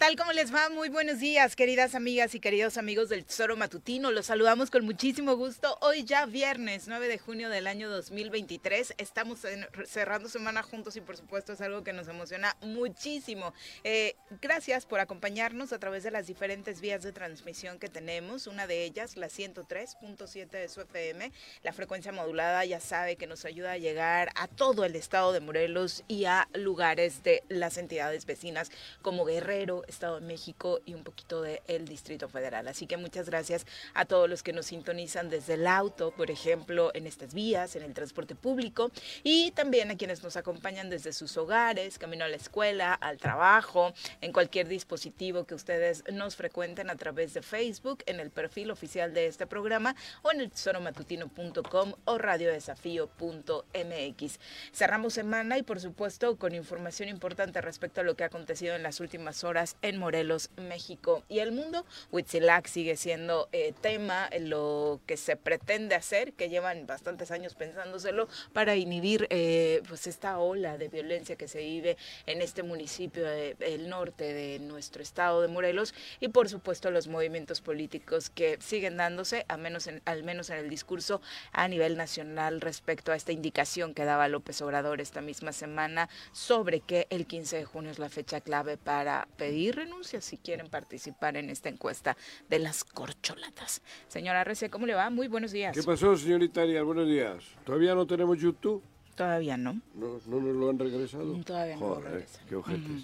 Tal? ¿Cómo les va? Muy buenos días, queridas amigas y queridos amigos del Tesoro Matutino. Los saludamos con muchísimo gusto. Hoy ya viernes 9 de junio del año 2023. Estamos cerrando semana juntos y por supuesto es algo que nos emociona muchísimo. Eh, gracias por acompañarnos a través de las diferentes vías de transmisión que tenemos. Una de ellas, la 103.7 de su FM. La frecuencia modulada ya sabe que nos ayuda a llegar a todo el estado de Morelos y a lugares de las entidades vecinas como Guerrero, Estado de México y un poquito del el Distrito Federal. Así que muchas gracias a todos los que nos sintonizan desde el auto, por ejemplo, en estas vías, en el transporte público y también a quienes nos acompañan desde sus hogares, camino a la escuela, al trabajo, en cualquier dispositivo que ustedes nos frecuenten a través de Facebook, en el perfil oficial de este programa o en el tesoromatutino.com o radiodesafío.mx. Cerramos semana y por supuesto con información importante respecto a lo que ha acontecido en las últimas horas en Morelos, México y el mundo. Huitzilac sigue siendo eh, tema lo que se pretende hacer, que llevan bastantes años pensándoselo, para inhibir eh, pues esta ola de violencia que se vive en este municipio del norte de nuestro estado de Morelos y por supuesto los movimientos políticos que siguen dándose, a menos en, al menos en el discurso a nivel nacional respecto a esta indicación que daba López Obrador esta misma semana sobre que el 15 de junio es la fecha clave para pedir renuncia si quieren participar en esta encuesta de las corcholatas. Señora Rece, ¿cómo le va? Muy buenos días. ¿Qué pasó, señorita Arias? Buenos días. ¿Todavía no tenemos YouTube? Todavía no. ¿No, no nos lo han regresado? Mm, todavía no Joder, lo qué ojetes.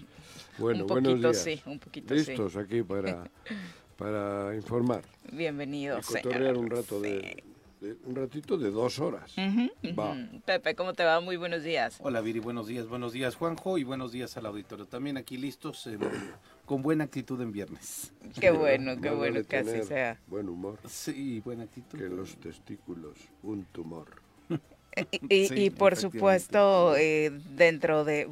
Bueno, un poquito buenos días. sí, un poquito Listos sí. aquí para, para informar. Bienvenido, Y cotorrear un rato de, de- un ratito de dos horas. Ujú, Va. ujú. Pepe, ¿cómo te va? Muy buenos días. Hola Viri, buenos días, buenos días Juanjo y buenos días al auditorio. También aquí listos en- con buena actitud en viernes. Qué bueno, qué bueno que así sea. Buen humor Sí, buena actitud. que los testículos, un tumor. Y, Sí, y por supuesto, eh, dentro de,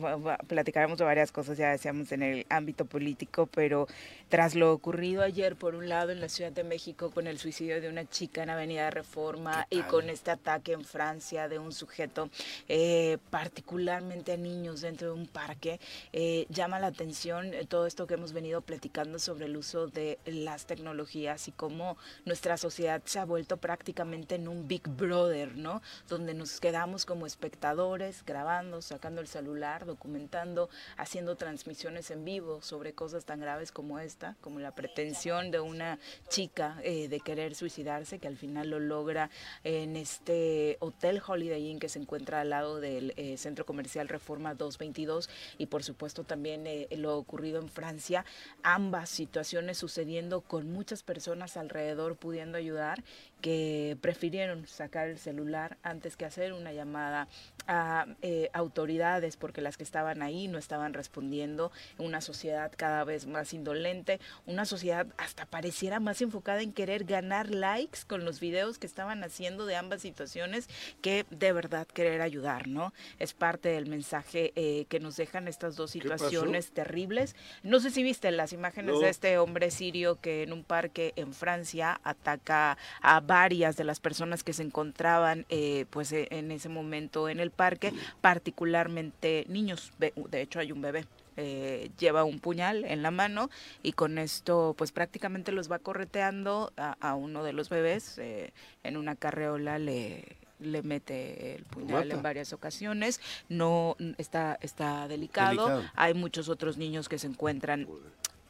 platicaremos de varias cosas, ya decíamos, en el ámbito político, pero tras lo ocurrido ayer, por un lado, en la Ciudad de México, con el suicidio de una chica en Avenida Reforma y con este ataque en Francia de un sujeto, eh, particularmente a niños dentro de un parque, eh, llama la atención eh, todo esto que hemos venido platicando sobre el uso de las tecnologías y cómo nuestra sociedad se ha vuelto prácticamente en un Big Brother, ¿no? Donde nos nos quedamos como espectadores, grabando, sacando el celular, documentando, haciendo transmisiones en vivo sobre cosas tan graves como esta, como la pretensión de una chica eh, de querer suicidarse, que al final lo logra en este hotel Holiday Inn que se encuentra al lado del eh, centro comercial Reforma 222 y por supuesto también eh, lo ocurrido en Francia, ambas situaciones sucediendo con muchas personas alrededor pudiendo ayudar que prefirieron sacar el celular antes que hacer una llamada a eh, autoridades porque las que estaban ahí no estaban respondiendo, una sociedad cada vez más indolente, una sociedad hasta pareciera más enfocada en querer ganar likes con los videos que estaban haciendo de ambas situaciones que de verdad querer ayudar, ¿no? Es parte del mensaje eh, que nos dejan estas dos situaciones terribles. No sé si viste las imágenes de este hombre sirio que en un parque en Francia ataca a varias de las personas que se encontraban eh, pues e, en ese momento en el parque, particularmente niños. De hecho hay un bebé. Eh, lleva un puñal en la mano y con esto pues prácticamente los va correteando a, uno de los bebés eh, en una carreola le le mete el puñal en varias ocasiones no está está delicado. delicado. hay muchos otros niños que se encuentran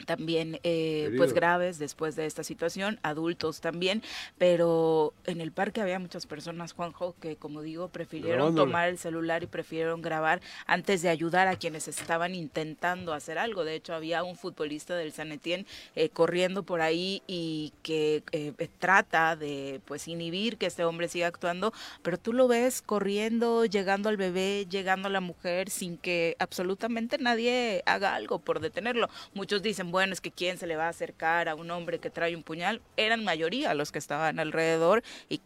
también eh, pues graves después de esta situación, adultos también, pero en el parque había muchas personas, Juanjo, que como digo, prefirieron tomar el celular y prefirieron grabar antes de ayudar a quienes estaban intentando hacer algo. De hecho, había un futbolista del San Etienne eh, corriendo por ahí y que eh, trata de pues inhibir que este hombre siga actuando, pero tú lo ves corriendo, llegando al bebé, llegando a la mujer sin que absolutamente nadie haga algo por detenerlo. Muchos dicen, bueno, es que quién se le va a acercar a un hombre que trae un puñal, eran mayoría los que estaban alrededor y,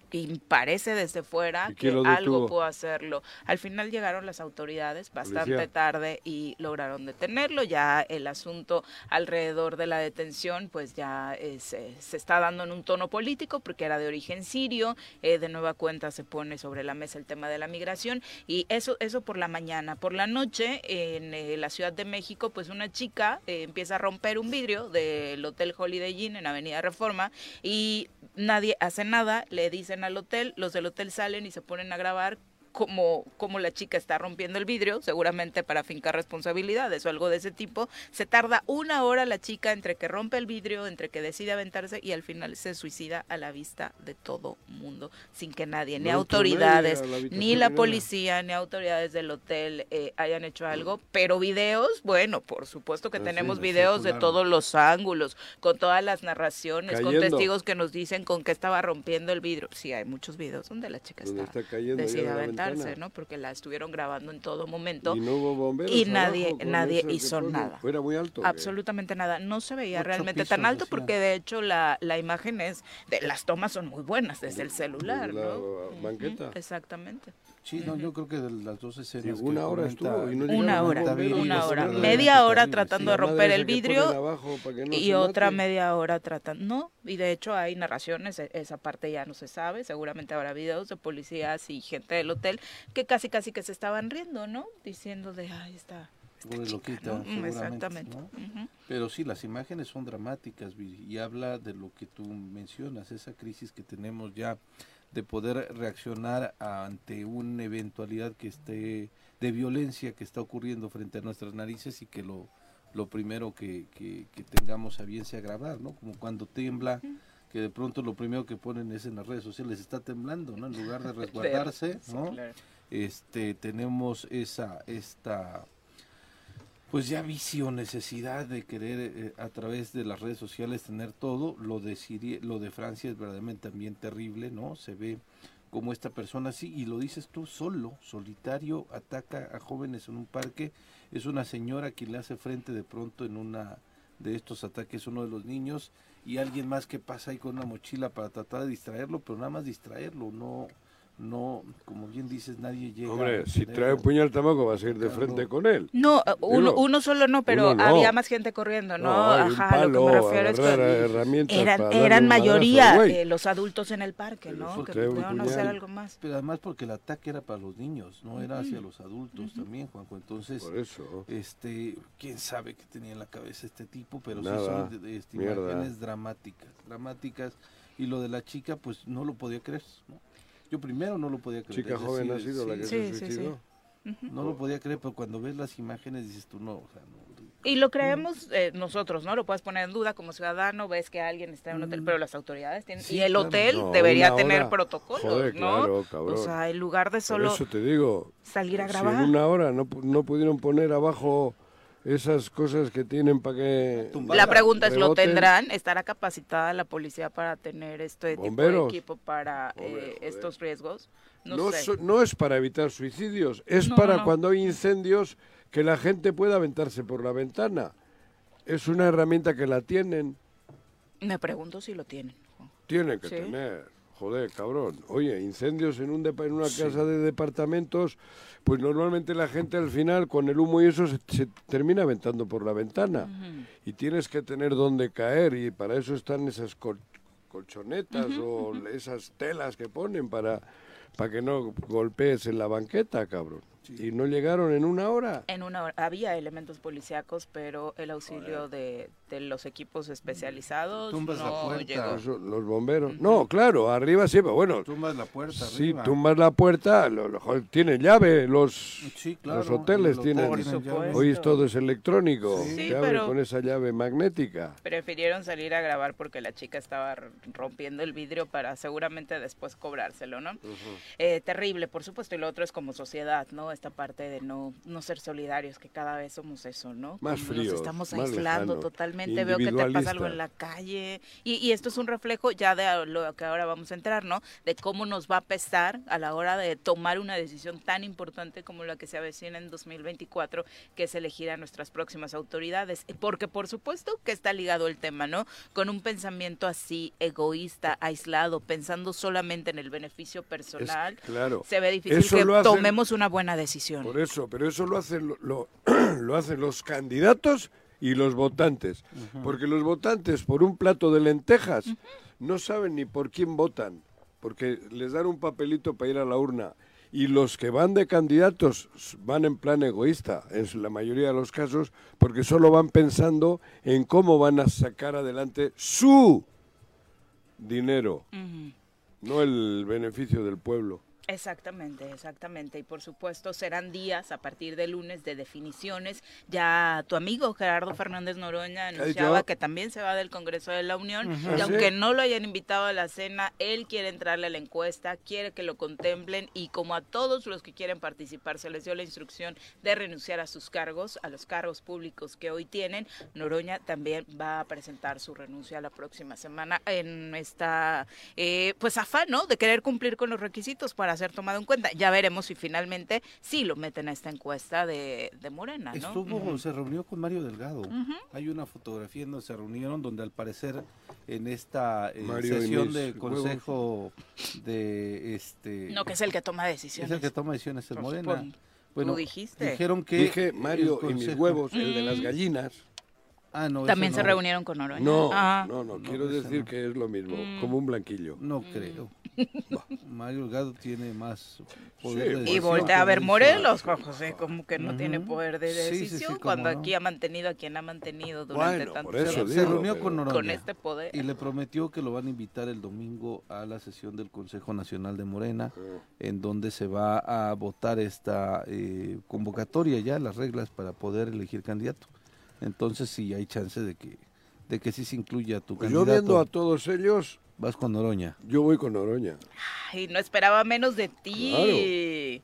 parece desde fuera que algo pudo hacerlo. Al final llegaron las autoridades bastante tarde y lograron detenerlo. Ya el asunto alrededor de la detención, pues ya eh, se, está dando en un tono político porque era de origen sirio. Eh, de nueva cuenta se pone sobre la mesa el tema de la migración y eso, eso por la mañana. Por la noche en eh, la Ciudad de México, pues una chica empieza a romper un vidrio del Hotel Holiday Inn en Avenida Reforma y nadie hace nada, le dicen al hotel, los del hotel salen y se ponen a grabar como, como la chica está rompiendo el vidrio, seguramente para fincar responsabilidades o algo de ese tipo. Se tarda una hora la chica entre que rompe el vidrio, entre que decide aventarse y al final se suicida a la vista de todo mundo, sin que nadie, ni autoridades, ni la policía, ni autoridades del hotel eh, hayan hecho algo. Pero videos, bueno, por supuesto que tenemos videos de todos los ángulos, con todas las narraciones, con testigos que nos dicen con qué estaba rompiendo el vidrio. Sí, hay muchos videos donde la chica está, está decide ¿no? Porque la estuvieron grabando en todo momento. Y nadie, nadie hizo nada. Era muy alto. Absolutamente nada. No se veía realmente tan alto porque de hecho la, la imagen es, de, las tomas son muy buenas desde el celular, ¿no? banqueta. Exactamente. Sí, no, yo creo que de las dos escenas. una hora estuvo. Y no una hora, una hora. Media hora tratando de romper el vidrio y otra media hora tratando. No, y de hecho hay narraciones, e, esa parte ya no se sabe. Seguramente habrá videos de policías y gente del hotel que casi, casi que se estaban riendo, ¿no? Diciendo de, ay, está. Mm, exactamente. Pero sí, las imágenes son dramáticas y habla de lo que tú mencionas, esa crisis que tenemos ya de poder reaccionar ante una eventualidad que esté de violencia que está ocurriendo frente a nuestras narices y que lo, lo primero que, que, tengamos a bien sea grabar, ¿no? Como cuando tiembla, que de pronto lo primero que ponen es en las redes sociales, está temblando, ¿no? En lugar de resguardarse, ¿no? Este, tenemos esa, esta pues ya vicio, necesidad de querer eh, a través de las redes sociales tener todo. Lo de, lo de Francia es verdaderamente también terrible, ¿no? Se ve como esta persona así, y lo dices tú solo, solitario, ataca a jóvenes en un parque. Es una señora que le hace frente de pronto en una de estos ataques, uno de los niños, y alguien más que pasa ahí con una mochila para tratar de distraerlo, pero nada más distraerlo, no no, como bien dices, nadie llega. Hombre, si trae un puñal tampoco va a ser de frente con él. No, uno, uno solo no, pero había más gente corriendo, ¿no? Ajá, lo que me refiero es que eran, eran mayoría eh, los adultos en el parque, ¿no? Que pudieron hacer algo más. Pero además porque el ataque era para los niños, no era hacia los adultos también, Juanjo. Entonces, Por eso. este, quién sabe qué tenía en la cabeza este tipo, pero sí son de, imágenes dramáticas, dramáticas. Y lo de la chica, pues no lo podía creer, ¿no? Yo primero no lo podía creer. Chica joven ha sido la que se suicidó. No lo podía creer, pero cuando ves las imágenes dices tú no, o sea, no. Y lo creemos eh, nosotros, ¿no? Lo puedes poner en duda como ciudadano, ves que alguien está en un hotel, mm. pero las autoridades tienen... y el hotel debería tener protocolos, ¿no? o sea, en lugar de solo eso te digo, salir a grabar. en una hora no, no pudieron poner abajo esas cosas que tienen para que... La pregunta es, ¿lo tendrán? ¿Estará capacitada la policía para tener este tipo de equipo para eh, estos riesgos? No, no, es para evitar suicidios, es para cuando hay incendios que la gente pueda aventarse por la ventana. Es una herramienta que la tienen. Me pregunto si lo tienen. Tienen que tener. Joder, cabrón. Oye, incendios en, un en una casa de departamentos, pues normalmente la gente al final con el humo y eso se, termina aventando por la ventana. Y tienes que tener dónde caer y para eso están esas colchonetas o esas telas que ponen para, para que no golpees en la banqueta, cabrón. ¿Y no llegaron en una hora? En una hora. Había elementos policíacos, pero el auxilio de, los equipos especializados tumbas la puerta. Los, bomberos. No, claro, arriba sí, pero bueno. Tumbas la puerta. Sí, tumbas la puerta. tienen llave. Los, los hoteles tienen. Hoy todo es electrónico. Sí, abre con esa llave magnética. Prefirieron salir a grabar porque la chica estaba rompiendo el vidrio para seguramente después cobrárselo, ¿no? Eh, terrible, por supuesto. Y lo otro es como sociedad, ¿no? Esta parte de no, no ser solidarios, que cada vez somos eso, ¿no? Más fríos, Nos estamos aislando totalmente, veo que te pasa algo en la calle. Y, y, esto es un reflejo ya de lo que ahora vamos a entrar, ¿no? De cómo nos va a pesar a la hora de tomar una decisión tan importante como la que se avecina en 2024, que es elegir a nuestras próximas autoridades. Porque por supuesto que está ligado el tema, ¿no? Con un pensamiento así egoísta, aislado, pensando solamente en el beneficio personal, claro. se ve difícil que tomemos una buena decisión. Por eso, pero eso lo hacen, lo, lo hacen los candidatos y los votantes. Porque los votantes, por un plato de lentejas, no saben ni por quién votan. Porque les dan un papelito para ir a la urna. Y los que van de candidatos van en plan egoísta, en la mayoría de los casos, porque solo van pensando en cómo van a sacar adelante su dinero, no el beneficio del pueblo. Exactamente, exactamente. Y por supuesto serán días a partir de lunes de definiciones. Ya tu amigo Gerardo Fernández Noroña anunciaba que también se va del Congreso de la Unión y aunque no lo hayan invitado a la cena, él quiere entrarle a la encuesta, quiere que lo contemplen y como a todos los que quieren participar se les dio la instrucción de renunciar a sus cargos, a los cargos públicos que hoy tienen, Noroña también va a presentar su renuncia la próxima semana en esta eh, pues afán, ¿no? De querer cumplir con los requisitos para ser tomado en cuenta. Ya veremos si finalmente sí lo meten a esta encuesta de, Morena, ¿no? Estuvo, se reunió con Mario Delgado. Hay una fotografía en donde se reunieron, donde al parecer en esta eh, sesión de consejo de este... No, que es el que toma decisiones. Es el que toma decisiones, es Morena. bueno, dijiste. Dijeron que... Dije Mario y mis huevos, el de las gallinas. Ah, no, También se reunieron con Oroña. No, ah. no, no, quiero decir que es lo mismo, mm. como un blanquillo. No creo. Mario Delgado tiene más poder de Y voltea a ver Morelos, Juan José, como que no tiene poder de decisión, cuando aquí ha mantenido a quien ha mantenido durante tanto tiempo. Se reunió con Noroña con este poder. Y le prometió que lo van a invitar el domingo a la sesión del Consejo Nacional de Morena, en donde se va a votar esta eh, convocatoria ya, las reglas para poder elegir candidato. Entonces sí hay chance de que de que sí se incluya tu pues candidato. Yo viendo a todos ellos... Vas con Noroña. Yo voy con Noroña. Ay, no esperaba menos de ti.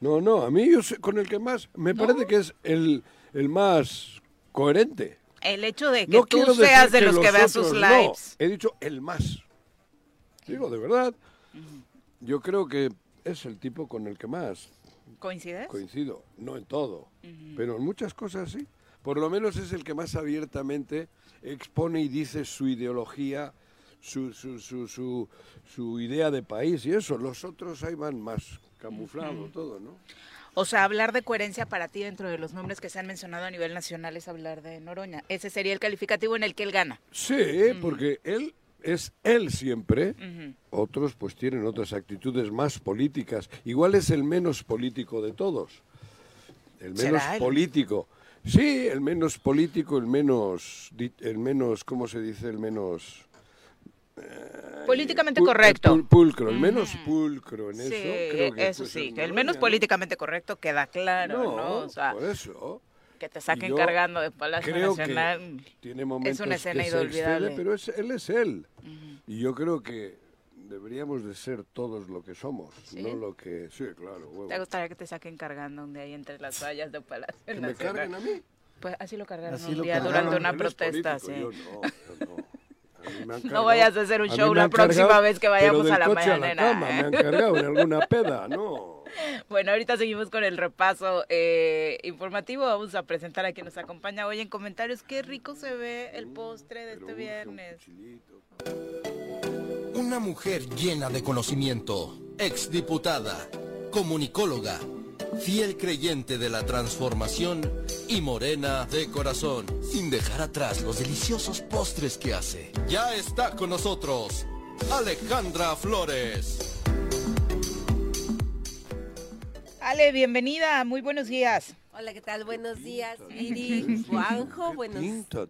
No, no, a mí yo sé, con el que más... Me parece que es el, el más coherente. El hecho de que tú seas de los, que vean sus lives. he dicho el más. Digo, de verdad. Yo creo que es el tipo con el que más. ¿Coincides? Coincido. No en todo, pero en muchas cosas sí por lo menos es el que más abiertamente expone y dice su ideología, su, su, su, su, idea de país y eso. Los otros ahí van más camuflado todo, ¿no? O sea, hablar de coherencia para ti dentro de los nombres que se han mencionado a nivel nacional es hablar de Noroña. Ese sería el calificativo en el que él gana. Sí, porque él es él siempre. Otros pues tienen otras actitudes más políticas. Igual es el menos político de todos. El menos político. Sí, el menos político, el menos, el menos, ¿cómo se dice? El menos Políticamente Pul- correcto. pul- pulcro, el menos pulcro en Sí, eso. creo que eso sí, que el menos ¿no? políticamente correcto queda claro, ¿no? No, O sea, por eso. que te saquen yo cargando de Palacio Creo Nacional. que tiene momentos una escena que se excede, pero es, él es él. Y yo creo que deberíamos de ser todos lo que somos, ¿Sí? no lo que... Sí, claro, huevo. ¿Te gustaría que te saquen cargando un día ahí entre las vallas de Palacio Que me Nacional? carguen a mí. Pues así lo cargaron Así un lo día cargaron. durante una protesta, político, sí. yo no, yo no. Me han No cargado- vayas a hacer un show me la próxima cargado, vez que pero vayamos del a la coche mañanera, cama, ¿eh? Me han cargado en alguna peda, no. Bueno, ahorita seguimos con el repaso eh, informativo. Vamos a presentar a quien nos acompaña hoy en comentarios. Qué rico se ve el postre de Pero este viernes. Una mujer llena de conocimiento, exdiputada, comunicóloga, fiel creyente de la transformación y morena de corazón, sin dejar atrás los deliciosos postres que hace. Ya está con nosotros Alejandra Flores. Ale, bienvenida. Muy buenos días. Hola, ¿qué tal? Buenos días, Viri, Juanjo, buenos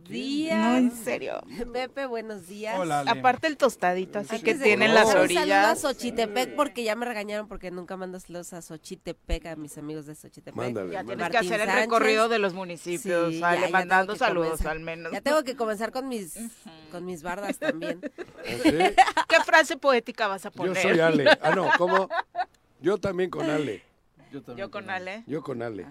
días. No, en serio. Pepe, buenos días. Hola, Ale. Aparte el tostadito, así que Antes tienen las Un saludo a orillas. Xochitepec porque ya me regañaron porque nunca mando saludos a Xochitepec, a mis amigos de Xochitepec. Mándale, Ya tienes que hacer el Sánchez. recorrido de los municipios, Sí, Ale, ya- ya mandando saludos comenzar. al menos. Ya tengo que comenzar con mis, con mis bardas también. ¿Ah, sí? ¿Qué frase poética vas a Yo poner? soy Ale. Ah, no, ¿cómo? Yo también con Ale. Yo, también Yo con tengo. Ale. Yo con Ale.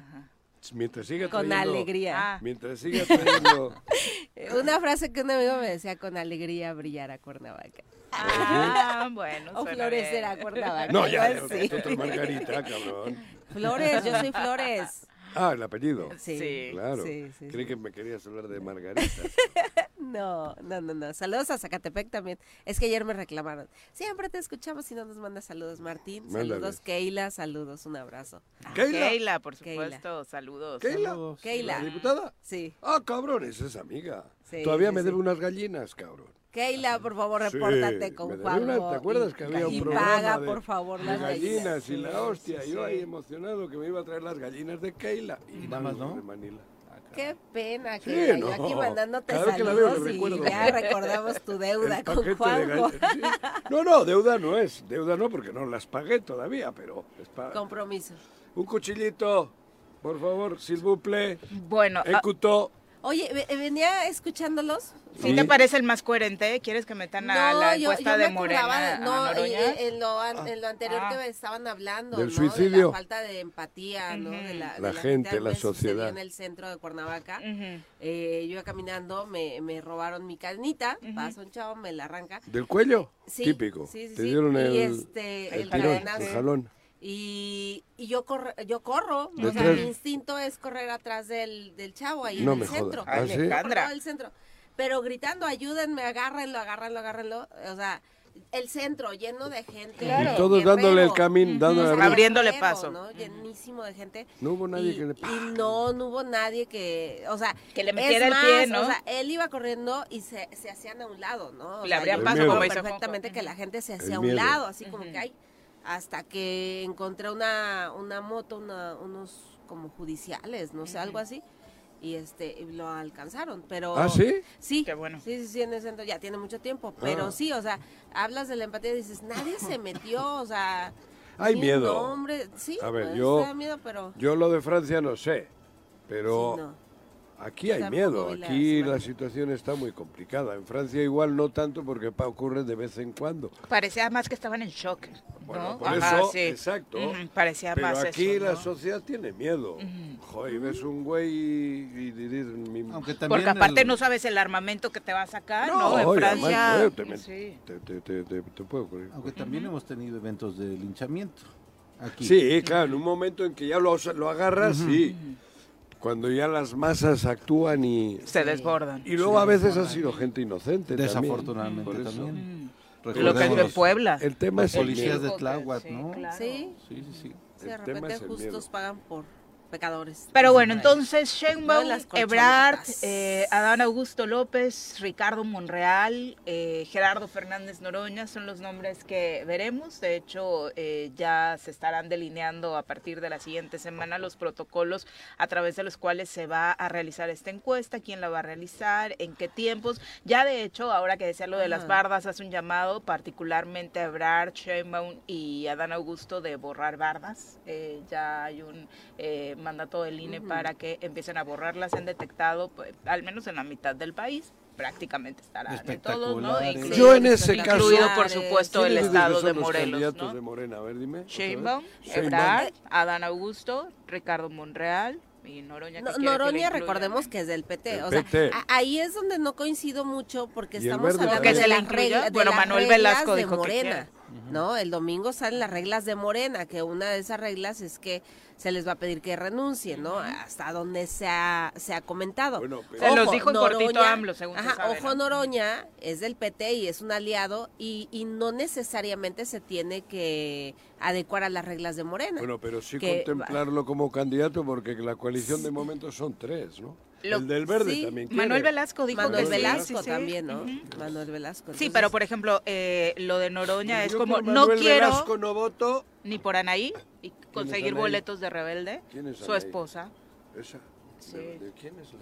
Mientras siga Con trayendo- alegría. Ah, Mientras siga trayendo... Una frase que un amigo me decía, con alegría brillar a Cuernavaca. ah, bueno. O florecer bien. a Cuernavaca. No, ya, es Margarita, cabrón. Flores, yo soy Flores. Ah, el apellido. Sí. Sí. Claro. Sí, sí, Creí sí. que me querías hablar de Margarita. No, no, no, no. Saludos a Zacatepec también. Es que ayer me reclamaron. Siempre te escuchamos y no nos mandas saludos, Martín. Saludos, Keila. Saludos, un abrazo. ¿Keila? Keila, por Keila. supuesto. Saludos. ¿Keila? Saludos. Keila. ¿La diputada? Sí. Ah, cabrón, esa es amiga. Sí, Todavía sí, me sí. debe unas gallinas, cabrón. Keila, por favor, Sí, repórtate con Juan. ¿Te acuerdas que había un y programa paga, de, por favor, de las gallinas y Sí, la hostia? sí, Yo ahí emocionado que me iba a traer las gallinas de Keila. Y nada más, ¿no? De Manila. Qué pena, Sí, Keila. no. Yo aquí mandándote Cada vez que la veo saludos y recuerdo. ya recordamos tu deuda El con de Juanjo. gallinas, sí. No, no, deuda no es. Deuda no, porque no las pagué todavía, pero es pa- Compromiso. Un cuchillito, por favor, s'il vous plaît. Bueno, ah, Écoutez. Oye, ve- venía escuchándolos. ¿sí Sí. te parece el más coherente? ¿Quieres que metan a la encuesta yo de me Morena? de- no, eh, en, lo, an- en lo anterior Ah. que me estaban hablando, Del ¿no? suicidio. De la falta de empatía, ¿no? De la, La de gente, la sociedad. en el centro de Cuernavaca. Eh, yo iba caminando, me, me robaron mi cadenita, pasa un chavo, me la arranca. ¿Del cuello? Sí, Típico. sí, sí, Te sí. dieron Y el, este, el el tirón, cadenazo. el jalón. Y, y yo, corre, yo corro, o sea, mi instinto es correr atrás del, del chavo ahí No en el centro. ¿Ah, sí? Alejandra. Por todo el centro. Pero gritando, ayúdenme, agárrenlo, agárrenlo, agárrenlo. O sea, el centro lleno de gente. Claro. Y todos dándole el camino, dándole O sea, Abriéndole guerrero, paso. ¿no? Llenísimo de gente. No hubo nadie y, que le... y no, no hubo nadie que, o sea, Que le metiera el más, pie, ¿no? O sea, él iba corriendo y se, se hacían a un lado, ¿no? O Le yo paso, como perfectamente que la gente se El hacía a un lado, así como Ujú. que hay hasta que encontré una, una moto, una, unos como judiciales, no sé, algo así, y este y lo alcanzaron, pero ¿Ah, sí? Sí, Qué bueno. sí, sí, sí, en ese centro ya tiene mucho tiempo, pero Ah. sí, o sea, hablas de la empatía y dices, nadie se metió, o sea, Hay miedo. hombre, sí, A ver, pues, yo- miedo, pero Yo lo de Francia no sé, pero sí, no. Aquí hay miedo. la Aquí la situación está muy complicada. En Francia igual no tanto porque ocurre de vez en cuando. Parecía más que estaban en shock. Bueno, ¿no? por Ajá, eso, sí. exacto. Ujú, Parecía Pero más aquí eso, la ¿no? sociedad tiene miedo. Joder, y ves un güey y, y dices, mi- Aunque también Porque aparte el- no sabes el armamento que te va a sacar, No, ¿no? En oye, además, Francia. joder, te, sí. te- te- te- te- te puede ocurrir. Aunque también hemos tenido eventos de linchamiento aquí. Sí, claro, en un momento en que ya lo, lo agarras, sí. Cuando ya las masas actúan y... Se desbordan. Y luego a veces ha sido gente inocente también. Desafortunadamente Por eso. también. Lo que es de Recordemos Puebla. El tema Los es el policías miedo. de Tláhuac, Sí, ¿no? claro. Sí, Sí, sí, sí. sí, de El tema repente es el justos miedo. pagan por pecadores. Pero bueno, entonces Sheinbaum, Ebrard, eh, Adán Augusto López, Ricardo Monreal, eh, Gerardo Fernández Noroña son los nombres que veremos. De hecho, eh, ya se estarán delineando a partir de la siguiente semana los protocolos a través de los cuales se va a realizar esta encuesta, quién la va a realizar, en qué tiempos. Ya de hecho, ahora que decía lo de las bardas, hace un llamado particularmente a Ebrard, Sheinbaum y Adán Augusto de borrar bardas. ya hay un mandato del INE para que empiecen a borrarlas. Se han detectado, pues, al menos en la mitad del país, prácticamente estarán en todos, ¿no? Yo en ese caso... Incluido, por supuesto, el estado de Morelos, ¿no? de Morena? A ver, dime. Sheinbaum, Ebrard, Adán Augusto, Ricardo Monreal, y Noroña, no, Noroña recordemos que es del PT. o sea, ahí es donde no coincido mucho porque estamos hablando de, las reglas, de bueno, Manuel Velasco de Morena. ¿No? El domingo salen las reglas de Morena, que una de esas reglas es que se les va a pedir que renuncien, ¿no? Hasta donde se ha, se ha comentado. se los dijo en cortito AMLO, según ajá, Ojo Noroña es del PT y es un aliado y, y, no necesariamente se tiene que adecuar a las reglas de Morena. Bueno, pero sí contemplarlo como candidato porque la coalición de momento son tres, ¿no? El del verde también Manuel Velasco dijo Manuel Velasco también, ¿no? Manuel Velasco. Sí, pero por ejemplo, eh, lo de Noroña es como, no quiero... Velasco no voto. Ni por Anaí, y conseguir boletos de rebelde. ¿Quién es Su esposa. Esa. ¿De, quién es la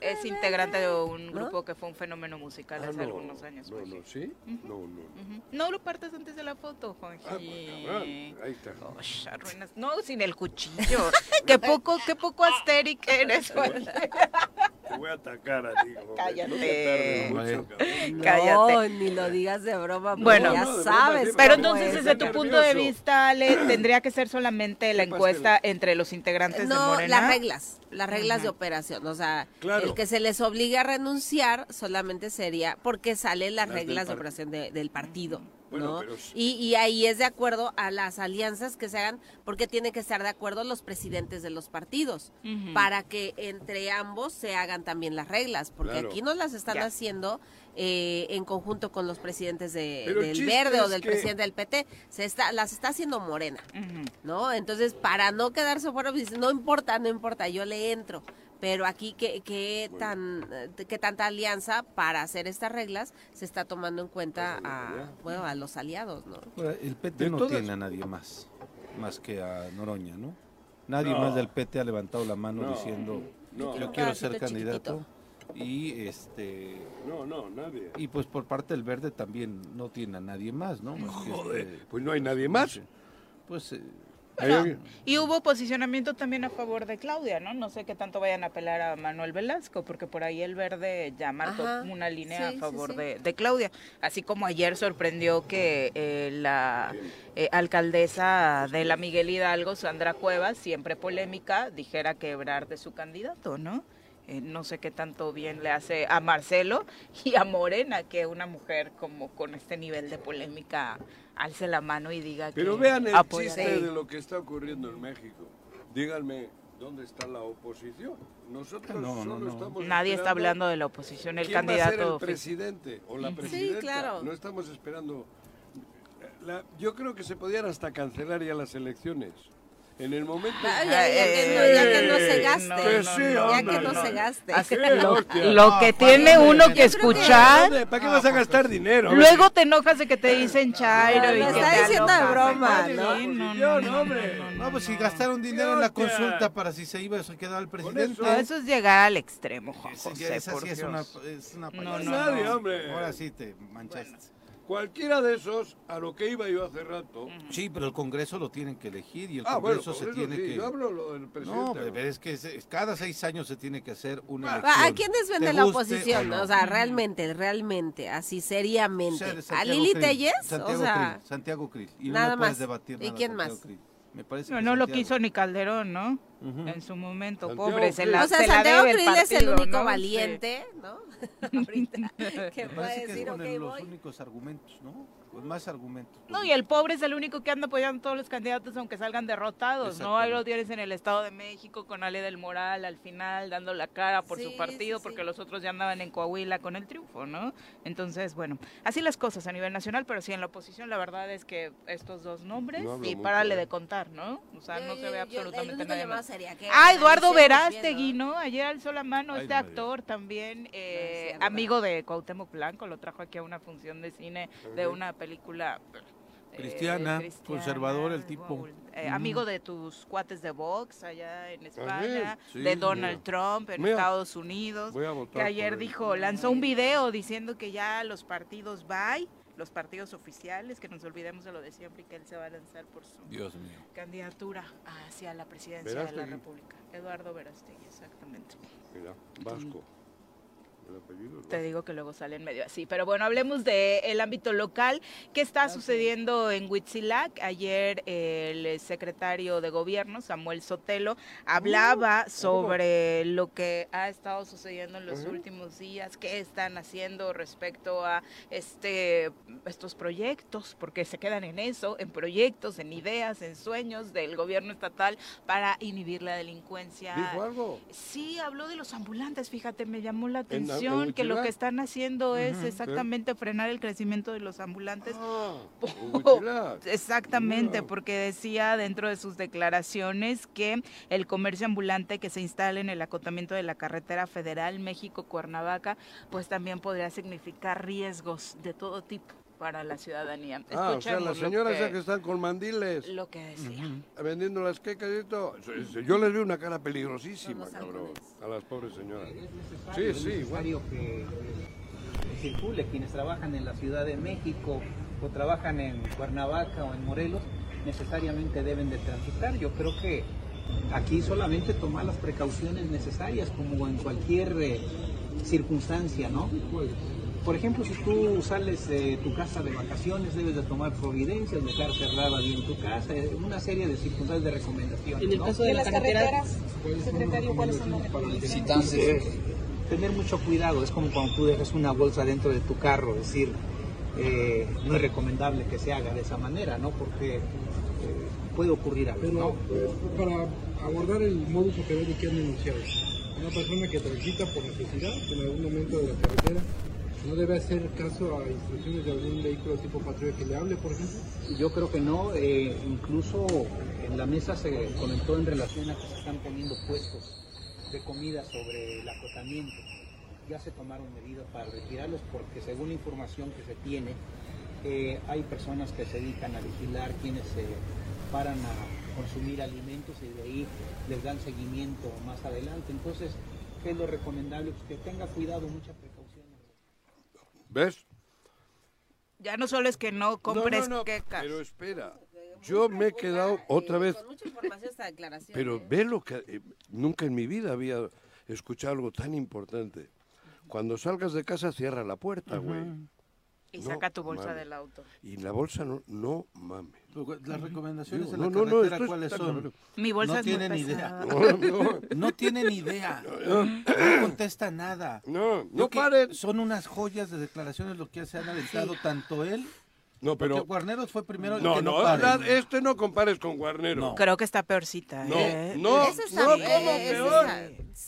Es integrante de un grupo que fue un fenómeno musical ah, hace algunos años. No, pues. no, ¿sí? No, no. No lo partes antes de la foto, Juanji. Ah, ahí está. arruinas. No, sin el cuchillo. qué poco, qué poco asteric eres, Te voy a atacar a ti. Cállate. No, Cállate. ni lo digas de broma. Bueno, ya sabes. Pero entonces, desde tu punto de vista, Ale, tendría que ser solamente la encuesta entre los integrantes de Morena. No, las reglas, las reglas de operación. O sea, el que se les obligue a renunciar solamente sería porque salen las, reglas de operación del partido. Y, ahí es de acuerdo a las alianzas que se hagan, porque tienen que estar de acuerdo los presidentes de los partidos, para que entre ambos se hagan también las reglas, porque aquí no las están haciendo eh, en conjunto con los presidentes de, del Verde o del presidente del PT, se está, las está haciendo Morena, ¿no? Entonces, para no quedarse fuera, pues, no importa, no importa, yo le entro pero aquí qué, qué tan qué tanta alianza para hacer estas reglas se está tomando en cuenta a bueno a los aliados no el PT no tiene a nadie más más que a Noroña no nadie más del PT ha levantado la mano diciendo yo quiero ser candidato y este no no nadie. y pues por parte del Verde también no tiene a nadie más no Joder, pues no hay nadie más. Pues eh, y hubo posicionamiento también a favor de Claudia, ¿no? No sé qué tanto vayan a apelar a Manuel Velasco, porque por ahí el verde ya marcó una línea a favor De, Claudia. Así como ayer sorprendió que eh, la eh, alcaldesa de la Miguel Hidalgo, Sandra Cuevas, siempre polémica, dijera que de su candidato, ¿no? Eh, no sé qué tanto bien le hace a Marcelo y a Morena, que una mujer como con este nivel de polémica alce la mano y diga Pero que vean el chiste de lo que está ocurriendo en México. Díganme, ¿dónde está la oposición? Nosotros no, no, estamos Nadie está hablando de la oposición, el candidato el presidente o la presidenta. Sí, claro. No estamos esperando yo creo que se podían hasta cancelar ya las elecciones. En el momento. ya, que no, se gaste. ya que no se gaste. Lo, que tiene uno que escuchar. ¿Para qué vas a gastar dinero? Luego te enojas de que te dicen Chairo. y está diciendo de broma, ¿no? No, hombre. No, pues si gastaron dinero en la consulta para si se iba a quedar el presidente. Eso es llegar al extremo, Juan José. Esa sí es una, es una no, no, hombre. Ahora sí te manchaste. Cualquiera de esos, a lo que iba yo hace rato. Sí, pero el Congreso lo tienen que elegir y el ah, Congreso se tiene que. Yo hablo lo del presidente. No, pero es que cada seis años se tiene que hacer una. Elección. ¿A quiénes vende la oposición? O, sea, realmente, realmente, así seriamente. ¿A Lili Telles? Santiago o sea, Santiago Cris. Y nada no más. Debatir ¿Y quién más? Me parece no, no lo quiso ni Calderón, ¿no? En su momento, pobre, se la O sea, Santiago Krill es el único valiente, ¿no? Ahorita, que puede decir, ok, los únicos argumentos, ¿no? Pues más argumentos. No, y el pobre es el único que anda apoyando a todos los candidatos aunque salgan derrotados, ¿no? Ahí lo tienes en el Estado de México con Ale del Moral al final dando la cara por su partido porque los otros ya andaban en Coahuila con el triunfo, ¿no? Entonces, bueno, así las cosas a nivel nacional, pero sí en la oposición la verdad es que estos dos nombres y párale de contar, ¿no? O sea, no se ve absolutamente nada más. Sería que... Ah, Eduardo Verástegui, ¿no? Ayer alzó la mano este actor también, eh, amigo de Cuauhtémoc Blanco, lo trajo aquí a una función de cine de una película Cristiana, conservador el tipo. Eh, amigo de tus cuates de Vox allá en España, de Donald Trump en Estados Unidos, que ayer dijo, lanzó un video diciendo que ya los partidos bye, los partidos oficiales, que nos olvidemos de lo de siempre y que él se va a lanzar por su candidatura hacia la presidencia de la República. Eduardo Verástegui, exactamente. Mira, Vasco. Te digo que luego sale en medio así. Pero bueno, hablemos del el ámbito local. ¿Qué está sucediendo en Huitzilac? Ayer el secretario de gobierno, Samuel Sotelo, hablaba uh, sobre lo que ha estado sucediendo en los últimos días, qué están haciendo respecto a este estos proyectos, porque se quedan en eso, en proyectos, en ideas, en sueños del gobierno estatal para inhibir la delincuencia. ¿Dijo algo? Sí, habló de los ambulantes, fíjate, me llamó la atención que lo que están haciendo es exactamente frenar el crecimiento de los ambulantes. Ah, exactamente, porque decía dentro de sus declaraciones que el comercio ambulante que se instala en el acotamiento de la carretera federal México-Cuernavaca, pues también podría significar riesgos de todo tipo para la ciudadanía. Ah, o sea, las señoras que, que están con mandiles. Lo que decía. Vendiendo las quecas y todo. Yo les vi una cara peligrosísima, cabrón, a las pobres señoras. Sí, sí, es necesario que circule quienes trabajan en la Ciudad de México o trabajan en Cuernavaca o en Morelos, necesariamente deben de transitar. Yo creo que aquí solamente tomar las precauciones necesarias como en cualquier eh, circunstancia, ¿no? Por ejemplo, si tú sales de tu casa de vacaciones, debes de tomar providencias, dejar cerrada bien tu casa, eh, una serie de circunstancias de recomendaciones. En el caso de, las carreteras, secretario, ¿cuáles son las recomendaciones? tener mucho cuidado, es como cuando tú dejas una bolsa dentro de tu carro, es decir, eh, no es recomendable que se haga de esa manera, ¿no? Porque eh, puede ocurrir algo. Pero para abordar el modus operandi que han denunciado, una persona que transita por necesidad en algún momento de la carretera ¿No debe hacer caso a instrucciones de algún vehículo tipo patrulla que le hable, por ejemplo? Yo creo que no. Eh, incluso en la mesa se comentó en relación a que se están poniendo puestos de comida sobre el acotamiento. Ya se tomaron medidas para retirarlos porque según la información que se tiene, eh, hay personas que se dedican a vigilar quienes se paran a consumir alimentos y de ahí les dan seguimiento más adelante. Entonces, ¿qué es lo recomendable? Pues que tenga cuidado, mucha ¿Ves? Ya no solo es que no compres no, Pero espera, yo me he quedado otra vez. Pero ¿eh? ve lo que eh, nunca en mi vida había escuchado algo tan importante. Cuando salgas de casa cierra la puerta, güey. Y saca tu bolsa del auto. Y la bolsa no, no mames. Las recomendaciones de la carretera, ¿cuáles son? Mi bolsa no tienen idea. No, no, tienen idea. No, contesta nada. No, no paren. Son unas joyas de declaraciones lo que se han aventado tanto él no, pero. Porque Guarneros fue primero. No, que no, no este no compares con Guarnero. No. Creo que está peorcita. No, ¿eh? no, no, ¿cómo peor?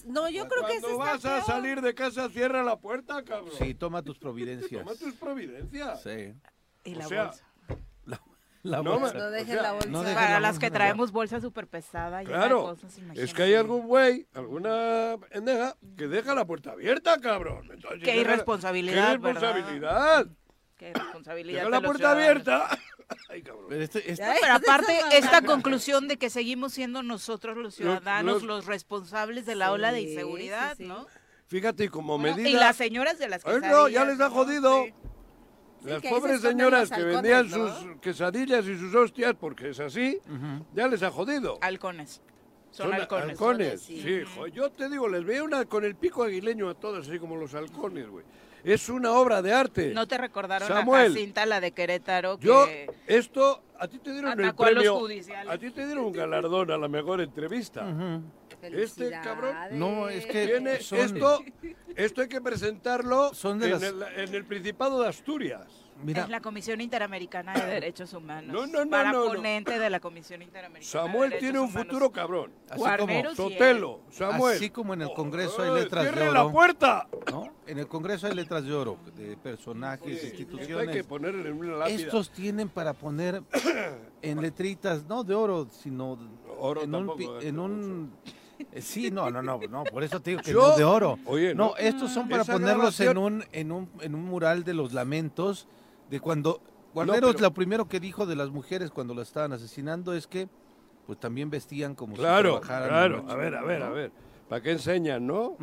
No, yo creo que Cuando vas a salir de casa, cierra la puerta, cabrón. Sí, toma tus providencias. Toma tus providencias. Sí. Y la bolsa. La, bolsa. No dejes la bolsa. Para las que traemos bolsa súper pesada. Claro. es que hay algún güey, alguna pendeja, que deja la puerta abierta, cabrón. qué irresponsabilidad. Qué irresponsabilidad responsabilidad. la puerta abierta. Este, este pero, aparte, esta conclusión de que seguimos siendo nosotros los ciudadanos los, responsables de la ola de inseguridad, ¿no? Fíjate, como medida. Y las señoras de las quesadillas. no, ya les ha jodido. Las pobres señoras que vendían sus quesadillas y sus hostias, porque es así, ya les ha jodido. Halcones. Son, halcones. halcones. sí, yo te digo, les veo una con el pico aguileño a todas, así como los halcones, güey es una obra de arte. ¿No te recordaron Samuel, cinta la de Querétaro? Que yo, esto, a ti te dieron el premio, a, ti te dieron un galardón a la mejor entrevista. Este cabrón, no, es que tiene esto, esto hay que presentarlo en, el, en el Principado de Asturias es la Comisión Interamericana de Derechos Humanos. No, no, no. Para ponente de la Comisión Interamericana. Samuel tiene un futuro cabrón. Así como Sotelo, Samuel. Así como en el Congreso hay letras de oro. la puerta! ¿no? En el Congreso hay letras de oro, de personajes, instituciones. Hay que poner en una lápida. Estos tienen para poner en letritas, no de oro, sino oro en un, en un eh, sí, no, no, no, no, por eso te digo que no de oro. Oye, no, estos son para Esa ponerlos en un en un en un mural de los lamentos de cuando Guarneros pero- lo primero que dijo de las mujeres cuando las estaban asesinando es que pues también vestían como Claro, si trabajaran claro. la A ver, a ver, ¿no? a ver. ¿Para qué enseñan, no?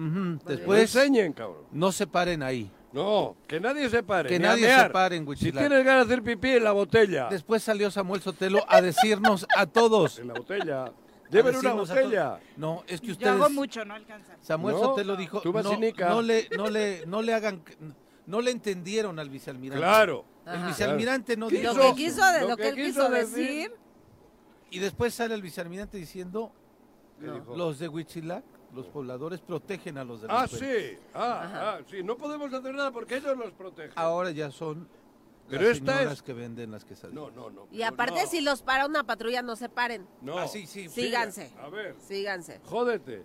Pues Después enseñen, cabrón. no se paren ahí. No, que nadie se pare. Que nadie se pare en Si tienes ganas de hacer pipí en la botella. Después salió Samuel Sotelo a decirnos a todos. En la botella. Lleven una botella. No, es que Yo ustedes hago mucho, no alcanza. Samuel No, Sotelo dijo, tú vas no, cinica". no le, no le, no le hagan, no le entendieron al vicealmirante. Claro. El Ajá. vicealmirante no Quiso- dijo Lo que quiso, de, Lo lo que que él quiso quiso decir- decir, Y después sale el vicealmirante diciendo, los de Huichilac, los pobladores protegen a los Ah, delincuentes. sí. Ah, ah, sí. No podemos hacer nada porque ellos los protegen. Ahora ya son Pero las esta señoras es- que venden las quesadillas. No, no, no. y aparte no, si los para una patrulla, no se paren. No. Ah, sí, sí. Síganse, A ver, síganse, jódete.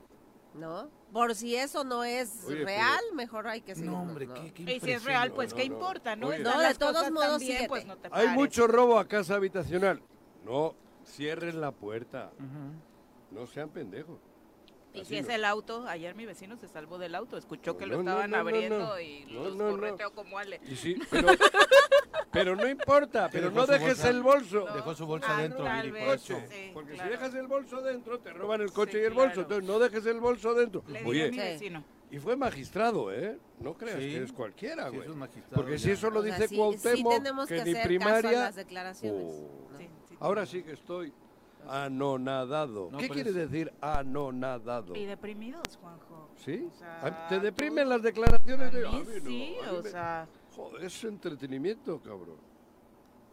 ¿no? Por si eso no es Oye, real, mejor hay que seguir. No, hombre, qué, qué Y si es real, pues no, qué no. importa, ¿no? Oye. No, de todos modos, bien, pues no te Hay pares. mucho robo a casa habitacional. No, cierren la puerta. No sean pendejos. Y Así si es el auto, ayer mi vecino se salvó del auto, escuchó que lo no, estaban abriendo no. y los no, no. correteó como Ale. Y sí, pero, pero no importa, pero no dejes bolsa. el bolso. Dejó su bolsa Ah, dentro, tal Viri, por eso. sí, Porque claro. si dejas el bolso dentro, te roban el coche Sí, y el bolso. claro. Entonces no dejes el bolso dentro. Le a Oye, mi Sí. vecino. y fue magistrado, ¿eh? No creas Sí. que es cualquiera, Sí, güey. es un magistrado Porque si eso lo O sea, dice sí- Cuauhtémoc, que que ni primaria... las declaraciones. Oh. ¿no? Sí, sí. Ahora sí que estoy anonadado. No, ¿Qué quiere es- decir anonadado? Y deprimidos, Juanjo. ¿Sí? O sea, ¿Te tú- deprimen las declaraciones? A de- a mí no, sí, a mí o me- sea, Joder, es entretenimiento, cabrón.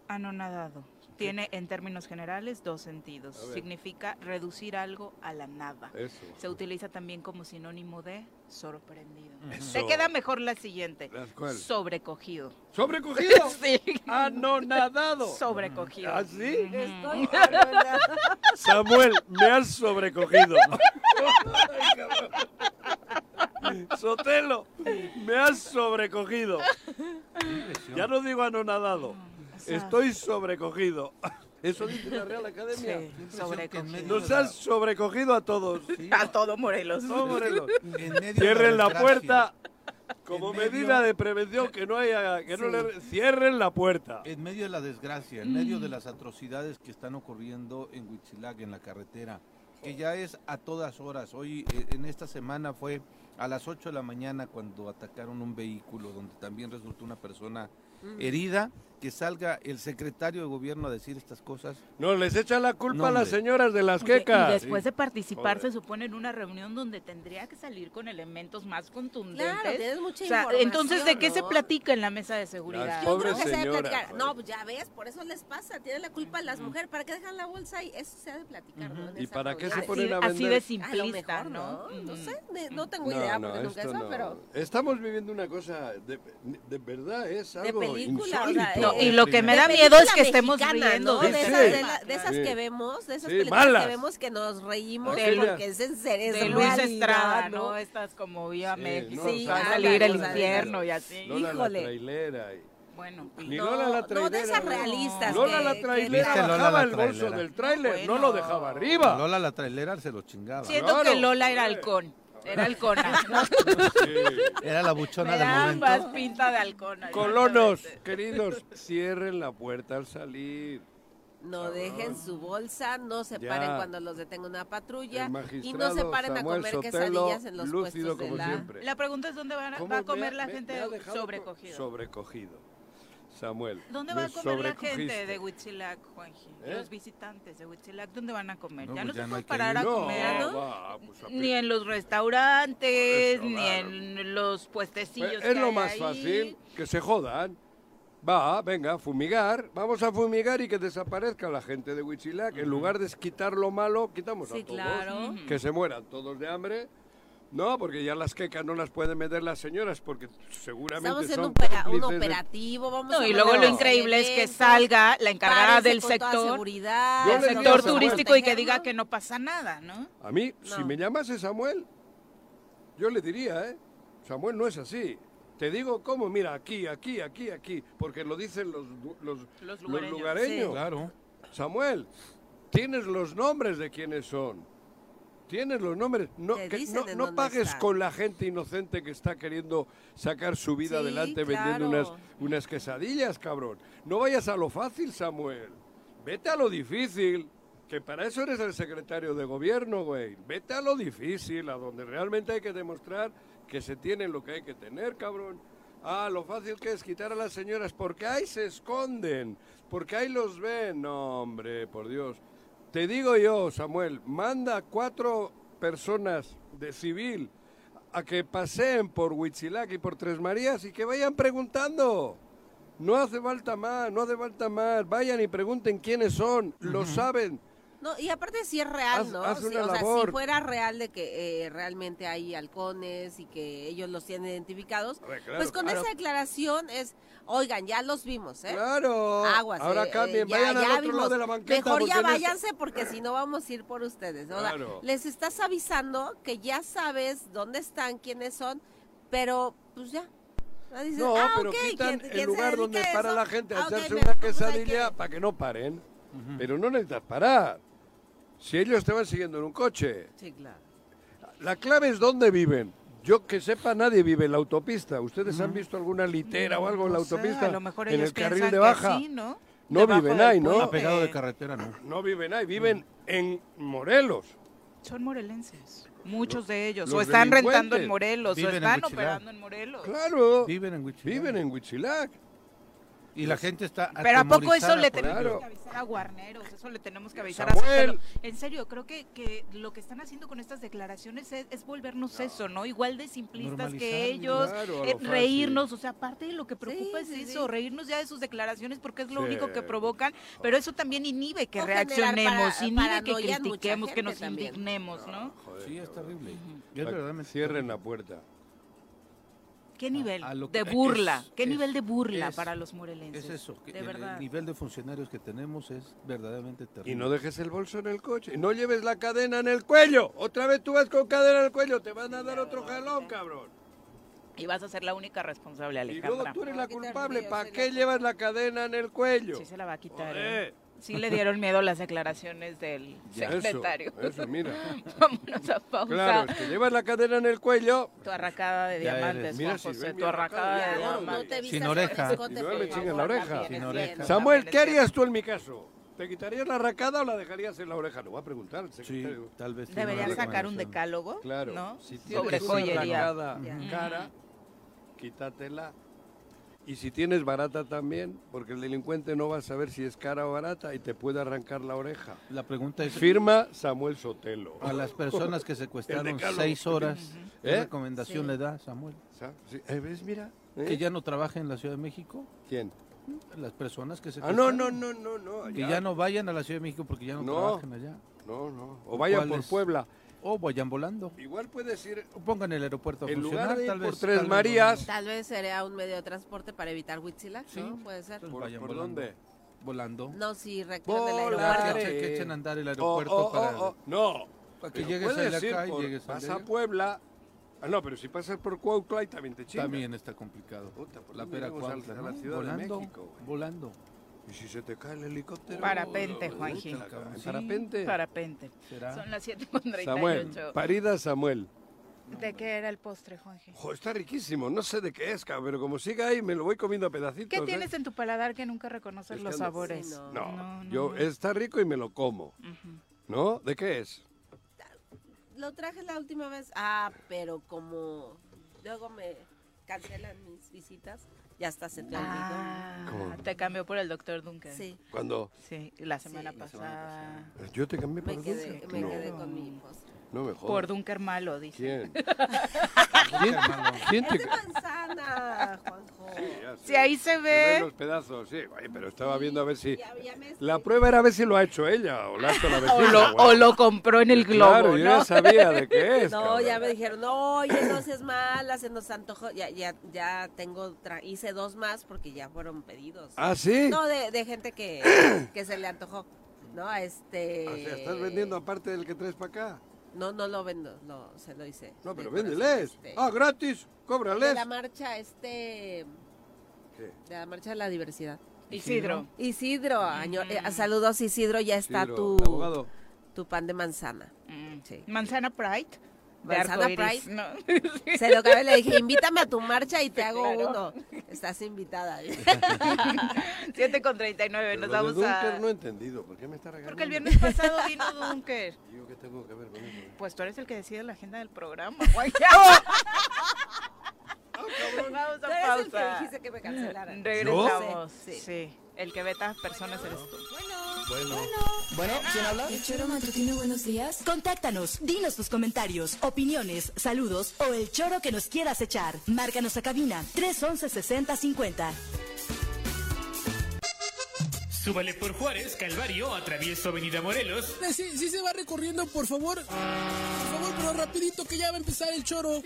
anonadado. Tiene en términos generales dos sentidos. Significa reducir algo a la nada. Eso. Se utiliza también como sinónimo de sorprendido. Eso. Te queda mejor la siguiente. Sobrecogido. ¿Sobrecogido? Sí. ¡Anonadado! Sobrecogido. ¿Ah, sí? Estoy Samuel, me has sobrecogido. Ay, cabrón. Sotelo, me has sobrecogido. Ya no digo anonadado. Estoy sobrecogido. Eso dice la Real Academia. Sí, sobrecogido. Nos has sobrecogido a todos. A todo Morelos. No, Morelos. Cierren la puerta como En medio- medida de prevención que no haya que no le cierren la puerta. En medio de la desgracia, en medio de las atrocidades que están ocurriendo en Huitzilac, en la carretera, que ya es a todas horas. Hoy, eh, en esta semana, fue a las 8 de la mañana cuando atacaron un vehículo donde también resultó una persona herida. Que salga el secretario de gobierno a decir estas cosas. No, les echan la culpa No, a las señoras de las quecas. Y después de participar, Joder. se supone en una reunión donde tendría que salir con elementos más contundentes. Claro, tienes mucha o sea, información, entonces, ¿de qué se platica en la mesa de seguridad? Las Yo creo que se debe platicar. joder. No, pues ya ves, por eso les pasa. Tienen la culpa las mujeres. ¿Para qué dejan la bolsa ahí? Eso se ha de platicar, ¿Y para qué se ponen a así, así vender? de A simplista, mejor, ¿no? ¿no? No Ujú. sé, no tengo No, idea no, porque nunca eso, no. pero... Estamos viviendo una cosa de, de verdad es De algo película, o sea, insólito. No, y lo que me da miedo es que estemos mexicana, riendo ¿no? de esas, de, tema. la- de esas Sí. que vemos, de esas películas malas. que vemos que nos reímos De porque es en serio, de Luis Estrada, ¿no? ¿no? Estas como Viva México, no, Sí, va a salir el infierno y así. Híjole. Bueno, Ni No, Lola la no, trailera. de esas realistas Lola que- la que trailera ¿Viste Lola bajaba el bolso del tráiler, no, bueno. lo dejaba arriba. Lola la trailera se lo chingaba. siento Claro, que Lola era halcón. Era halcona. Sí. Era la buchona da momento. más pinta de halcona. Colonos, queridos, cierren la puerta al salir. No dejen su bolsa, no se Ya. paren cuando los detenga una patrulla y no se paren Samuel a comer Sotelo, quesadillas en los puestos de la... siempre. La pregunta es dónde van a- ¿Cómo va a me comer ha- la me- gente sobrecogido. Sobrecogido. Samuel. ¿Dónde va a comer la gente de Huitzilac, Juanji? ¿Eh? Los visitantes de Huitzilac, ¿dónde van a comer? No, ya pues no ya se no hay puede que parar a comer, ¿no? va, pues, a Ni en los restaurantes, ni en los puestecillos. Pues que es lo hay más ahí. fácil, que se jodan. Va, venga, fumigar. Vamos a fumigar y que desaparezca la gente de Huichilac. En lugar de quitar lo malo, quitamos Sí, a todos. claro. Que se mueran todos de hambre. No, porque ya las quecas no las pueden meter las señoras porque seguramente Estamos haciendo son un, opera- operativo, vamos No, a y luego lo increíble es que salga la encargada del sector, del sector turístico y que diga que no pasa nada, ¿no? A mí, No. si me llamase Samuel, yo le diría, ¿eh? Samuel no es así. Te digo cómo, mira, aquí, aquí, aquí, aquí, porque lo dicen los, los, Los los lugareños. lugareños. Claro. Samuel, tienes los nombres de quienes son. Tienes los nombres. No, no, pagues con la gente inocente que está queriendo sacar su vida adelante vendiendo unas, unas quesadillas, cabrón. No vayas a lo fácil, Samuel. Vete a lo difícil. Que para eso eres el secretario de gobierno, güey. Vete a lo difícil, a donde realmente hay que demostrar que se tiene lo que hay que tener, cabrón. Ah, lo fácil que es quitar a las señoras, porque ahí se esconden, porque ahí los ven. No, hombre, por Dios. Te digo yo, Samuel, manda cuatro personas de civil a que paseen por Huitzilac y por Tres Marías y que vayan preguntando. No hace falta más, no hace falta más. Vayan y pregunten quiénes son, lo saben no, y aparte si es real, ¿no? o sea, si fuera real de que eh, realmente hay halcones y que ellos los tienen identificados, pues con esa declaración es, oigan, ya los vimos, ¿eh? Claro. Aguas. Ahora eh, cambien, vayan al otro lado de la banqueta. Mejor ya váyanse porque si no vamos a ir por ustedes. les estás avisando que ya sabes dónde están, quiénes son, pero pues ya, no, ah, pero quitan el lugar donde para la gente a ah, hacerse una quesadilla para que no paren. Pero no necesitas parar. Si ellos te van siguiendo en un coche. Sí, claro. La clave es dónde viven. Yo que sepa, nadie vive en la autopista. ¿Ustedes han visto alguna litera o algo en la autopista? a lo mejor en el carril de baja. ¿no? No viven ahí, ¿no? Apegado de carretera, no. No viven ahí, viven en Morelos. Son morelenses. Muchos de ellos. o están rentando en Morelos, o están operando en Morelos. Claro. Viven en Huichilac. Viven en Huichilac. Y la gente está Pero ¿a poco eso le tenemos que avisar a Guarneros? Eso le tenemos que avisar a En serio, creo que, que lo que están haciendo con estas declaraciones es, volvernos eso, ¿no? Igual de simplistas que ellos, eh, reírnos, o sea, aparte de lo que preocupa es eso, reírnos ya de sus declaraciones porque es lo único que provocan, pero eso también inhibe que reaccionemos, inhibe que critiquemos, que nos indignemos, ¿no? sí, es terrible. Cierren la puerta. ¿Qué nivel de burla? ¿Qué nivel de burla para los morelenses? Es eso, de el, verdad. nivel de funcionarios que tenemos es verdaderamente terrible. Y no dejes el bolso en el coche, y no lleves la cadena en el cuello. Otra vez tú vas con cadena en el cuello, te van a dar otro jalón, cabrón. Y vas a ser la única responsable, Alejandra. Y luego tú eres la culpable, ¿para qué llevas la cadena en el cuello? Sí se la va a quitar. ¿eh? Sí le dieron miedo las declaraciones del secretario. Eso, mira. Vámonos a pausa. Claro, que llevas la cadena en el cuello. Tu arracada de diamantes, Juan José, tu arracada de diamantes. Sin oreja. No le chingas la oreja. Sin oreja. Samuel, ¿qué harías tú en mi caso? ¿Te quitarías la arracada o la dejarías en la oreja? Lo voy a preguntar. Sí, tal vez. Deberías sacar un decálogo, claro. ¿no? Si Sobre joyería. cara, quítatela y si tienes barata también, porque el delincuente no va a saber si es cara o barata y te puede arrancar la oreja. La pregunta es... Firma Samuel Sotelo. A las personas que secuestraron seis horas, ¿qué ¿Eh? recomendación le da Samuel? ¿Eh, ¿Ves, mira? ¿Eh? ¿Que ya no trabaje en la Ciudad de México? ¿Quién? Las personas que se Ah, no, no, no, no, no. Que ya. no vayan a la Ciudad de México porque ya no, trabajan allá. No, no. O vayan por Puebla. O vayan volando. Igual puedes ir. O pongan el aeropuerto a en funcionar, lugar de tal por vez, Tres Marías. Tal vez sería un medio de transporte para evitar Huitzilac, sí. ¿no? Puede ser. ¿Por, vayan ¿por dónde? Volando. No, si requieren del aeropuerto. Que, que echen a andar el aeropuerto oh, oh, para. Oh, no. Para que llegues a acá y llegues a Vas a Puebla. Ah, no, pero si pasas por Cuautla y también te chingas. También está complicado. Puta, la pera Cuautla. A la ciudad volando, de México, volando. ¿Y si se te cae el helicóptero? Parapente, Juanji. ¿Parapente? Parapente. Son las 7.38. Samuel, parida Samuel. ¿De qué era el postre, Juanji? está riquísimo. No sé de qué es, pero como siga ahí, me lo voy comiendo a pedacitos. ¿Qué ¿eh? tienes en tu paladar que nunca reconoces los sabores? no. yo está rico y me lo como. ¿No? ¿De qué es? Lo traje la última vez. Ah, pero como luego me cancelan mis visitas ya está se te ah, Te cambió por el doctor Duncan. Sí. ¿Cuándo? Sí, la semana, pasada. Yo te cambié por me quedé, Me quedé con mi postre. No me Por Dunker malo, dice. ¿Quién? ¿Quién, ¿Quién te... manzana, Juanjo. Sí, ahí se ve. los pedazos, sí. pero estaba viendo a ver si... La prueba era a ver si lo ha hecho ella o la ha hecho la vecina. o, lo, o lo compró en el globo, Claro, yo ya sabía de qué es. No, ya me dijeron, no, oye, no seas mala, se nos antojó. Ya, ya, ya tengo... Hice dos más porque ya fueron pedidos. ¿Ah, sí? No, de, de gente que, que se le antojó. ¿no? Este... O sea, ¿estás vendiendo aparte del que traes para acá? No, no lo vendo, no, se lo hice. No, pero véndeles. Este, ah, gratis, cóbrales. De la marcha, este... ¿Qué? De la marcha de la diversidad. Isidro. Isidro, eh, saludos Isidro, ya está tu, tu pan de manzana. Mm. Manzana Pride. Manzana Pride. No. Se lo que le dije, invítame a tu marcha y te hago uno. Estás invitada. 7 con 39, nos vamos de Dunker no he entendido, ¿por qué me está regalando? Porque el viernes pasado vino Dunker. ¿Yo qué tengo que ver con eso? Pues tú eres el que decide la agenda del programa. Vamos a pausa. el que dijiste que me cancelaran. Regresamos. Sí. El que veta personas eres tú. Bueno. Bueno. ¿quién habla? El choro matutino, buenos días. Contáctanos, dinos tus comentarios, opiniones, saludos o el choro que nos quieras echar. Márcanos a cabina 311 6050. Súbale por Juárez, Calvario, atravieso Avenida Morelos. Eh, sí, sí se va recorriendo, por favor. Por favor, pero rapidito que ya va a empezar el choro.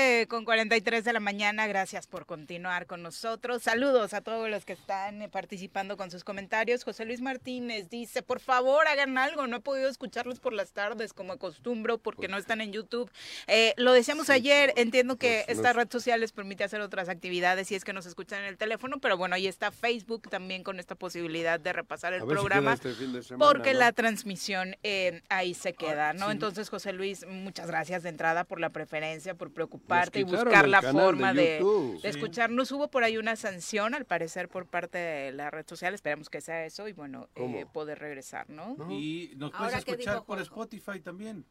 7 con 43 de la mañana, gracias por continuar con nosotros. Saludos a todos los que están eh, participando con sus comentarios. José Luis Martínez dice, por favor hagan algo, no he podido escucharlos por las tardes como acostumbro porque no están en YouTube. Eh, lo decíamos ayer, entiendo que pues, esta red social les permite hacer otras actividades y es que nos escuchan en el teléfono, pero bueno, ahí está Facebook también con esta posibilidad de repasar el programa este porque la transmisión eh, ahí se queda, ¿no? Entonces, José Luis, muchas gracias de entrada por la preferencia, por preocuparte y buscar la forma de, escucharnos. Hubo por ahí una sanción, al parecer, por parte de la red social. Esperemos que sea eso y, bueno, eh, poder regresar, ¿no? Y nos puedes escuchar por Spotify también.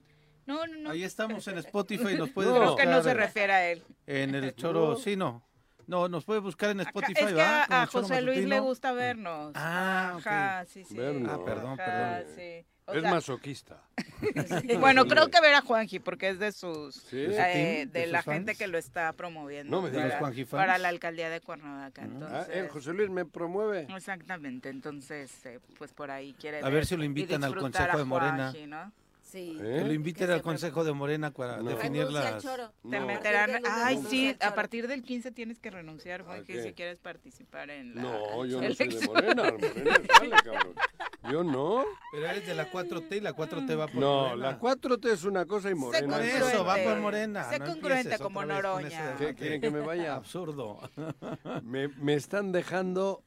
No, no, no. Ahí estamos en Spotify, nos puedes Creo que no se refiere a él. En el choro, sí, no. No, nos puede buscar en Spotify, es que a, José Luis le gusta vernos. Ah, Ajá, sí, sí. Ah, perdón, perdón. Sí es masoquista. bueno, creo que ver a Juanji, porque es de sus eh, de, la gente que lo está promoviendo. No para, para la alcaldía de Cuernavaca. Ah, el José Luis me promueve. Exactamente, entonces, eh, pues por ahí quiere. A ver, si lo invitan al Consejo de Morena. ¿no? Sí. Que lo inviten al Consejo de Morena para definir las... Te meterán... Ay, sí, a partir del 15 tienes que renunciar, Juan, que si quieres participar en la... No, yo no soy de Morena, Morena sale, cabrón. Yo no. Pero eres de la 4T y la 4T va por no, Morena. No, la 4T es una cosa y Morena Por eso, va por Morena. Sé congruente como Noroña. ¿Qué quieren que me vaya? Absurdo. Me, me están dejando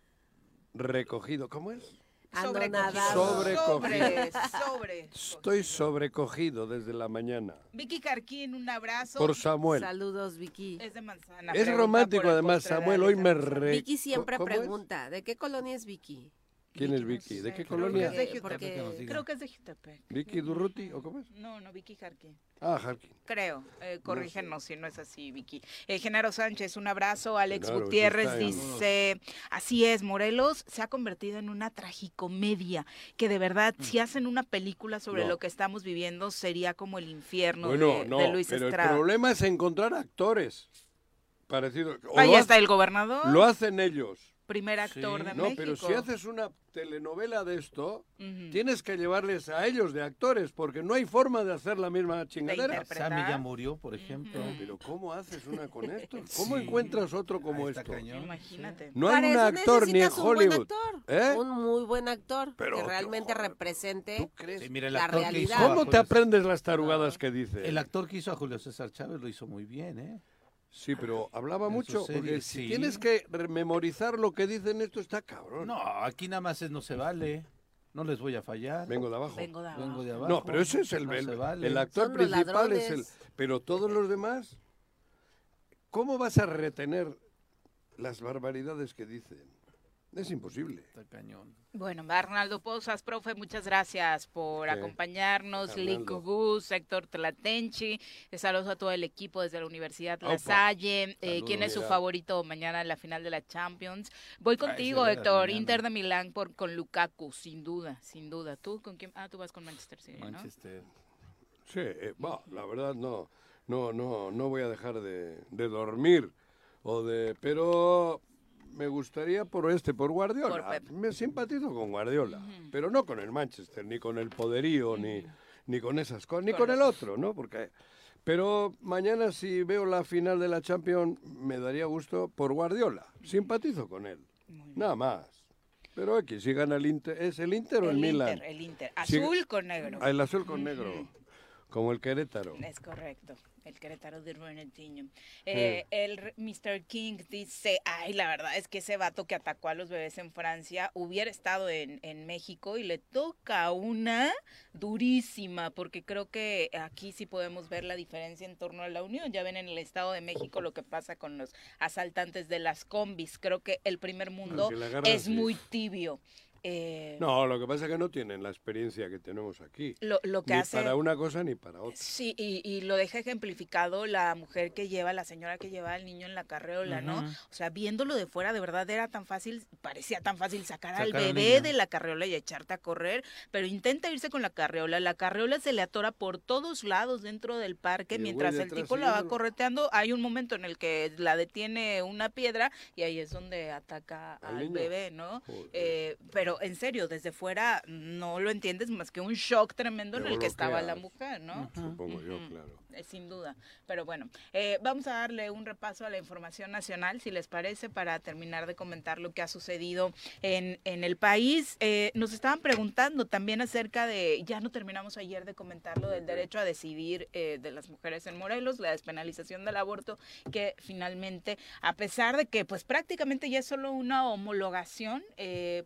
recogido. ¿Cómo es? Sobrecogido. Sobre, Estoy sobrecogido desde la mañana. Vicky Carquín, un abrazo. Por Samuel. Saludos, Vicky. Es de manzana. Es romántico además, Samuel. Hoy me re... Vicky siempre pregunta, ¿de qué colonia es Vicky? ¿Quién es Vicky? ¿De qué colonia? Creo que es de Jutepec. ¿Vicky Durruti o cómo es? No, no, Vicky Jarkin. Ah, Jarkin. Creo, eh, corrígenos si no es así, Vicky. Eh, Genaro Sánchez, un abrazo. Alex Gutiérrez dice, así es, Morelos se ha convertido en una tragicomedia, que de verdad, si hacen una película sobre lo que estamos viviendo, sería como el infierno de, no, de, Luis pero Estrada. el problema es encontrar actores parecidos. Ahí está el gobernador. Lo hacen ellos primer actor de no, México. No, pero si haces una telenovela de esto, tienes que llevarles a ellos de actores, porque no hay forma de hacer la misma chingadera. Sammy ya murió, por ejemplo. Pero ¿cómo haces una con esto? ¿Cómo encuentras otro como esto? Imagínate. No hay un actor ni en Hollywood. Un, ¿Eh? un muy buen actor que realmente represente la realidad. ¿Cómo te aprendes las tarugadas que dice? El actor que hizo a Julio César Chávez lo hizo muy bien, ¿eh? Sí, pero hablaba mucho, si tienes que memorizar lo que dicen esto está cabrón. No, aquí nada más es no se vale. No les voy a fallar. Vengo de abajo. Vengo de abajo. No, pero ese es el, el, actor principal es el, pero todos los demás ¿Cómo vas a retener las barbaridades que dicen? Es imposible. Está cañón. Bueno, Arnaldo Pozas, profe, muchas gracias por acompañarnos. Lico Gus, Héctor Tlatenchi. Saludos a todo el equipo desde la Universidad La Salle. Eh, ¿Quién es su favorito mañana en la final de la Champions? Voy contigo, Héctor. Inter de Milán por, con Lukaku, sin duda, sin duda. ¿Tú con quién? Ah, tú vas con Manchester City, Manchester. Sí, eh, la verdad no, no, no, no voy a dejar de, de dormir o de, pero me gustaría por este, por Guardiola. me simpatizo con Guardiola, pero no con el Manchester, ni con el poderío, ni, ni con esas cosas, ni con, el otro, ¿no? Porque, pero mañana si veo la final de la Champions, me daría gusto por Guardiola. Simpatizo con él, nada más. Pero aquí si gana el Inter, ¿es el Inter o el, Milan? El Inter, el Inter, azul con negro. Ah, el azul con negro, como el Querétaro. Es correcto el Querétaro de Ronaldinho. Eh, el Mr. King dice, ay, la verdad es que ese vato que atacó a los bebés en Francia hubiera estado en, en México y le toca una durísima, porque creo que aquí sí podemos ver la diferencia en torno a la Unión. Ya ven en el Estado de México lo que pasa con los asaltantes de las combis. Creo que el primer mundo es muy tibio. Eh, no, lo que pasa es que no tienen la experiencia que tenemos aquí. Lo, que ni para una cosa ni para otra. Sí, y, lo deja ejemplificado la mujer que lleva, la señora que lleva al niño en la carreola, ¿no? O sea, viéndolo de fuera, de verdad era tan fácil, parecía tan fácil sacar, al bebé de la carreola y echarte a correr, pero intenta irse con la carreola. La carreola se le atora por todos lados dentro del parque, mientras el tipo la va correteando. Hay un momento en el que la detiene una piedra y ahí es donde ataca al, bebé, ¿no? Eh, pero en serio, desde fuera no lo entiendes más que un shock tremendo en el que estaba la mujer, ¿no? Supongo yo, claro. Eh, sin duda. Pero bueno, eh, vamos a darle un repaso a la información nacional, si les parece, para terminar de comentar lo que ha sucedido en, en el país. Eh, nos estaban preguntando también acerca de, ya no terminamos ayer de comentar lo del derecho a decidir de las mujeres en Morelos, la despenalización del aborto, que finalmente, a pesar de que pues prácticamente ya es solo una homologación,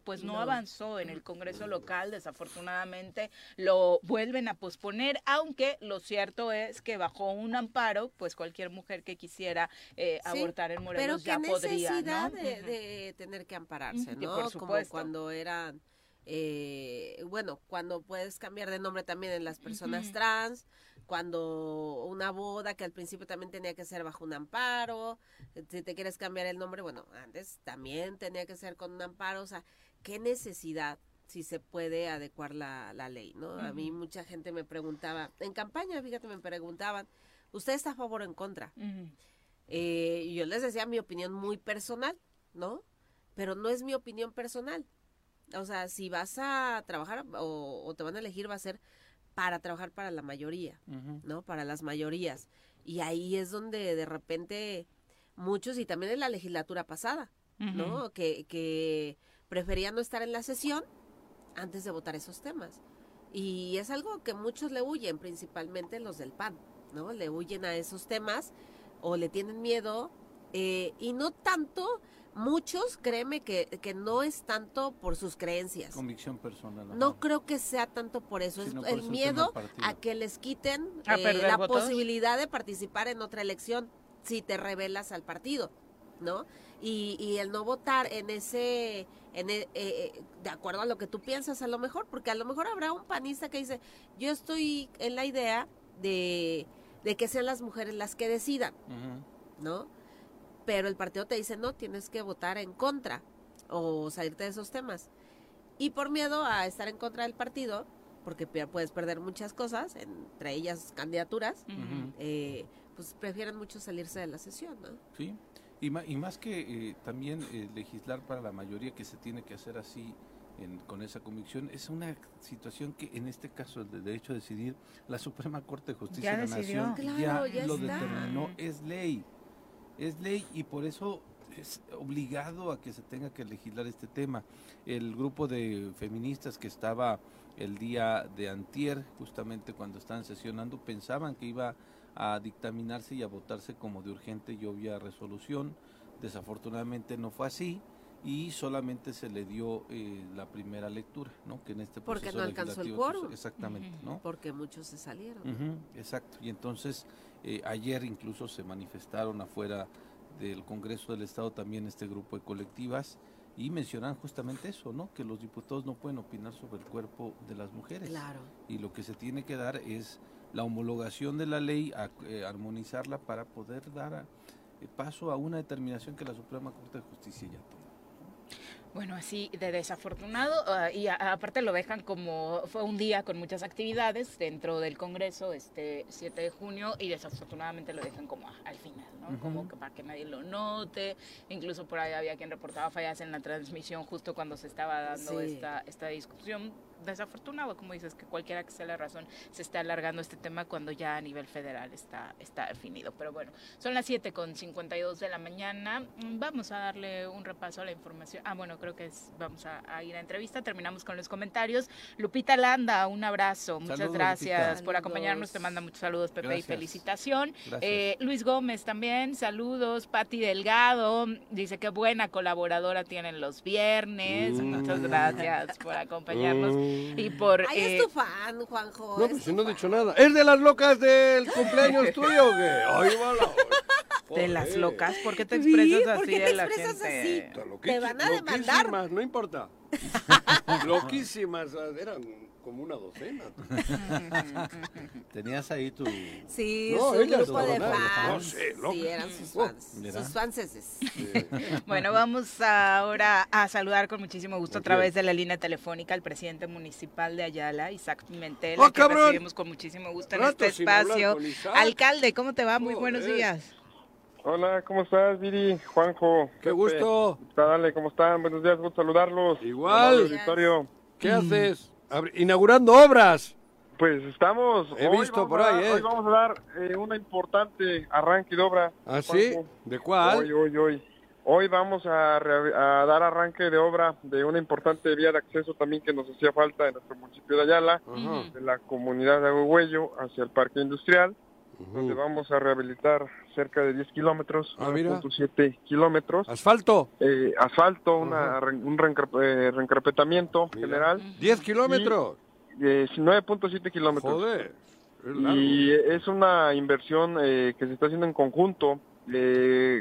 pues no, no avanzó en el Congreso local, desafortunadamente lo vuelven a posponer, aunque lo cierto es que bajo un amparo, pues cualquier mujer que quisiera eh, abortar en Morelos ya podría. necesidad de, tener que ampararse, ¿no? Como cuando eran, eh, bueno, cuando puedes cambiar de nombre también en las personas trans, cuando una boda que al principio también tenía que ser bajo un amparo, si te quieres cambiar el nombre, bueno, antes también tenía que ser con un amparo, o sea, ¿qué necesidad si se puede adecuar la, la ley, ¿no? A mí mucha gente me preguntaba, en campaña, fíjate, me preguntaban, ¿usted está a favor o en contra? Eh, y yo les decía mi opinión muy personal, ¿no? Pero no es mi opinión personal. O sea, si vas a trabajar o, te van a elegir va a ser para trabajar para la mayoría, ¿no? Para las mayorías. Y ahí es donde de repente muchos, y también en la legislatura pasada, ¿no? Que, que preferían no estar en la sesión antes de votar esos temas. Y es algo que muchos le huyen, principalmente los del PAN, ¿no? Le huyen a esos temas o le tienen miedo eh, y no tanto, muchos, créeme que, que no es tanto por sus creencias. Convicción personal. No creo que sea tanto por eso, es el miedo a que les quiten eh, la posibilidad de participar en otra elección si te revelas al partido, ¿no? Y, y el no votar en ese eh, eh, de acuerdo a lo que tú piensas a lo mejor, porque a lo mejor habrá un panista que dice, yo estoy en la idea de, que sean las mujeres las que decidan, ¿no? Pero el partido te dice, no, tienes que votar en contra o salirte de esos temas. Y por miedo a estar en contra del partido, porque puedes perder muchas cosas, entre ellas candidaturas, eh, pues prefieren mucho salirse de la sesión, ¿no? Sí, y, más que eh, también eh, legislar para la mayoría que se tiene que hacer así con esa convicción, es una situación que en este caso el de derecho a decidir, la Suprema Corte de Justicia de la Nación ya, lo determinó, es ley, es ley y por eso es obligado a que se tenga que legislar este tema. El grupo de feministas que estaba el día de antier, justamente cuando estaban sesionando, pensaban que iba a dictaminarse y a votarse como de urgente y obvia resolución. Desafortunadamente no fue así y solamente se le dio eh, la primera lectura, ¿no? Que en este porque no alcanzó el quórum. Exactamente, ¿no? Porque muchos se salieron. exacto. Y entonces eh, ayer incluso se manifestaron afuera del Congreso del Estado también este grupo de colectivas y mencionan justamente eso, ¿no? Que los diputados no pueden opinar sobre el cuerpo de las mujeres. Claro. Y lo que se tiene que dar es la homologación de la ley, a, eh, armonizarla para poder dar eh, paso a una determinación que la Suprema Corte de Justicia ya tomó. Bueno, así de desafortunado ah, y aparte lo dejan como fue un día con muchas actividades dentro del Congreso este 7 de junio y desafortunadamente lo dejan como al final, ¿no? Como que para que nadie lo note, incluso por ahí había quien reportaba fallas en la transmisión justo cuando se estaba dando esta esta discusión desafortunado, como dices, que cualquiera que sea la razón, se está alargando este tema cuando ya a nivel federal está, está definido. Pero bueno, son las 7 con 52 de la mañana. Vamos a darle un repaso a la información. Ah, bueno, creo que es, vamos a, ir a entrevista. Terminamos con los comentarios. Lupita Landa, un abrazo. Muchas gracias por acompañarnos. Te manda muchos saludos, Pepe, y felicitación. Eh, Luis Gómez también, saludos. Pati Delgado, dice que buena colaboradora tienen los viernes. Mm. Muchas gracias por acompañarnos. Mm. Y por... Ahí es eh, tu fan, Juanjo. No, pues si no he dicho nada. ¿Es de las locas del cumpleaños tuyo o qué? Ay, De las locas, ¿por qué te expresas así ¿Por qué te expresas así? Te van a demandar. No importa. Loquísimas, eran como una docena. Tenías ahí tu... Sí, no, su grupo de fans. No sí, eran sus fans. Sus fans. bueno, vamos ahora a saludar con muchísimo gusto a través de la línea telefónica al presidente municipal de Ayala, Isaac Pimentel, ¡Oh, que recibimos con muchísimo gusto en este espacio. Alcalde, ¿cómo te va? Muy buenos días. Hola, ¿cómo estás, Viri? Juanjo. Qué gusto. Dale, ¿cómo están? Buenos días, gusto saludarlos. Igual. ¿Qué haces? Inaugurando obras. Pues estamos. He visto por ahí, ¿eh? Hoy vamos a dar eh, una importante arranque de obra. ¿Ah, sí? ¿De cuál? Hoy, hoy, hoy. Hoy vamos a, dar arranque de obra de una importante vía de acceso también que nos hacía falta en nuestro municipio de Ayala, de la comunidad de Agüehuello hacia el parque industrial donde vamos a rehabilitar cerca de 10 kilómetros, ah, 9.7 kilómetros. ¿Asfalto? Eh, asfalto, una, un eh, reencarpetamiento general. ¿10 kilómetros? 9.7 kilómetros. Joder. y es una inversión eh, que se está haciendo en conjunto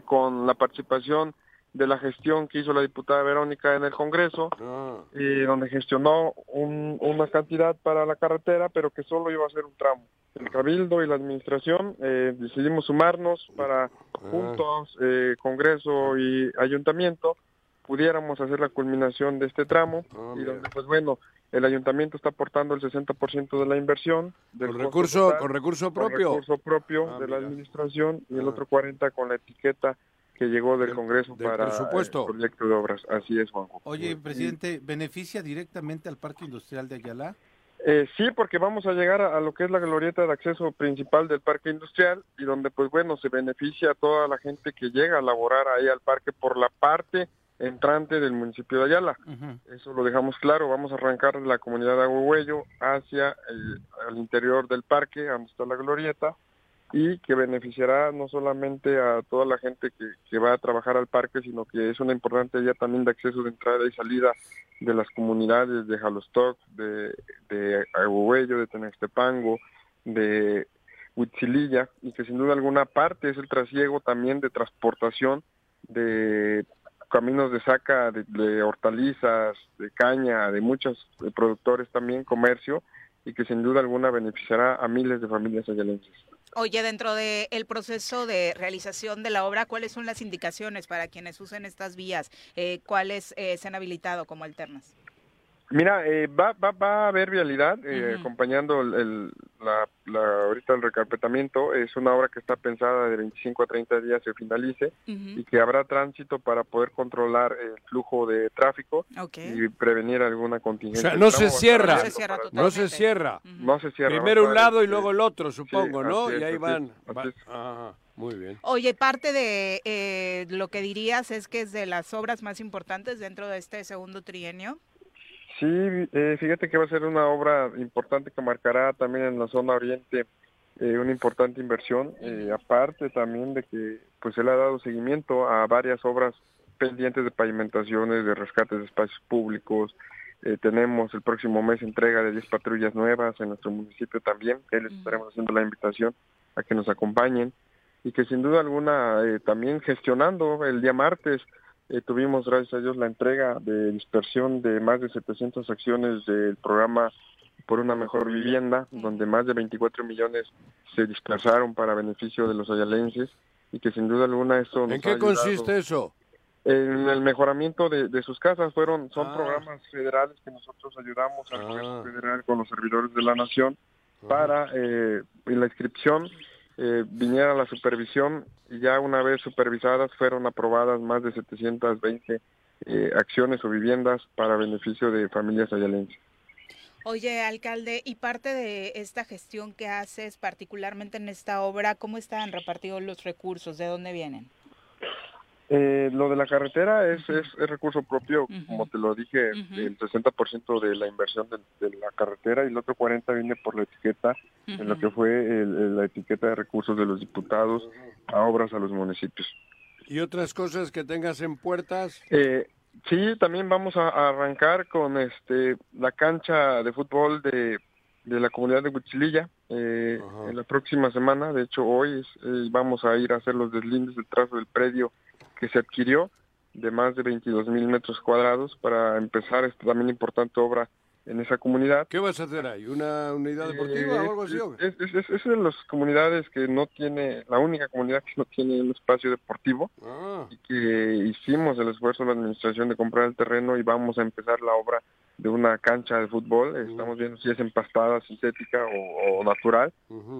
con la participación de la gestión que hizo la diputada Verónica en el Congreso, ah. donde gestionó una cantidad para la carretera, pero que solo iba a ser un tramo. El Cabildo y la Administración eh, decidimos sumarnos para ah. juntos, eh, Congreso y Ayuntamiento, pudiéramos hacer la culminación de este tramo ah, y donde, pues bueno, el Ayuntamiento está aportando el 60% de la inversión. Del ¿Con, recurso, ¿Con recurso propio? Con recurso propio de la Administración y el otro 40% con la etiqueta que llegó del Congreso para el proyecto de obras. Así es, Juanjo. Oye, presidente, ¿beneficia directamente al Parque Industrial de Ayala? Eh, sí, porque vamos a llegar a, lo que es la glorieta de acceso principal del parque industrial y donde pues bueno se beneficia a toda la gente que llega a laborar ahí al parque por la parte entrante del municipio de Ayala. Eso lo dejamos claro, vamos a arrancar de la comunidad de Agüehuello hacia el interior del parque, donde está la glorieta, y que beneficiará no solamente a toda la gente que, va a trabajar al parque, sino que es una importante vía también de acceso de entrada y salida de las comunidades de Jalostoc, de, de Aguhuello, de Tenextepango, de Huitzililla, y que sin duda alguna parte es el trasiego también de transportación de caminos de saca de, hortalizas, de caña, de muchos productores también, comercio, y que sin duda alguna beneficiará a miles de familias ayalenses. Oye, dentro del proceso de realización de la obra, ¿cuáles son las indicaciones para quienes usen estas vías? Eh, ¿Cuáles eh, se han habilitado como alternas? Mira, eh, va, va, va a haber vialidad eh, acompañando el, la, ahorita el recarpetamiento. Es una obra que está pensada de 25 a 30 días se finalice y que habrá tránsito para poder controlar el flujo de tráfico y prevenir alguna contingencia. O sea, no se cierra, no se cierra. No se cierra. Primero un lado y luego el otro, supongo, ¿no? y ahí van. muy bien. Oye, parte de eh, lo que dirías es que es de las obras más importantes dentro de este segundo trienio. Sí, eh, fíjate que va a ser una obra importante que marcará también en la zona oriente eh, una importante inversión, eh, aparte también de que pues le ha dado seguimiento a varias obras pendientes de pavimentaciones, de rescates de espacios públicos. tenemos el próximo mes entrega de 10 patrullas nuevas en nuestro municipio también, les estaremos haciendo la invitación a que nos acompañen y que sin duda alguna también gestionando el día martes eh, tuvimos, gracias a Dios, la entrega de dispersión de más de 700 acciones del programa por una mejor vivienda, donde más de 24 millones se dispersaron para beneficio de los ayalenses y que sin duda alguna eso... ¿En qué consiste eso? En el mejoramiento de, sus casas fueron son ah. programas federales que nosotros ayudamos al gobierno ah. federal con los servidores de la nación para eh, la inscripción eh, viniera la supervisión y ya una vez supervisadas fueron aprobadas más de 720 eh, acciones o viviendas para beneficio de familias ayalenses. Oye, alcalde, y parte de esta gestión que haces, particularmente en esta obra, ¿cómo están repartidos los recursos? ¿De dónde vienen? Eh, lo de la carretera es, es, recurso propio, como te lo dije, el 60% de la inversión de, la carretera y el otro 40% viene por la etiqueta, en lo que fue la etiqueta de recursos de los diputados a obras a los municipios. ¿Y otras cosas que tengas en puertas? Eh, sí, también vamos a, arrancar con este la cancha de fútbol de, de la comunidad de Huichililla eh, en la próxima semana. De hecho, hoy eh, vamos a ir a hacer los deslindes del trazo del predio que se adquirió de más de 22 mil metros cuadrados para empezar esta también importante obra en esa comunidad. ¿Qué vas a hacer ahí? ¿Una unidad deportiva o algo así? Es, es, es, de las comunidades que no tiene, la única comunidad que no tiene un espacio deportivo ah. y que hicimos el esfuerzo de la administración de comprar el terreno y vamos a empezar la obra de una cancha de fútbol. Estamos viendo si es empastada, sintética o, natural,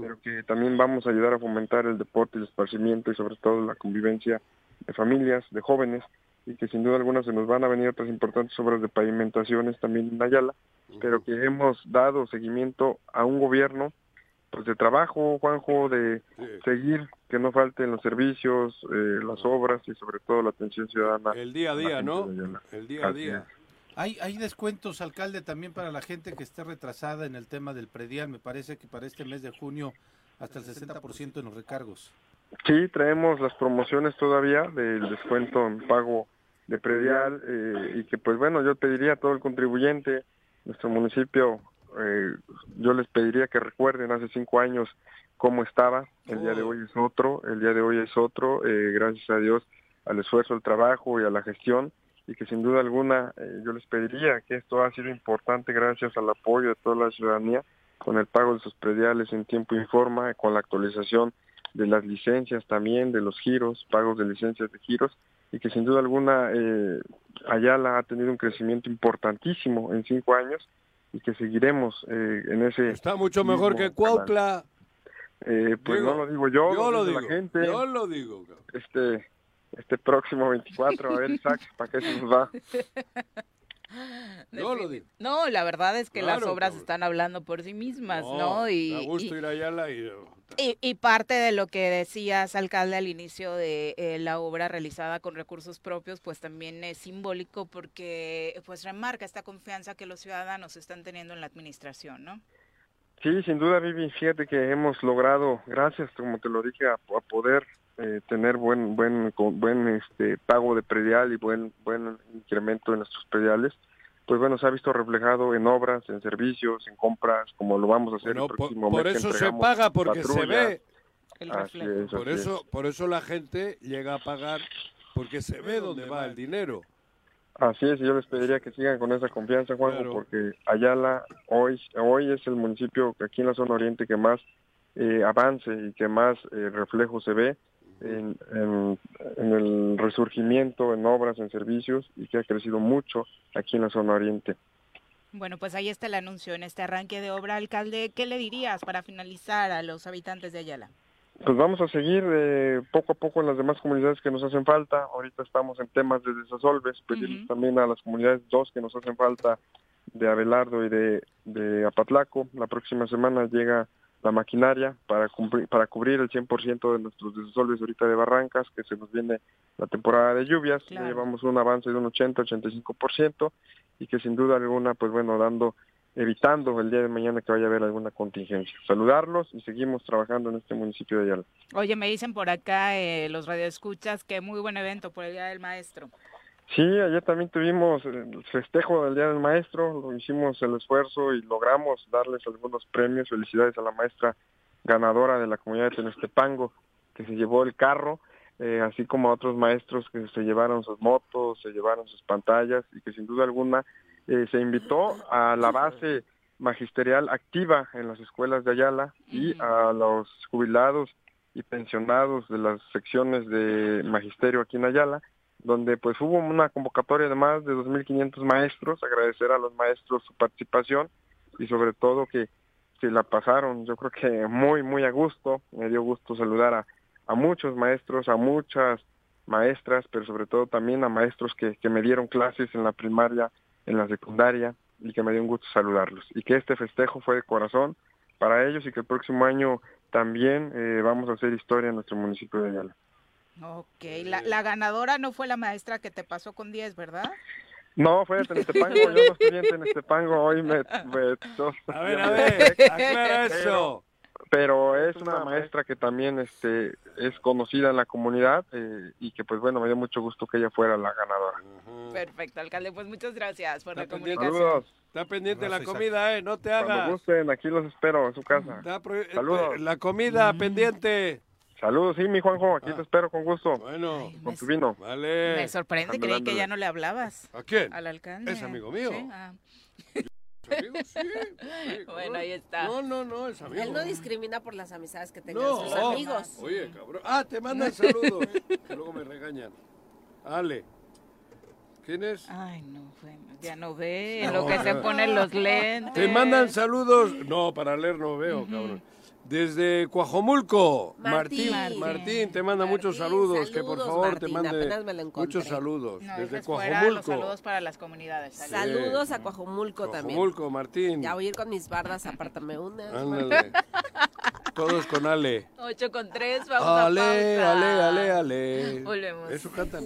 pero que también vamos a ayudar a fomentar el deporte, el esparcimiento y sobre todo la convivencia de familias, de jóvenes y que sin duda alguna se nos van a venir otras importantes obras de pavimentaciones también en Ayala, pero que hemos dado seguimiento a un gobierno pues de trabajo, Juanjo, de seguir que no falten los servicios, eh, las obras y sobre todo la atención ciudadana. El día a día, ¿no? El día a día. Hay, hay descuentos, alcalde, también para la gente que esté retrasada en el tema del predial. Me parece que para este mes de junio hasta el 60% en los recargos. Sí, traemos las promociones todavía del descuento en pago de predial eh, y que pues bueno, yo pediría a todo el contribuyente, nuestro municipio, eh, yo les pediría que recuerden hace cinco años cómo estaba, el día de oh. hoy es otro, el día de hoy es otro, eh, gracias a Dios al esfuerzo, al trabajo y a la gestión y que sin duda alguna yo les pediría que esto ha sido importante gracias al apoyo de toda la ciudadanía con el pago de sus prediales en tiempo y forma, con la actualización de las licencias también, de los giros, pagos de licencias de giros, y que sin duda alguna eh, Ayala ha tenido un crecimiento importantísimo en cinco años y que seguiremos eh, en ese... Está mucho mejor que Cuautla. Eh, pues no lo digo yo, yo lo, digo, la gente. Yo lo digo. Este, este próximo 24, a ver, Isaac, ¿para qué se nos va? No, lo digo. no, la verdad es que las obras están hablando por sí mismas, ¿no? Y, gusto ir allá y, y, parte de lo que decías, alcalde, al inicio de eh, la obra realizada con recursos propios, pues también es simbólico porque pues remarca esta confianza que los ciudadanos están teniendo en la administración, ¿no? Sí, sin duda, Vivi, fíjate que hemos logrado, gracias, como te lo dije, a, poder eh, tener buen buen buen este pago de predial y buen buen incremento en nuestros prediales pues bueno, se ha visto reflejado en obras, en servicios, en compras, como lo vamos a hacer el próximo por, por eso se paga, porque se ve. El por, eso, por eso la gente llega a pagar, porque se ve dónde va el dinero. Así es, yo les pediría que sigan con esa confianza, Juanjo, porque Ayala hoy, hoy es el municipio aquí en la zona oriente que más eh, avance y que más eh, reflejo se ve en, el resurgimiento en obras, en servicios y que ha crecido mucho aquí en la zona oriente. Bueno, pues ahí está el anuncio en este arranque de obra, alcalde. ¿Qué le dirías para finalizar a los habitantes de Ayala? Pues vamos a seguir eh, poco a poco en las demás comunidades que nos hacen falta. Ahorita estamos en temas de desasolves, pedirles también a las comunidades dos que nos hacen falta de Abelardo y de, de Apatlaco. La próxima semana llega la maquinaria para cumplir, para cubrir el 100% de nuestros desasolves ahorita de barrancas, que se nos viene la temporada de lluvias, llevamos un avance de un 80-85% y que sin duda alguna, pues bueno, dando evitando el día de mañana que vaya a haber alguna contingencia. Saludarlos y seguimos trabajando en este municipio de Ayala. Oye, me dicen por acá eh, los radioescuchas que muy buen evento por el Día del Maestro. Sí, ayer también tuvimos el festejo del Día del Maestro, lo hicimos el esfuerzo y logramos darles algunos premios. Felicidades a la maestra ganadora de la comunidad de Tenestepango, que se llevó el carro, eh, así como a otros maestros que se llevaron sus motos, se llevaron sus pantallas y que sin duda alguna eh, se invitó a la base magisterial activa en las escuelas de Ayala y a los jubilados y pensionados de las secciones de magisterio aquí en Ayala donde pues hubo una convocatoria de más de 2.500 maestros, agradecer a los maestros su participación y sobre todo que, se la pasaron, yo creo que muy, muy a gusto, me dio gusto saludar a, a muchos maestros, a muchas maestras, pero sobre todo también a maestros que, que me dieron clases en la primaria, en la secundaria, y que me dio un gusto saludarlos. Y que este festejo fue de corazón para ellos y que el próximo año también eh, vamos a hacer historia en nuestro municipio de Ayala. Ok, la, la ganadora no fue la maestra que te pasó con 10, ¿verdad? No, fue de Tenestepango, yo no estoy en Tenestepango, hoy me... me a ver, a ver, aclara eso. Pero es una maestra que también este es conocida en la comunidad eh, y que pues bueno, me dio mucho gusto que ella fuera la ganadora. Perfecto, alcalde, pues muchas gracias por la comunicación. Saludos. Está pendiente la comida, eh, no te hagas. Cuando gusten, aquí los espero en su casa. Saludos. La comida pendiente. Saludos, sí, mi Juanjo, aquí te espero con gusto. Bueno, con tu vino. Vale. Me sorprende, creí que ya no le hablabas. ¿A quién? Al alcalde. Es amigo mío. Sí, ah. Amigo, sí, sí, bueno, ahí está. No, no, no, es amigo. Él no discrimina por las amistades que tenga No, sus amigos. Oye, cabrón. Ah, te mandan saludos. que luego me regañan. Ale. ¿Quién es? Ay, no, bueno, ya no ve en lo que se ponen los lentes. Te mandan saludos. No, para leer no veo, cabrón. Desde Cuajomulco, Martín, Martín, Martín, te manda muchos saludos, que por saludos, favor Martín, te mande muchos saludos. No, Desde Cuajomulco. los saludos para las comunidades. Sí. Saludos a Coajomulco también. Cuajomulco, Martín. Ya voy a ir con mis bardas, apártame una. Ándale. Todos con Ale. 8 con 3, vamos Ale, a pausa. ale, ale, ale. Volvemos. Eso cantan.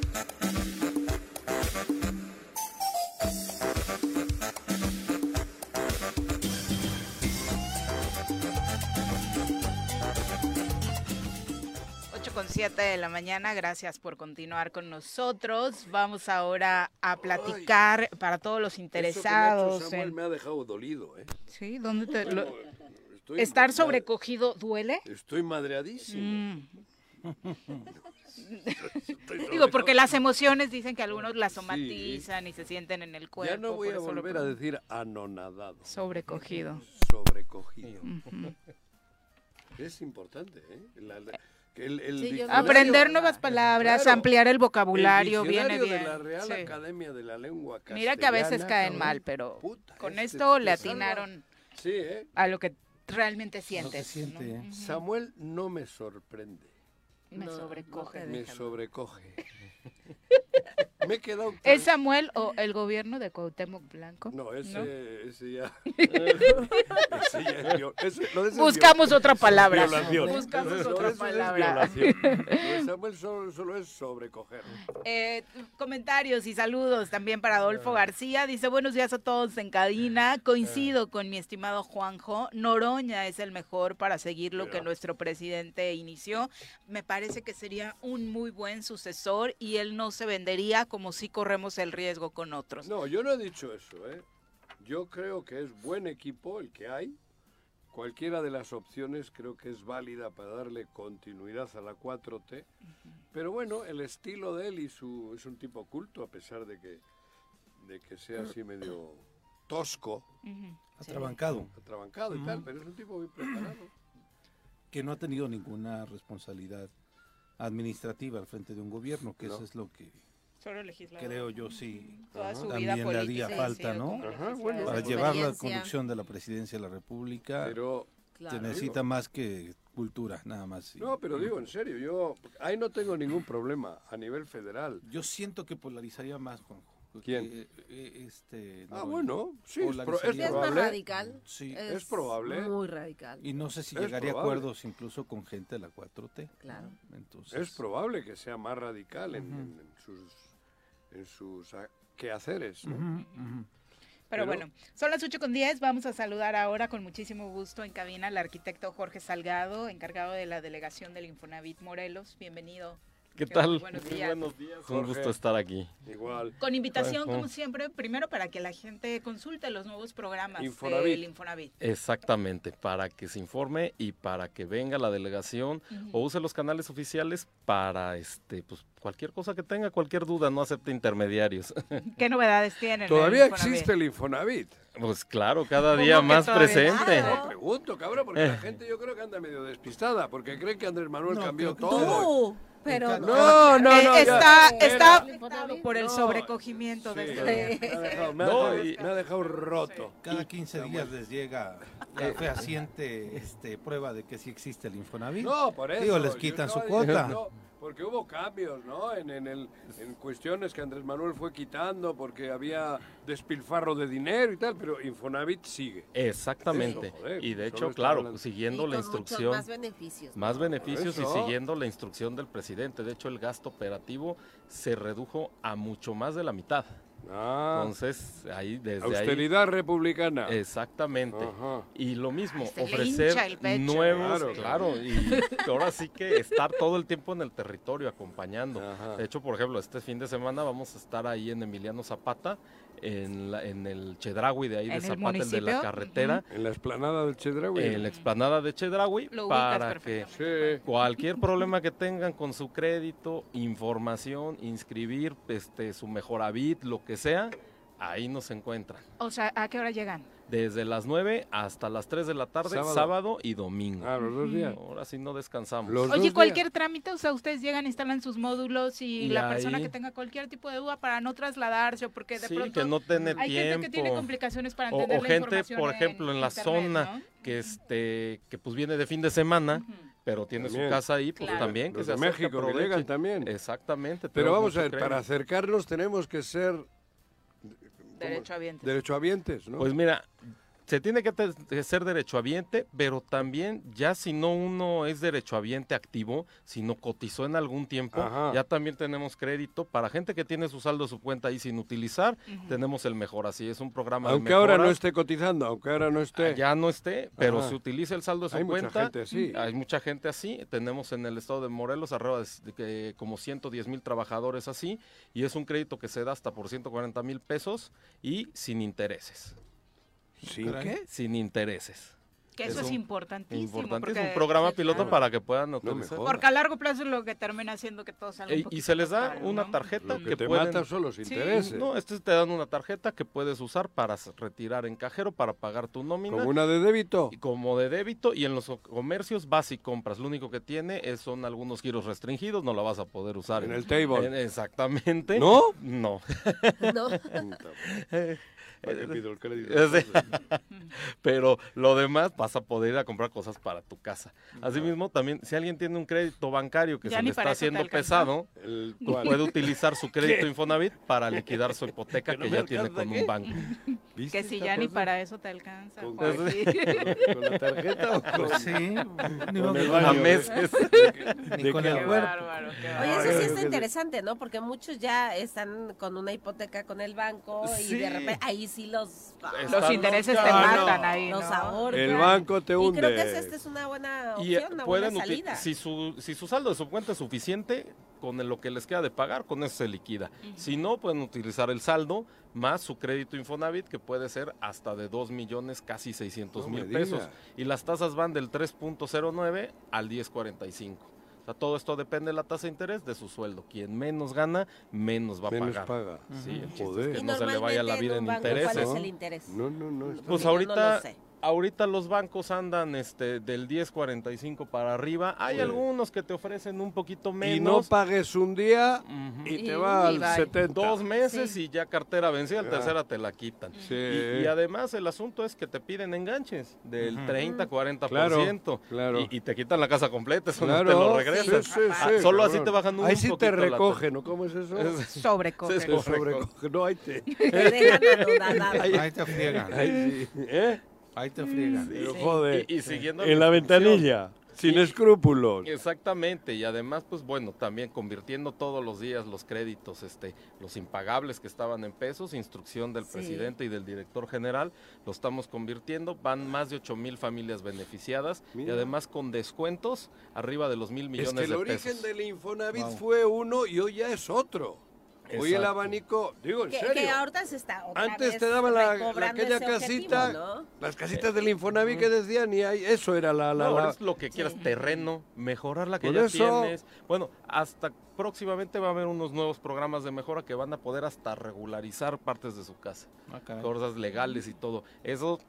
Con 7 de la mañana, gracias por continuar con nosotros. Vamos ahora a platicar para todos los Eso que me ha interesados. hecho Samuel en- me ha dejado dolido, ¿eh? Sí, ¿dónde te lo- Estoy ¿Estar ma- sobrecogido duele? Estoy madreadísimo. Mm. Digo, porque las emociones dicen que algunos las somatizan y se sienten en el cuerpo. Ya no voy a volver a decir anonadado. Sobrecogido. Sobrecogido. Ujú. Es importante, ¿eh? La- la- el- el Sí, yo diccionario- Aprender nuevas palabras, Claro. ampliar el vocabulario, el viene bien. de la Real sí. Academia de la Lengua Castellana. Mira que a veces caen cabrón. mal, pero Puta, con este esto le atinaron Sí, ¿eh? a lo que realmente sientes. siente. ¿eh? Samuel no me sorprende. Me sobrecoge. Me sobrecoge. me he quedado... ¿Es Samuel o el gobierno de Cuauhtémoc Blanco? No, ese, ¿No? ese ya... ese ya es viol- ese- es Buscamos viol- otra palabra. Violación. Buscamos Eso- otra eso es palabra. Samuel solo, solo es sobrecoger. Eh, comentarios y saludos también para Adolfo García. Dice, buenos días a todos en cabina. Coincido con mi estimado Juanjo. Noroña es el mejor para seguir lo que nuestro presidente inició. Me parece que sería un muy buen sucesor y él no se vendería como si corremos el riesgo con otros. No, yo no he dicho eso, ¿eh? Yo creo que es buen equipo el que hay. Cualquiera de las opciones creo que es válida para darle continuidad a la 4T. Pero bueno, el estilo de él y su es un tipo culto a pesar de que de que sea así medio tosco, Atrabancado. atrabancado y tal, pero es un tipo bien preparado. Que no ha tenido ninguna responsabilidad administrativa al frente de un gobierno, que eso es lo que Solo legislador. creo yo sí Toda su vida también le haría falta, sido ¿no? Ajá, bueno. Para llevar la conducción de la presidencia de la República Pero Claro. se necesita más que cultura, nada más. sí. no, pero digo en serio, yo ahí no tengo ningún problema a nivel federal. Yo siento que polarizaría más, Juanjo. ¿Quién? eh, eh, este, Ah, Noroña. bueno, sí, es, pro- es Polarizaría. Sí, es más probable. radical. Sí. Es probable. Muy radical. Y no sé si Es llegaría a probable. acuerdos incluso con gente de la 4T. Claro. Entonces, Es probable que sea más radical en, Ujú. en- en sus, en sus ah, quehaceres. Pero Pero- bueno, son las 8 con 10. Vamos a saludar ahora con muchísimo gusto en cabina al arquitecto Jorge Salgado, encargado de la delegación del Infonavit Morelos. Bienvenido. ¿Qué tal? Buenos Muy días. buenos días. Un Jorge. gusto estar aquí. Igual. Con invitación, como siempre, primero para que la gente consulte los nuevos programas Infonavit. del Infonavit. Exactamente, para que se informe y para que venga la delegación o use los canales oficiales para este pues cualquier cosa que tenga, cualquier duda, no acepte intermediarios. ¿Qué novedades tienen? en Todavía existe el Infonavit. Pues claro, cada día más presente. No, pregunto, cabrón, porque la gente yo creo que anda medio despistada, porque cree que Andrés Manuel cambió todo. Pero no, no, no. está, está por el sobrecogimiento de este. Me ha dejado, me ha dejado roto. Cada 15 días les llega la fehaciente este, prueba de que sí existe el Infonavit. No, por eso. Digo, les quitan su cuota. Porque hubo cambios, ¿no? En, en, el, en cuestiones que Andrés Manuel fue quitando, porque había despilfarro de dinero y tal, pero Infonavit sigue. Exactamente. y de hecho, claro, siguiendo la instrucción. Más beneficios. Más beneficios y siguiendo la instrucción del presidente. De hecho, el gasto operativo se redujo a mucho más de la mitad. Ah, Entonces, ahí desde austeridad republicana. Exactamente. Ajá. Y lo mismo, Se ofrecer nuevos, Claro. claro, y ahora sí que estar todo el tiempo en el territorio acompañando. Ajá. De hecho, por ejemplo, este fin de semana vamos a estar ahí en Emiliano Zapata, en, la- en el Chedraui de ahí de ¿En el Zapata, el de la carretera, En la explanada del Chedraui. en la explanada de Chedraui, para que Sí. cualquier problema que tengan con su crédito, información, inscribir este su Mejoravit, lo que sea, ahí nos encuentran. O sea, ¿a qué hora llegan? Desde las 9 hasta las 3 de la tarde, Sábado. sábado, y domingo. Ah, los dos días. Ahora sí no descansamos. Los Oye, días. cualquier trámite, o sea, ustedes llegan, instalan sus módulos y, Y la persona que tenga cualquier tipo de duda para no trasladarse o porque de sí, pronto que no tiene hay tiempo. gente que tiene complicaciones para o, entender o la gente, información por ejemplo, en, la internet, zona ¿no? que este que pues viene de fin de semana, pero tiene También. su casa ahí, pues Claro. también que Los se de acerque, México que llegan también. Exactamente. Pero vamos a ver, para acercarnos tenemos que ser Derechohabientes. derechohabientes, ¿no? Pues mira, se tiene que que ser derechohabiente, pero también ya si no uno es derechohabiente activo, si no cotizó en algún tiempo, Ajá. ya también tenemos crédito. Para gente que tiene su saldo de su cuenta ahí sin utilizar, tenemos el mejor. Así es un programa de aunque ahora no esté cotizando, aunque ahora no esté. Ya no esté, pero Ajá. si utiliza el saldo de su Hay mucha cuenta, gente así. hay mucha gente así. Tenemos en el estado de Morelos arriba de, de que como 110 mil trabajadores así, y es un crédito que se da hasta por 140 mil pesos y sin intereses. ¿Sin qué? Sin intereses. Que eso Es importantísimo. Importante, es un programa piloto claro. para que puedan utilizar. Porque a largo plazo es lo que termina haciendo que todo salga Ey, y se les da caro, una ¿no? tarjeta Lo que que te pueden... mata son los Sí. intereses. No, este te dan una tarjeta que puedes usar para retirar en cajero, para pagar tu nómina. Como una de débito. y como de débito y en los comercios vas y compras. Lo único que tiene es, son algunos giros restringidos, no la vas a poder usar. En el table. en- exactamente. ¿No? No. ¿no? ¿Para qué pido el crédito? Sí. Pero lo demás vas a poder ir a comprar cosas para tu casa. Asimismo, también, si alguien tiene un crédito bancario que Ya se le está haciendo pesado, El- pues puede utilizar su crédito ¿Qué? Infonavit para liquidar su hipoteca Que no que me ya tiene con ¿qué? un banco. ¿Viste Que si ya ni para eso te alcanza. ¿Con, Joaquín. con la tarjeta o con, Pues sí, ni con el? A meses. ni ¿De con el cuerpo. Oye, eso sí está interesante, ¿no? Porque muchos ya están con una hipoteca con el banco y Sí. de repente ahí sí los, Los intereses te no. matan ahí, los ahorcan. El banco te Y creo que hunde. esta es una buena Y opción, una pueden buena salida. si su si su saldo de su cuenta es suficiente con lo que les queda de pagar, con eso se liquida. Si no, pueden utilizar el saldo más su crédito Infonavit que puede ser hasta de 2 millones casi 600 No me mil pesos y las tasas van del 3.09 al 10.45. O sea, todo esto depende de la tasa de interés de su sueldo. Quien menos gana, menos va a Menos pagar. paga. Sí, el chiste es que no se le vaya la vida en banco, ¿Cuál intereses. es ¿no? el interés? No, no, no. Pues yo no ahorita, lo sé. Ahorita los bancos andan este del 10.45 para arriba. Hay Sí. algunos que te ofrecen un poquito menos. Y no pagues un día Ujú. y te Y- va y al bye. 70. Dos meses Sí. y ya cartera vencida, al Ya. tercera te la quitan. Sí. Y, y además el asunto es que te piden enganches del Ujú. 30, 40%. Claro, claro. Y, y te quitan la casa completa, eso Claro. no te lo regresan. Sí, sí, Ah, sí, solo así te bajan un Ahí sí te la- recogen, ¿no? ¿Cómo es eso? Sobrecoge. Sí, Te sobrecoge. No, ahí te... Te Ahí te friegan. Ahí sí. ¿Eh? Ahí te friegan. Pero joder. Y, y siguiendo En la ventanilla. Sin Y- escrúpulos. Exactamente, y además, pues bueno, también convirtiendo todos los días los créditos, este, los impagables que estaban en pesos, instrucción del Sí. presidente y del director general, lo estamos convirtiendo, van más de 8 mil familias beneficiadas y además con descuentos arriba de los mil Es millones que el origen del Infonavit Wow. fue uno y hoy ya es otro. Hoy el abanico, digo, en serio. Que ahorita se está Antes te daban la, aquella casita, las casitas del Infonavit que decían y ahí, eso era la... la, no, es lo que quieras, terreno, mejorar la que ya tienes. Bueno, hasta próximamente va a haber unos nuevos programas de mejora que van a poder hasta regularizar partes de su casa. Ah, cosas legales y todo. Eso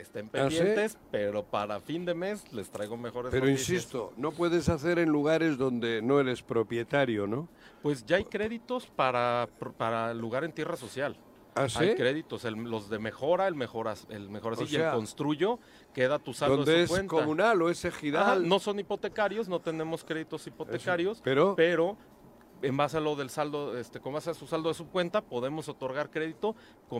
estén ¿Ah, pendientes, pero para fin de mes les traigo mejores Pero insisto, no puedes hacer en lugares donde no eres propietario, ¿no? Pues ya hay créditos para, para lugar en tierra social. ¿Ah, Hay créditos, los de mejora, el mejora, el mejora y el construyo, queda tu saldo de su es comunal o es ejidal. no son hipotecarios, no tenemos créditos hipotecarios, pero, pero en base a lo del saldo, este, con base a su saldo de su cuenta, podemos otorgar crédito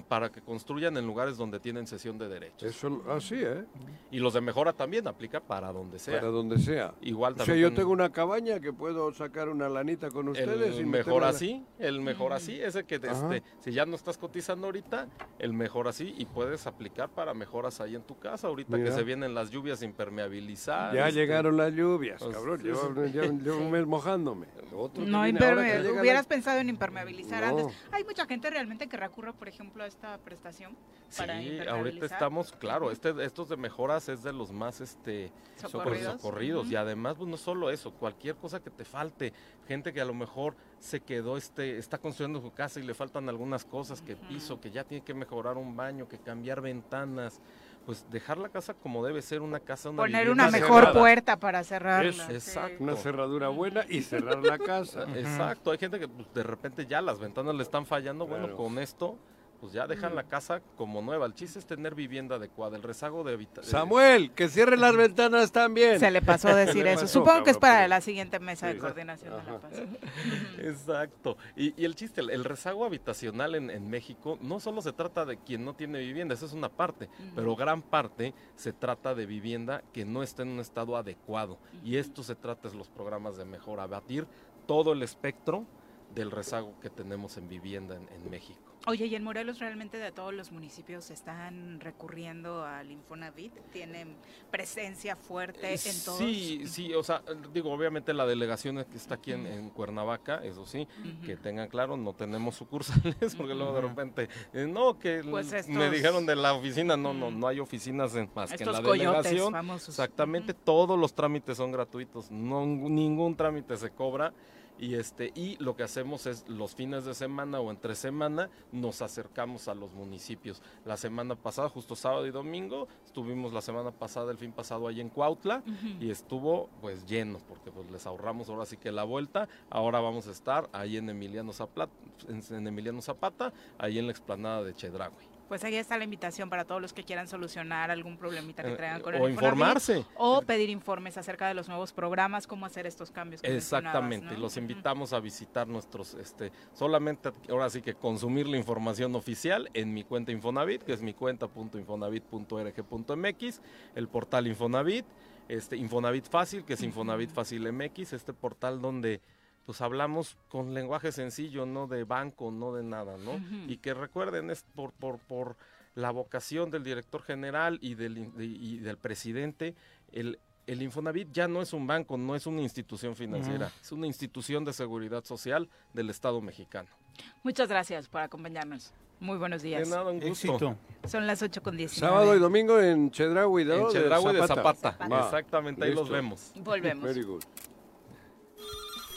para que construyan en lugares donde tienen cesión de derechos. Eso, así, ¿eh? Y los de mejora también aplica para donde sea. Para donde sea. Igual también. O sea, yo tengo una cabaña que puedo sacar una lanita con ustedes. El mejor así, el mejor así, ese que este, si ya no estás cotizando ahorita, el mejor así y puedes aplicar para mejoras ahí en tu casa ahorita que se vienen las lluvias impermeabilizar. Ya este, llegaron las lluvias, pues, cabrón. Yo, un mes mojándome. no, hubieras pensado en impermeabilizar antes. Hay mucha gente realmente que recurre, por ejemplo, a esta prestación. Para sí, ahorita estamos, claro, este, estos de mejoras es de los más este socorridos, y además pues no solo eso, cualquier cosa que te falte, gente que a lo mejor se quedó este está construyendo su casa y le faltan algunas cosas, que piso, que ya tiene que mejorar un baño, que cambiar ventanas pues dejar la casa como debe ser una casa una poner una mejor puerta para cerrarla. Exacto. Una cerradura buena y cerrar la casa. Exacto. Hay gente que pues, de repente ya las ventanas le están fallando. Bueno con esto pues ya dejan la casa como nueva. El chiste es tener vivienda adecuada, el rezago de habitación. Samuel, que cierre las ventanas también. Se le pasó a decir eso. Supongo que es para la siguiente mesa de coordinación de la paz. Exacto. Y, el chiste, el, rezago habitacional en, México no solo se trata de quien no tiene vivienda, esa es una parte, pero gran parte se trata de vivienda que no está en un estado adecuado. Y esto se trata de los programas de mejora, abatir todo el espectro del rezago que tenemos en vivienda en México. Oye, ¿y en Morelos realmente de todos los municipios están recurriendo al Infonavit? ¿Tienen presencia fuerte en todos? Sí, sí, o sea, digo, obviamente la delegación que está aquí en, Cuernavaca, eso sí, que tengan claro, no tenemos sucursales, porque luego de repente, eh, no, que pues me dijeron de la oficina, no, no, no hay oficinas en, más que en la delegación. Exactamente, todos los trámites son gratuitos, no, ningún trámite se cobra. Y, este, y lo que hacemos es los fines de semana o entre semana nos acercamos a los municipios. La semana pasada, justo sábado y domingo, estuvimos la semana pasada, el fin pasado ahí en Cuautla y estuvo pues lleno porque pues les ahorramos ahora sí que la vuelta. Ahora vamos a estar ahí en Emiliano Zapata, en Emiliano Zapata ahí en la explanada de Chedragui pues ahí está la invitación para todos los que quieran solucionar algún problemita que eh, traigan con el O informarse. O pedir informes acerca de los nuevos programas, cómo hacer estos cambios. Exactamente, los invitamos a visitar nuestros, este, solamente ahora sí que consumir la información oficial en mi cuenta Infonavit, que es mi cuenta.infonavit.org.mx, el portal Infonavit, este Infonavit Fácil, que es Infonavit Fácil MX, este portal donde pues hablamos con lenguaje sencillo, no de banco, no de nada, ¿no? Y que recuerden, es por, por, por la vocación del director general y del, y del presidente, el, el Infonavit ya no es un banco, no es una institución financiera, es una institución de seguridad social del Estado mexicano. Muchas gracias por acompañarnos. Muy buenos días. De nada, un gusto. Son las 8 con 19. Sábado y domingo en Chedraui, ¿no? En Chedraui de Zapata. Exactamente, ahí los vemos. Volvemos. Very good.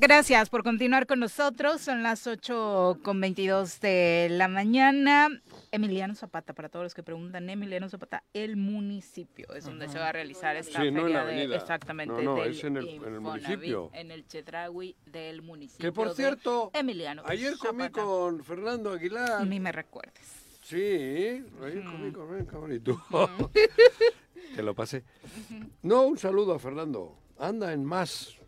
Gracias por continuar con nosotros. Son las 8 con 22 de la mañana. Emiliano Zapata, para todos los que preguntan, Emiliano Zapata, el municipio es donde se va a realizar esta sí, no en la avenida. exactamente. No, no, es en el, en el, municipio. En el Chedraui del municipio. Que por cierto, Emiliano ayer comí con Fernando Aguilar. Ni me recuerdes. Sí, ayer comí con él, cabrito. que lo pasé. No, un saludo a Fernando. Anda en más.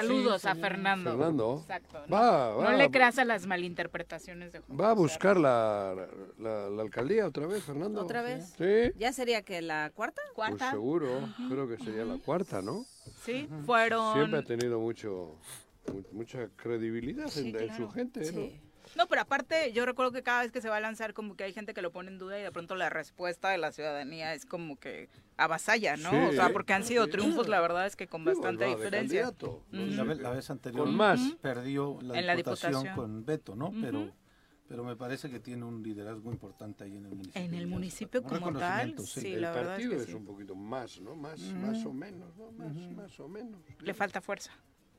Saludos a Fernando. Fernando. Exacto. ¿no? Va, va, no le creas a las malinterpretaciones de Juan. Va a buscar la, la, la, alcaldía otra vez, Fernando. ¿Otra vez? Sí. ¿Ya sería que la cuarta? ¿Cuarta? Pues seguro, creo que sería la cuarta, ¿no? Sí, fueron... Siempre ha tenido mucho, mucha credibilidad sí, en, claro. en, su gente, sí. ¿no? No, pero aparte, yo recuerdo que cada vez que se va a lanzar, como que hay gente que lo pone en duda y de pronto la respuesta de la ciudadanía es como que avasalla, ¿no? Sí, o sea, porque han sido triunfos, la verdad es que con bastante diferencia. La, vez, la, vez, anterior con más. perdió la, en la diputación, diputación con Beto, ¿no? Uh -huh. Pero pero me parece que tiene un liderazgo importante ahí en el municipio. En el municipio un como tal, sí. sí, el la verdad partido es, es, que sí. un poquito más, ¿no? Más, -huh. más o menos, ¿no? Más, más o menos. Le falta fuerza.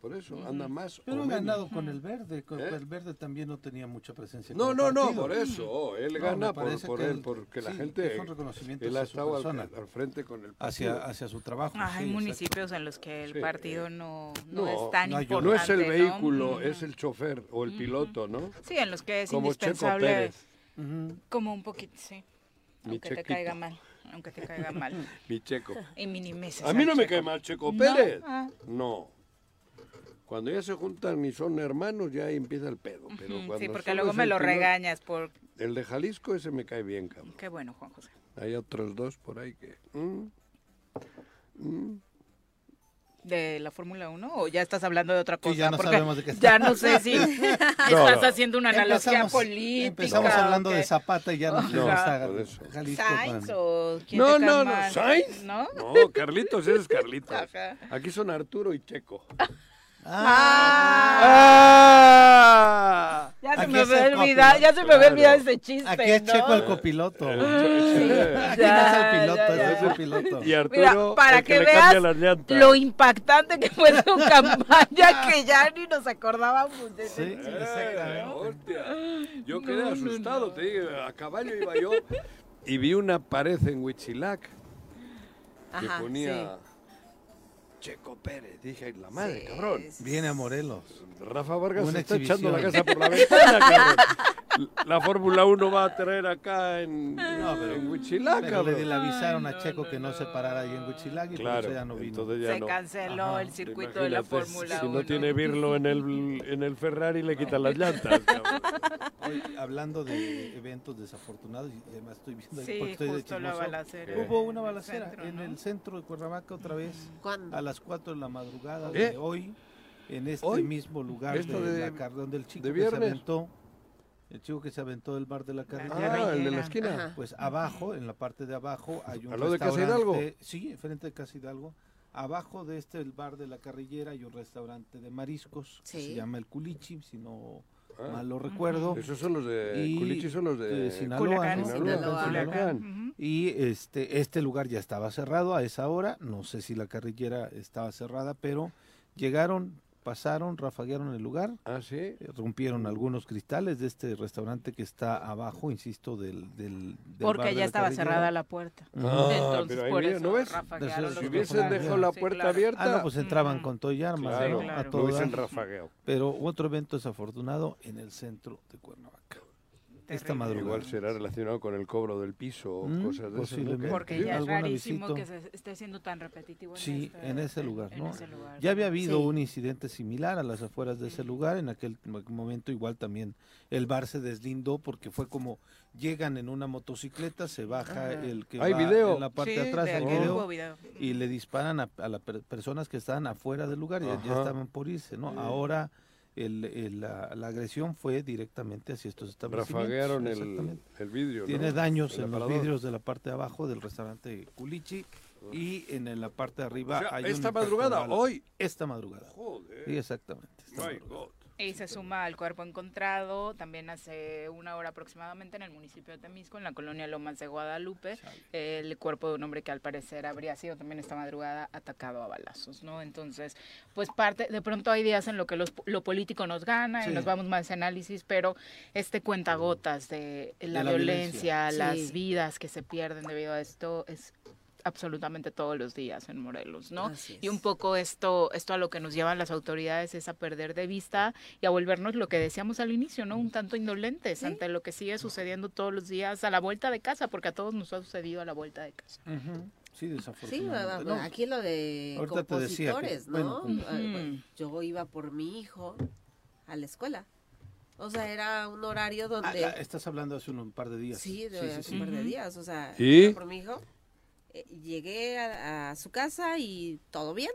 Por eso, anda más Pero o ha menos. ganado con el verde, con ¿Eh? el verde también no tenía mucha presencia. No, no, no, por eso. Él No, gana por, por él, él- porque la gente. es un reconocimiento Él ha hacia su estado al, frente con el hacia, partido. hacia su trabajo. Ah, sí, hay exacto. municipios en los que el Sí. partido no, no, No, es tan importante. No es el ¿no? vehículo, es el chofer o el piloto, ¿no? Sí, en los que es Como Checo indispensable. Pérez, Como un poquito, sí. Mi Aunque te caiga mal. Aunque te caiga mal. mi checo. Y minimices. A mí no me cae mal Checo ¿No? Pérez. Ah. No. Cuando ya se juntan y son hermanos, ya empieza el pedo. Pero Sí, porque luego me lo regañas por... El de Jalisco, ese me cae bien, cabrón. Qué bueno, Juan José. Hay otros dos por ahí que. mm, mm. ¿De la Fórmula 1 o ya estás hablando de otra cosa? Sí, ya no Porque sabemos de qué Ya está- no sé si estás no. haciendo una analogía Empezamos- política. Empezamos o hablando qué. de Zapata y ya nos fuimos a. Jalisco. ¿Sainz o quién No, no, no. ¿Sainz? ¿No? No, Carlitos, ese es Carlitos. Ajá. Aquí son Arturo y Checo. Ah. ¡Ah! Ya se me el olvidado, ya se me había olvidado ese chiste, Aquí es ¿no? Checo el copiloto. El-. Ya, Aquí no es el piloto, ya, ese es ya. el piloto. Y Arturo, Mira, para el que, veas lo impactante que fue su campaña que ya ni nos acordábamos de Sí, ese chiste. exactamente. Hostia. Yo quedé asustado, te digo, a caballo iba yo y vi una pared en Huitzilac que Ajá, ponía Checo Pérez. Dije, "Ay, la madre, cabrón. Viene a Morelos. Rafa Vargas Una se está echando la casa por la ventana, cabrón. La Fórmula 1 va a traer acá en, No, pero- en Huitzilac, Pero le, cabrón. le avisaron Ay, a Checo no, que no se parara ahí en Huitzilac y por Claro, eso ya no vino. entonces ya Se no. canceló Ajá. el circuito de la Fórmula Si 1. no tiene Birlo en el, en el Ferrari, le quitan las llantas, cabrón. Hoy, hablando de eventos desafortunados, y además estoy viendo ahí estoy de la balacera. Hubo en una el balacera centro, en ¿no? el centro de Cuernavaca otra vez, ¿Cuándo? a las 4 de la madrugada ¿Eh? de hoy, en este ¿Hoy? mismo lugar ¿Esto de, de- la car- donde el chico de que se aventó, el chico que se aventó del bar de la carretera, Ah, el de la Ajá. esquina. pues abajo, en la parte de abajo, hay un ¿Al lado de Casa Hidalgo? restaurante- Sí, enfrente de Casa Hidalgo. Abajo de este, el bar de la carrillera, hay un restaurante de mariscos que se llama El Culichi, si no Ah. mal lo recuerdo. Esos son los de Y Culichi, son los de, de Sinaloa, Culiacán. Sinaloa, Sinaloa. Culiacán. Ujú. Y este, este lugar ya estaba cerrado a esa hora. No sé si la carrillera estaba cerrada, pero llegaron, pasaron, rafaguearon el lugar, Ah, sí. rompieron algunos cristales de este restaurante que está abajo, insisto, del, del, del bar Porque de ya la estaba carrillera. cerrada la puerta. Ah, Entonces, pero por mira, eso ¿no ves? rafaguearon Entonces, los Si hubiesen Claro. dejado la Sí, puerta claro. abierta, Ah, no, pues entraban con todo y armas, claro, ¿no? Sí, a claro. lo todo hubiesen rafagueado. Pero otro evento desafortunado en el centro de Cuernavaca. Esta madrugada. Igual será relacionado con el cobro del piso o Mm, cosas de esas. ¿no? Porque ya es rarísimo que se esté siendo tan repetitivo en, Sí, este- en ese lugar, en ¿no? ese lugar. Ya había habido Sí. un incidente similar a las afueras de ese lugar. En aquel mo- momento igual también el bar se deslindó porque fue como llegan en una motocicleta, se baja Ajá. el que Hay va video. en la parte Sí, de atrás, video, y le disparan a, a las per- personas que estaban afuera del lugar y ya- estaban por irse, ¿no? Ahora el, el- la, la agresión fue directamente hacia estos establecimientos. Rafaguearon el, el vidrio. Tiene ¿no? daños en los vidrios de la parte de abajo del restaurante Culichi y en la parte de arriba O sea, hay un esta madrugada, hoy. Esta madrugada. Joder. Sí, exactamente. esta madrugada. Y se suma al cuerpo encontrado también hace una hora aproximadamente en el municipio de Temisco, en la colonia Lomas de Guadalupe, el cuerpo de un hombre que al parecer habría sido también esta madrugada atacado a balazos, ¿no? Entonces, pues parte, de pronto hay días en lo que los- lo político nos gana y nos vamos más a análisis, pero este cuentagotas de la, la violencia, violencia. las Sí. vidas que se pierden debido a esto es absolutamente todos los días en Morelos, ¿no? Y un poco esto, esto a lo que nos llevan las autoridades es a perder de vista y a volvernos lo que decíamos al inicio, ¿no? Un tanto indolentes ante lo que sigue sucediendo todos los días a la vuelta de casa, porque a todos nos ha sucedido a la vuelta de casa. Sí, desafortunadamente. Sí, aquí lo de compositores, ¿no? Yo iba por mi hijo a la escuela. O sea, era un horario ah, donde... estás hablando hace un par de días. Sí, de hace un par de días. O sea, por mi hijo. Eh, llegué a, su casa y todo bien.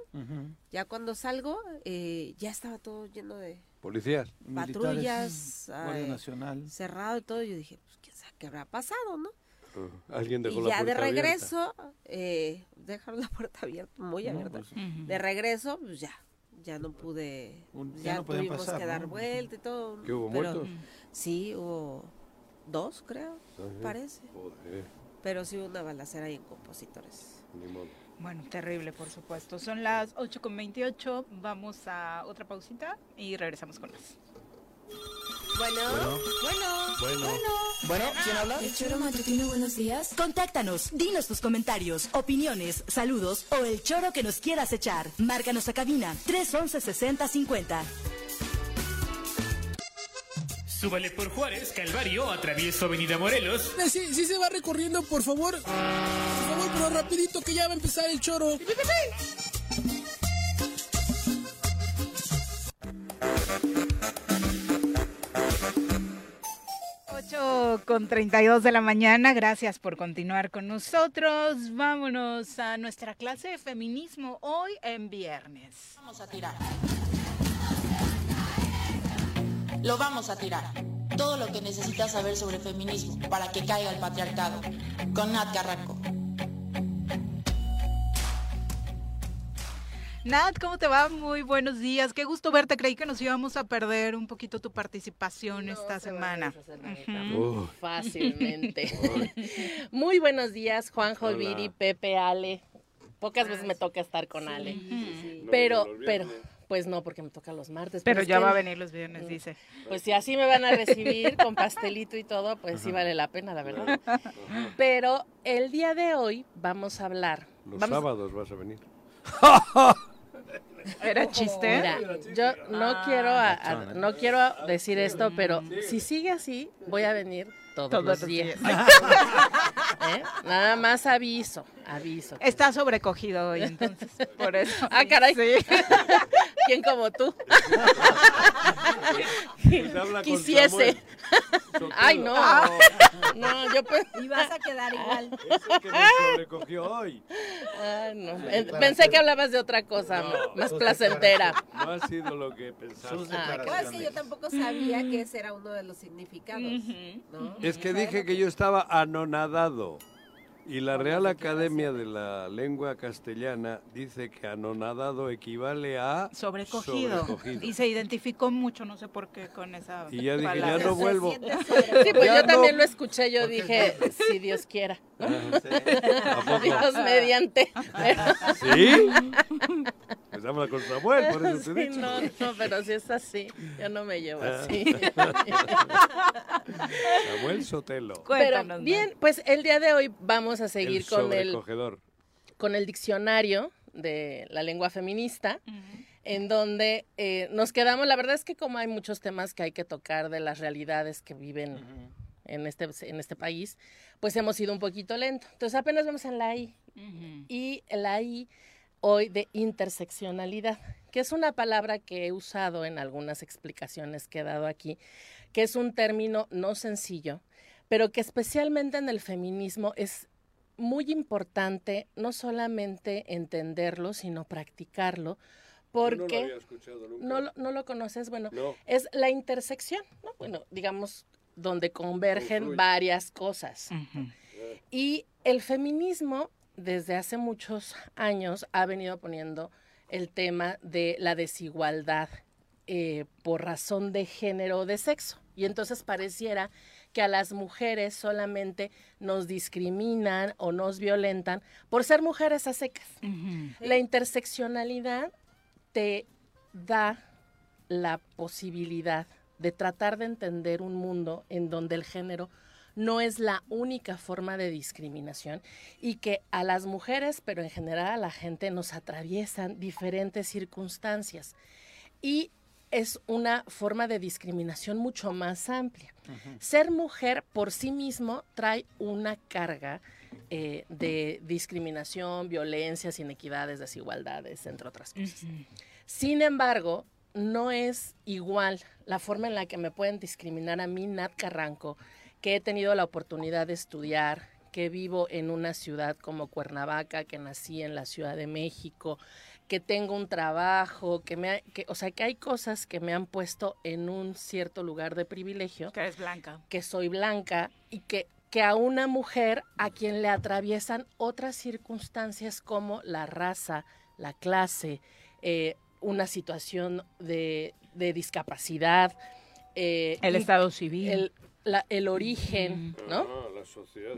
Ya cuando salgo, eh, ya estaba todo lleno de... Policías. Patrullas. Guardia Nacional. Cerrado y todo. Yo dije, pues, ¿qué, qué habrá pasado, no? Uh, alguien dejó y la ya de regreso, eh, dejaron la puerta abierta, muy abierta. Pues, de regreso, pues ya, ya no pude, ya, tuvimos que dar vuelta y todo. ¿Qué hubo muertos? Sí, hubo dos, creo, parece. Pero sí una balacera ahí en compositores. Bueno, terrible, por supuesto. Son las 8.28, vamos a otra pausita y regresamos con más. Bueno, bueno, bueno, bueno. Bueno, ¿quién habla? El Choro Matutino, buenos días. Contáctanos, dinos tus comentarios, opiniones, saludos o el choro que nos quieras echar. Márcanos a cabina 311 6050. Súbale por Juárez, Calvario, atravieso Avenida Morelos. Eh, sí, sí se va recorriendo, por favor. Por favor, pero rapidito que ya va a empezar el choro. 8 con 32 de la mañana, gracias por continuar con nosotros. Vámonos a nuestra clase de feminismo hoy en viernes. Vamos a tirar. Lo vamos a tirar. Todo lo que necesitas saber sobre feminismo para que caiga el patriarcado. Con Nat Carranco. Nat, ¿cómo te va? Muy buenos días. Qué gusto verte. Creí que nos íbamos a perder un poquito tu participación esta semana. Fácilmente. Muy buenos días, Juanjo, Viri, Pepe, Ale. Pocas veces me toca estar con Ale. Pero, pero, pues no, porque me toca los martes. Pero, ya va a venir los viernes, dice. Pues si así me van a recibir con pastelito y todo, pues sí vale la pena, la verdad. Pero el día de hoy vamos a hablar. Los sábados vas a venir. Era chiste. Mira, yo no ah, quiero no quiero decir esto, pero si sigue así, voy a venir todos, los días. ¿Eh? Nada más aviso, aviso. Está sobrecogido hoy, entonces, por eso. Ah, caray. ¿Quién como tú? Pues Quisiese. Ay, no. No, yo pues... Y vas a quedar igual. Eso que me sobrecogió hoy. Ay, no. Pensé que hablabas de otra cosa, más placentera. No ha sido lo que pensaba. Ah, es que yo tampoco sabía que ese era uno de los significados. ¿no? Es que dije que yo estaba anonadado. Y la Real Academia de la Lengua Castellana dice que anonadado equivale a sobrecogido. Y se identificó mucho, no sé por qué, con esa Y ya dije, ya no vuelvo. Sí, pues yo también lo escuché, yo dije, si Dios quiera. Dios mediante. ¿Sí? Pues habla con Samuel, por eso te he dicho. No, no, pero si es así, yo no me llevo ah. así. Samuel Sotelo. Pero bien, pues el día de hoy vamos a seguir con el con el diccionario de la lengua feminista. en donde eh, nos quedamos, la verdad es que como hay muchos temas que hay que tocar de las realidades que viven en, este, en este país, pues hemos ido un poquito lento. Entonces apenas vamos en la I. Y la I hoy de interseccionalidad, que es una palabra que he usado en algunas explicaciones que he dado aquí, que es un término no sencillo, pero que especialmente en el feminismo es muy importante no solamente entenderlo, sino practicarlo, porque no lo, no, lo conoces, bueno, es la intersección, ¿no? Bueno, digamos, donde convergen varias cosas. Y el feminismo desde hace muchos años ha venido poniendo el tema de la desigualdad eh, por razón de género o de sexo. Y entonces pareciera que a las mujeres solamente nos discriminan o nos violentan por ser mujeres a secas. La interseccionalidad te da la posibilidad de tratar de entender un mundo en donde el género no es la única forma de discriminación y que a las mujeres, pero en general a la gente, nos atraviesan diferentes circunstancias. Y es una forma de discriminación mucho más amplia. Ser mujer por sí mismo trae una carga eh, de discriminación, violencias, inequidades, desigualdades, entre otras cosas. Sin embargo, no es igual la forma en la que me pueden discriminar a mí, Nat Carranco, que he tenido la oportunidad de estudiar, que vivo en una ciudad como Cuernavaca, que nací en la Ciudad de México, que tengo un trabajo, que me, que, o sea, que hay cosas que me han puesto en un cierto lugar de privilegio. Que eres blanca. Que soy blanca y que, que a una mujer a quien le atraviesan otras circunstancias como la raza, la clase, eh, una situación de, de discapacidad. Eh, el estado civil. El, el origen, ¿no? la sociedad,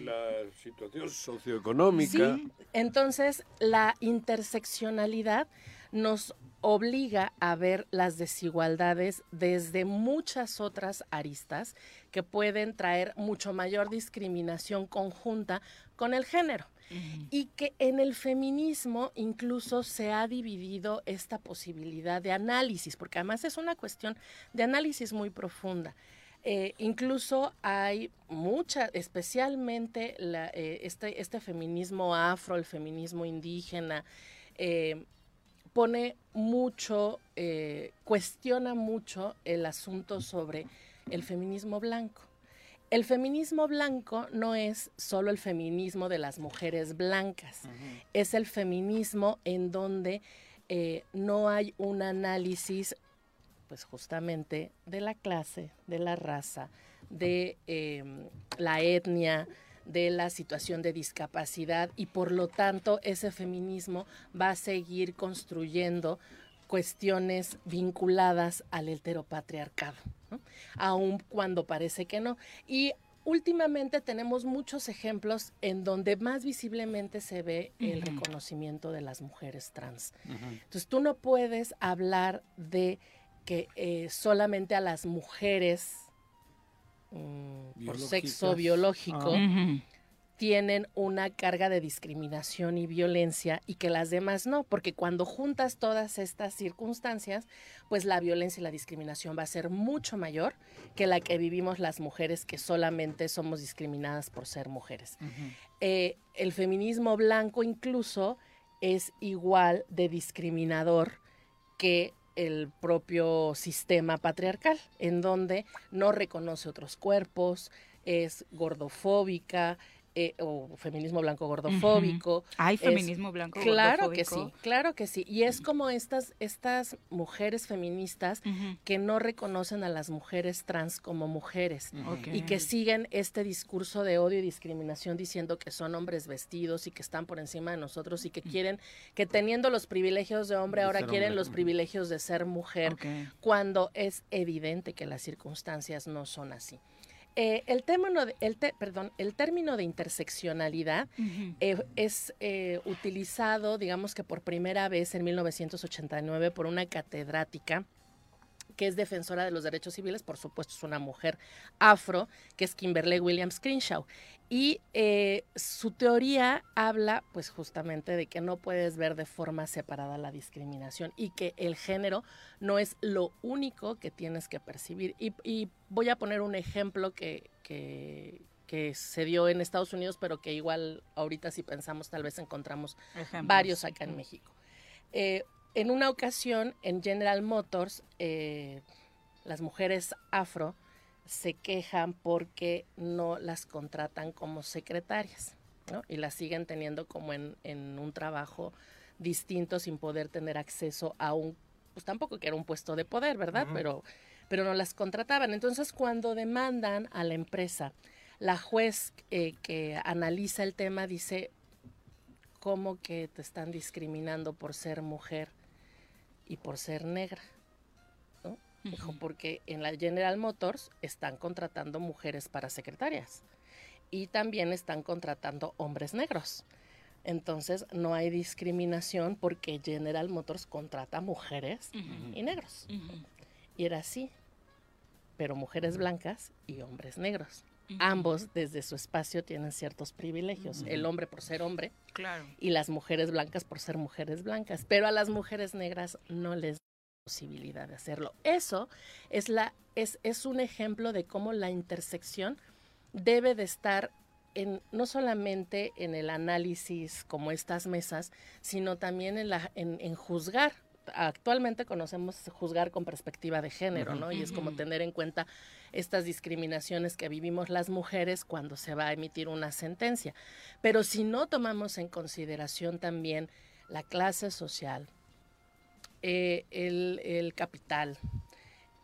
la situación socioeconómica. Sí, entonces la interseccionalidad nos obliga a ver las desigualdades desde muchas otras aristas que pueden traer mucho mayor discriminación conjunta con el género. Y que en el feminismo incluso se ha dividido esta posibilidad de análisis, porque además es una cuestión de análisis muy profunda. Eh, incluso hay mucha, especialmente eh, este, este, feminismo afro, el feminismo indígena, eh, pone mucho, cuestiona mucho el asunto sobre el feminismo blanco. El feminismo blanco no es solo el feminismo de las mujeres blancas, es el feminismo en donde eh, no hay un análisis, pues justamente, de la clase, de la raza, de em, la etnia, de la situación de discapacidad y por lo tanto ese feminismo va a seguir construyendo cuestiones vinculadas al heteropatriarcado, ¿no? aun cuando parece que no. Y últimamente tenemos muchos ejemplos en donde más visiblemente se ve el reconocimiento de las mujeres trans. Entonces tú no puedes hablar de que eh, solamente a las mujeres mm, por sexo biológico tienen una carga de discriminación y violencia y que las demás no, porque cuando juntas todas estas circunstancias, pues la violencia y la discriminación va a ser mucho mayor que la que vivimos las mujeres que solamente somos discriminadas por ser mujeres. Eh, el feminismo blanco incluso es igual de discriminador que el propio sistema patriarcal, en donde no reconoce otros cuerpos, es gordofóbica, eh, o feminismo blanco gordofóbico. Hay feminismo blanco claro que sí, claro que sí. Y es como estas, estas mujeres feministas que no reconocen a las mujeres trans como mujeres y que siguen este discurso de odio y discriminación diciendo que son hombres vestidos y que están por encima de nosotros y que quieren, que teniendo los privilegios de hombre ahora quieren los privilegios de ser mujer, cuando es evidente que las circunstancias no son así. Eh, el, término de, el, perdón, el término de interseccionalidad eh, es eh, utilizado, digamos que por primera vez en 1989 por una catedrática que es defensora de los derechos civiles, por supuesto es una mujer afro, que es Kimberly Williams Crenshaw. Y eh, su teoría habla pues justamente de que no puedes ver de forma separada la discriminación y que el género no es lo único que tienes que percibir. Y, voy a poner un ejemplo que, que, se dio en Estados Unidos, pero que igual ahorita si pensamos tal vez encontramos varios acá en México. Eh, en una ocasión en General Motors, eh, las mujeres afro se quejan porque no las contratan como secretarias, ¿no? Y las siguen teniendo como en, un trabajo distinto sin poder tener acceso a un, pues tampoco que era un puesto de poder, ¿verdad? Pero, pero no las contrataban. Entonces, cuando demandan a la empresa, la juez eh, que analiza el tema dice, ¿cómo que te están discriminando por ser mujer? y por ser negra. Dijo, porque en la General Motors están contratando mujeres para secretarias y también están contratando hombres negros. Entonces no hay discriminación porque General Motors contrata mujeres y negros. Y era así, pero mujeres blancas y hombres negros. ambos desde su espacio tienen ciertos privilegios, el hombre por ser hombre y las mujeres blancas por ser mujeres blancas, pero a las mujeres negras no les da posibilidad de hacerlo. Eso es la es, es un ejemplo de cómo la intersección debe de estar en, no solamente en el análisis como estas mesas, sino también en, la, en juzgar actualmente conocemos juzgar con perspectiva de género, ¿no? Y es como tener en cuenta estas discriminaciones que vivimos las mujeres cuando se va a emitir una sentencia. Pero si no tomamos en consideración también la clase social, eh, el, el capital,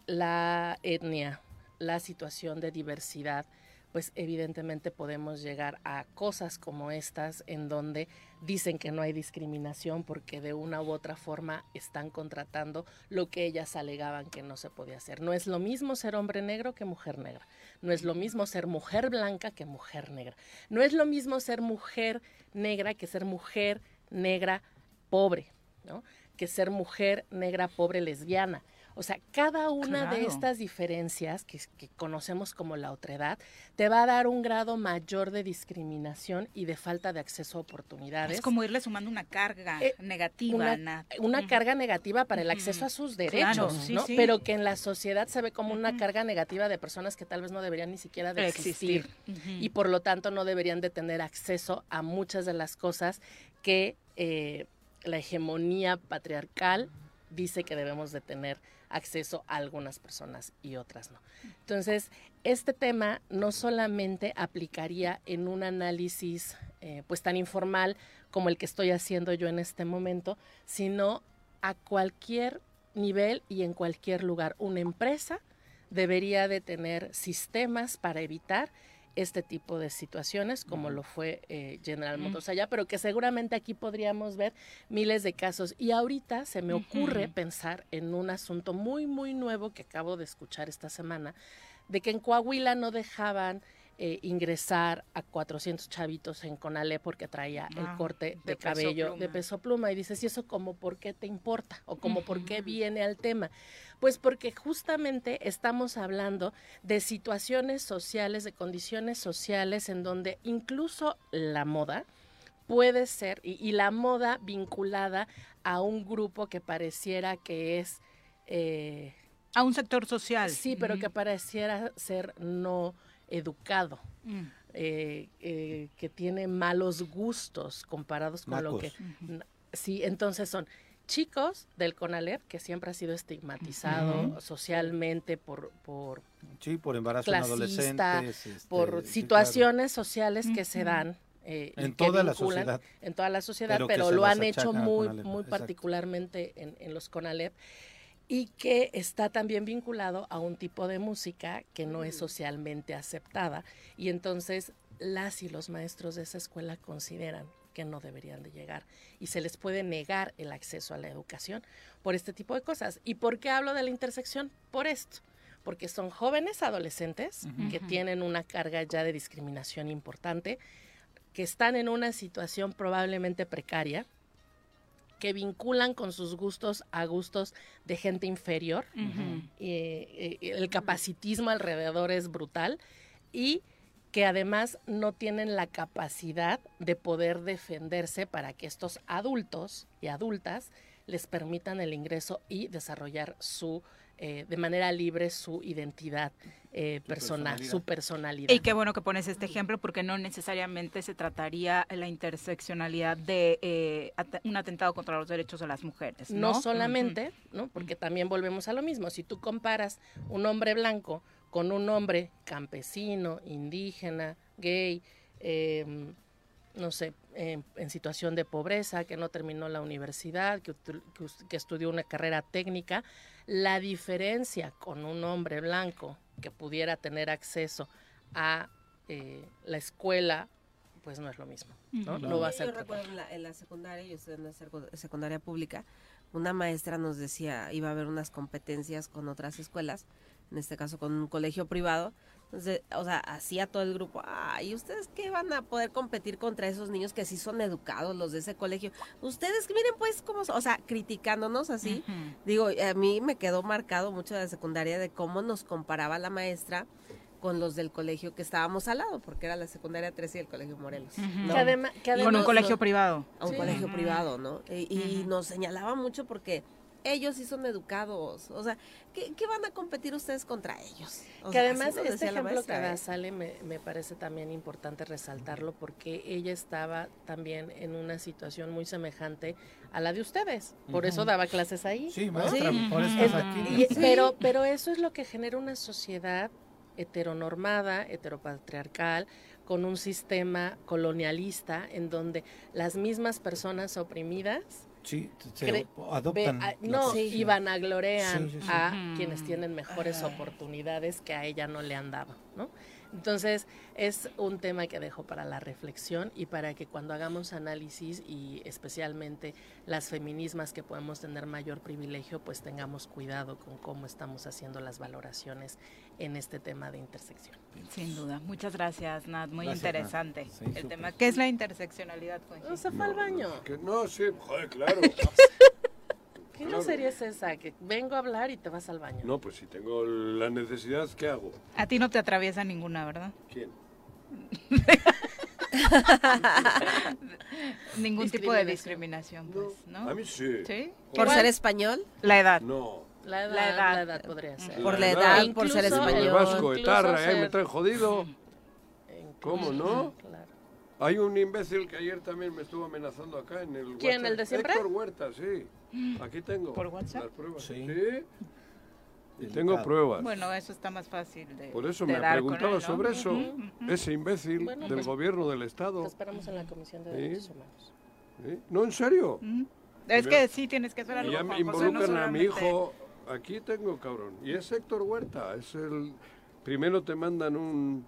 la etnia, la situación de diversidad, pues evidentemente podemos llegar a cosas como estas en donde dicen que no hay discriminación porque de una u otra forma están contratando lo que ellas alegaban que no se podía hacer. No es lo mismo ser hombre negro que mujer negra. No es lo mismo ser mujer blanca que mujer negra. No es lo mismo ser mujer negra que ser mujer negra pobre, ¿no? Que ser mujer negra pobre lesbiana. O sea, cada una de estas diferencias que, conocemos como la otredad te va a dar un grado mayor de discriminación y de falta de acceso a oportunidades. Es como irle sumando una carga eh, negativa. Una, carga negativa para el acceso a sus derechos, ¿no? Pero que en la sociedad se ve como una carga negativa de personas que tal vez no deberían ni siquiera de existir, y por lo tanto no deberían de tener acceso a muchas de las cosas que eh, la hegemonía patriarcal dice que debemos de tener acceso a algunas personas y otras no. Entonces, este tema no solamente aplicaría en un análisis eh, pues tan informal como el que estoy haciendo yo en este momento, sino a cualquier nivel y en cualquier lugar. Una empresa debería de tener sistemas para evitar este tipo de situaciones, como lo fue eh, General Motors allá, pero que seguramente aquí podríamos ver miles de casos. Y ahorita se me ocurre pensar en un asunto muy, muy nuevo que acabo de escuchar esta semana, de que en Coahuila no dejaban eh, ingresar a 400 chavitos en Conale porque traía el corte de, cabello de peso pluma. Y dices, ¿y eso como por qué te importa? ¿O como por qué viene al tema? Pues porque justamente estamos hablando de situaciones sociales, de condiciones sociales en donde incluso la moda puede ser, y, la moda vinculada a un grupo que pareciera que es... Eh, a un sector social. Sí, pero que pareciera ser no educado. Mm. Eh, eh, que tiene malos gustos comparados con lo que... Sí, entonces son chicos del CONALEP, que siempre ha sido estigmatizado socialmente por, por... Sí, por embarazo en adolescentes. Este, por situaciones sociales que se dan eh, en, toda la sociedad. en toda la sociedad, pero, lo han hecho muy, muy particularmente en, en, los CONALEP y que está también vinculado a un tipo de música que no es socialmente aceptada y entonces las y los maestros de esa escuela consideran que no deberían de llegar y se les puede negar el acceso a la educación por este tipo de cosas. ¿Y por qué hablo de la intersección? Por esto, porque son jóvenes adolescentes que tienen una carga ya de discriminación importante, que están en una situación probablemente precaria, que vinculan con sus gustos a gustos de gente inferior. Eh, el capacitismo alrededor es brutal y que además no tienen la capacidad de poder defenderse para que estos adultos y adultas les permitan el ingreso y desarrollar su eh, de manera libre su identidad eh, personal, su personalidad. Y qué bueno que pones este ejemplo porque no necesariamente se trataría la interseccionalidad de eh, un atentado contra los derechos de las mujeres. No, solamente, ¿no? porque también volvemos a lo mismo. Si tú comparas un hombre blanco con un hombre campesino, indígena, gay, em, no sé, en, situación de pobreza, que no terminó la universidad, que, que estudió una carrera técnica, la diferencia con un hombre blanco que pudiera tener acceso a eh, la escuela, pues no es lo mismo, ¿no? no va a ser. Yo recuerdo en la, secundaria, yo estoy en la secundaria pública, una maestra nos decía, iba a haber unas competencias con otras escuelas, en este caso con un colegio privado, entonces, o sea, hacía todo el grupo, ay, ¿ustedes qué van a poder competir contra esos niños que sí son educados, los de ese colegio? Ustedes, miren pues cómo, o sea, criticándonos así. Digo, a mí me quedó marcado mucho de la secundaria de cómo nos comparaba la maestra con los del colegio que estábamos al lado, porque era la secundaria 13 y el colegio Morelos. con un colegio privado. A un colegio privado, ¿no? Y, nos señalaba mucho porque ellos sí son educados. O sea, ¿qué, van a competir ustedes contra ellos? que además este ejemplo que da Sale me, me, parece también importante resaltarlo porque ella estaba también en una situación muy semejante a la de ustedes. Por eso daba clases ahí. Sí, maestra, por eso aquí. pero, pero eso es lo que genera una sociedad heteronormada, heteropatriarcal, con un sistema colonialista en donde las mismas personas oprimidas Sí, se adoptan. no, y vanaglorean a quienes tienen mejores oportunidades que a ella no le han dado, ¿no? Entonces, es un tema que dejo para la reflexión y para que cuando hagamos análisis y especialmente las feminismas que podemos tener mayor privilegio, pues tengamos cuidado con cómo estamos haciendo las valoraciones en este tema de intersección. Sin duda. Muchas gracias, Nat. Muy interesante el tema. ¿Qué es la interseccionalidad, No se fue al baño. Que no, sí, joder, claro. ¿Qué no sería esa? Que vengo a hablar y te vas al baño. No, pues si tengo la necesidad, ¿qué hago? A ti no te atraviesa ninguna, ¿verdad? ¿Quién? Ningún tipo de discriminación, pues, ¿no? A mí sí. ¿Sí? ¿Por ser español? La edad. No. La edad, la edad, podría ser. Por la edad, por ser español. El vasco, etarra, ¿eh? me traen jodido. ¿Cómo no? Claro. Hay un imbécil que ayer también me estuvo amenazando acá en el ¿Quién, el de siempre? Héctor Huerta, sí. Aquí tengo. ¿Por WhatsApp? Las pruebas. Sí. Y tengo pruebas. Bueno, eso está más fácil de Por eso me preguntaba sobre eso. Ese imbécil del pues, gobierno del Estado. Te esperamos en la Comisión de Derechos Humanos. No, en serio. Es que sí tienes que hacer algo. Y ya me involucran a mi hijo. Aquí tengo, cabrón. Y es Héctor Huerta. Es el. Primero te mandan un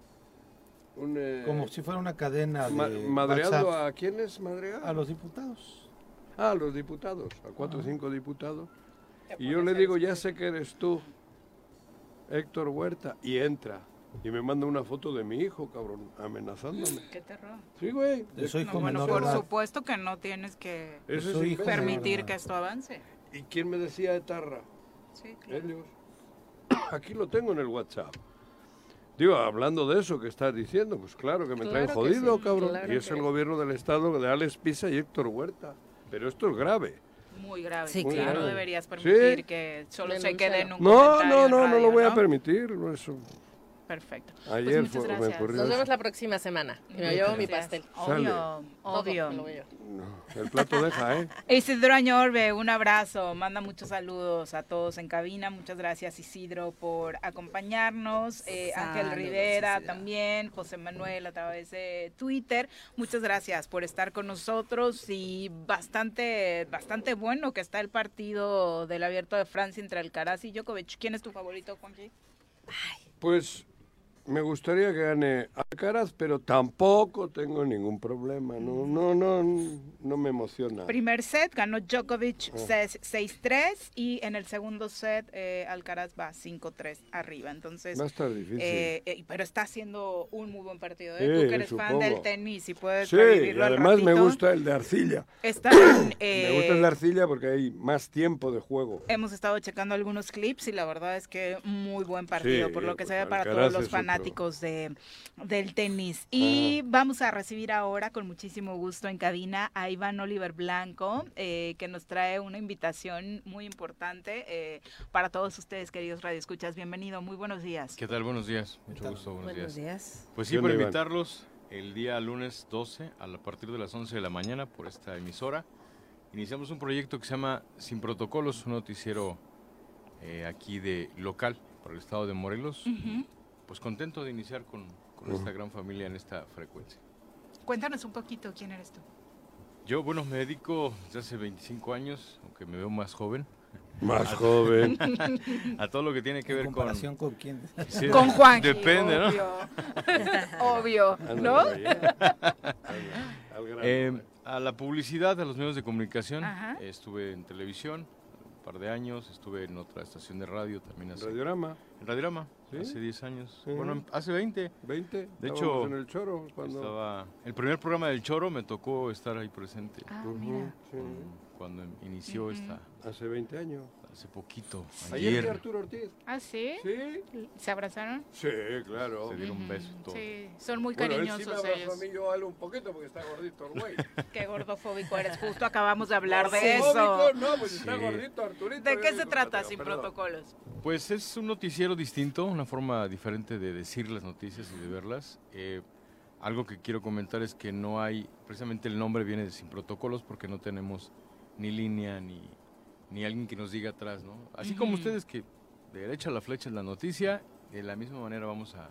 eh, Como si fuera una cadena de ¿Madreando a quiénes madrear? A los diputados. Ah, a los diputados, a cuatro o cinco diputados. Y yo le digo, ya sé que eres tú, Héctor Huerta, y entra. Y me manda una foto de mi hijo, cabrón, amenazándome. Qué terror. Sí, güey. bueno, por supuesto que no tienes que permitir que esto avance. ¿Y quién me decía etarra? Sí, claro. Ellos. Aquí lo tengo en el WhatsApp. Digo, hablando de eso que estás diciendo, pues claro que me traen jodido, cabrón. y es el gobierno del Estado de Alex Pisa y Héctor Huerta. Pero esto es grave. Muy grave. Sí, claro. No deberías permitir que solo se quede en un No, no, no, no lo voy a permitir. Eso. Perfecto. Pues Ayer fue, me ocurrió. Nos vemos la próxima semana. Y me llevo mi pastel. Obvio, obvio. No, el plato deja, ¿eh? Isidro Añorbe, un abrazo. Manda muchos saludos a todos en cabina. Muchas gracias, Isidro, por acompañarnos. Eh, Ángel Rivera también. José Manuel a través de Twitter. Muchas gracias por estar con nosotros. Y bastante, bastante bueno que está el partido del abierto de Francia entre Alcaraz y Djokovic. ¿Quién es tu favorito, Juanji? Pues me gustaría que gane Alcaraz, pero tampoco tengo ningún problema. No, no, no, no me emociona. Primer set ganó Djokovic 6-3 y en el segundo set eh, Alcaraz va 5-3 arriba. Entonces va a estar difícil. Eh, eh, pero está haciendo un muy buen partido. Tú que eres fan del tenis y puedes sí, y además me gusta el de arcilla. Me gusta el de arcilla porque hay más tiempo de juego. Hemos estado checando algunos clips y la verdad es que muy buen partido, por lo que se ve para todos los fanáticos fanáticos de, del tenis. Y vamos a recibir ahora con muchísimo gusto en cabina a Iván Oliver Blanco, eh, que nos trae una invitación muy importante eh, para todos ustedes, queridos radioescuchas. Bienvenido, muy buenos días. ¿Qué tal? Buenos días. Mucho gusto, buenos, buenos días. Pues sí, por invitarlos el día lunes 12 a partir de las 11 de la mañana por esta emisora. Iniciamos un proyecto que se llama Sin Protocolos, un noticiero eh, aquí de local por el estado de Morelos pues contento de iniciar con, esta gran familia en esta frecuencia. Cuéntanos un poquito quién eres tú. Yo, bueno, me dedico desde hace 25 años, aunque me veo más joven. Más joven. A todo lo que tiene que ver con... ¿Comparación con quién? con Juan. Depende, ¿no? Obvio, ¿no? Eh, a la publicidad, a los medios de comunicación. Estuve en televisión par de años, estuve en otra estación de radio también. Hace, ¿Radiorama? En Radiorama, Hace 10 años. Bueno, hace 20. 20. De hecho, en el Choro. Estaba, el primer programa del Choro me tocó estar ahí presente. Ah, mira. cuando inició esta... Hace 20 años. Hace poquito. Ayer. Ayer Arturo Ortiz. ¿Ah, sí? Sí. ¿Se abrazaron? Sí, claro. Se dieron un beso todo. Sí, son muy cariñosos bueno, él sí me ellos. a mí yo algo un poquito porque está gordito el güey. Qué gordofóbico eres. Justo acabamos de hablar de eso. No, pues está gordito Arturito. ¿De qué se trata sin protocolos? Pues es un noticiero distinto, una forma diferente de decir las noticias y de verlas. Eh, algo que quiero comentar es que no hay, precisamente el nombre viene de sin protocolos porque no tenemos ni línea ni, ni alguien que nos diga atrás, ¿no? Así como ustedes que de derecha a la flecha es la noticia, de la misma manera vamos a,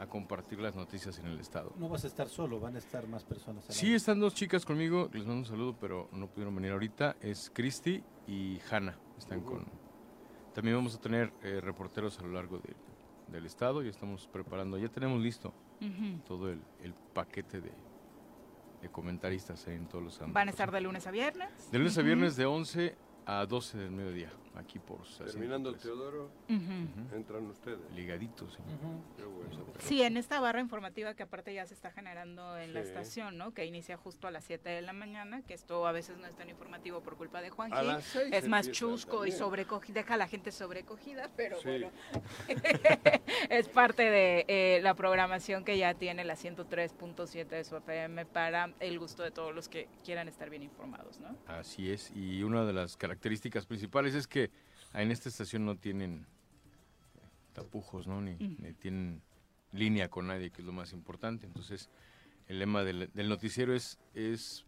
a, compartir las noticias en el estado. No vas a estar solo, van a estar más personas. Sí, están dos chicas conmigo, les mando un saludo, pero no pudieron venir ahorita. Es Cristi y Hanna, están con... También vamos a tener eh, reporteros a lo largo de, del estado y estamos preparando, ya tenemos listo uh -huh. todo el, el paquete de, de, comentaristas en todos los ámbitos. ¿Van a estar de lunes a viernes? De lunes uh -huh. a viernes de 11 a 12 del mediodía, aquí por Terminando el Teodoro, uh -huh. entran ustedes. Ligaditos. ¿sí? Qué bueno. Sí, en esta barra informativa que aparte ya se está generando en sí. la estación, ¿no? Que inicia justo a las 7 de la mañana, que esto a veces no es tan informativo por culpa de Juanji. Es más chusco también. y sobrecogida, deja a la gente sobrecogida, pero sí. bueno, es parte de eh, la programación que ya tiene la 103.7 de su FM para el gusto de todos los que quieran estar bien informados, ¿no? Así es, y una de las características principales es que en esta estación no tienen tapujos, ¿no? Ni, mm. ni, tienen línea con nadie, que es lo más importante. Entonces, el lema del, del, noticiero es, es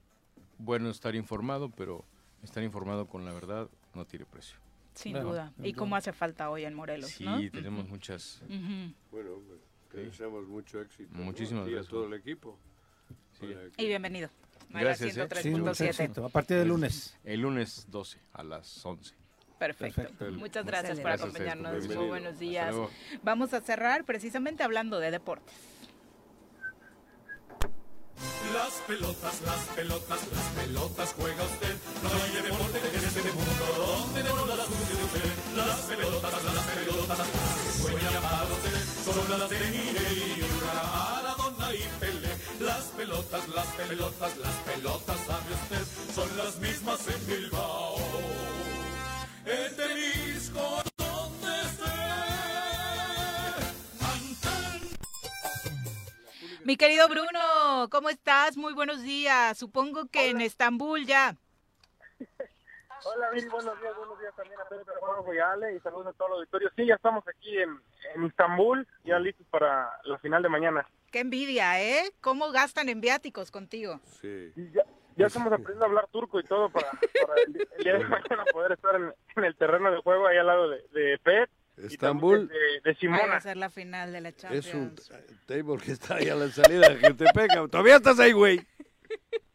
bueno estar informado, pero estar informado con la verdad no tiene precio. Sin claro, duda. Y cómo hace falta hoy en Morelos, sí, ¿no? tenemos uh -huh. muchas... Uh -huh. Bueno, que deseamos mucho éxito. Muchísimas ¿no? gracias. a todo el equipo. Sí. Y bienvenido. Gracias. ¿eh? Sí, a partir del lunes. El lunes 12 a las 11. Perfecto. Perfecto. Muchas gracias por acompañarnos. Muy buenos días. Vamos a cerrar precisamente hablando de deportes. Las pelotas, las pelotas, las pelotas juega usted. No hay deporte en este mundo donde no las use usted. Las pelotas, las pelotas, las que sueña para usted. Son las de Maradona y Pelé. Las pelotas, las pelotas, las pelotas, sabe usted, son las mismas en Bilbao. Donde esté. Mi querido Bruno, ¿cómo estás? Muy buenos días. Supongo que Hola. en Estambul ya. Hola, Viri, buenos días, buenos días también a Pedro Juan y Ale y saludos a todo el auditorio. Sí, ya estamos aquí en, en Estambul, ya listos para la final de mañana. Qué envidia, ¿eh? ¿Cómo gastan en viáticos contigo? Sí. Y ya, ya estamos aprendiendo a hablar turco y todo para, para el, el, día de mañana poder estar en, en, el terreno de juego ahí al lado de, de Pet. Estambul de, de Simona. Va a ser la final de la Champions. Es un table que está ahí a la salida te pega. Todavía estás ahí, güey.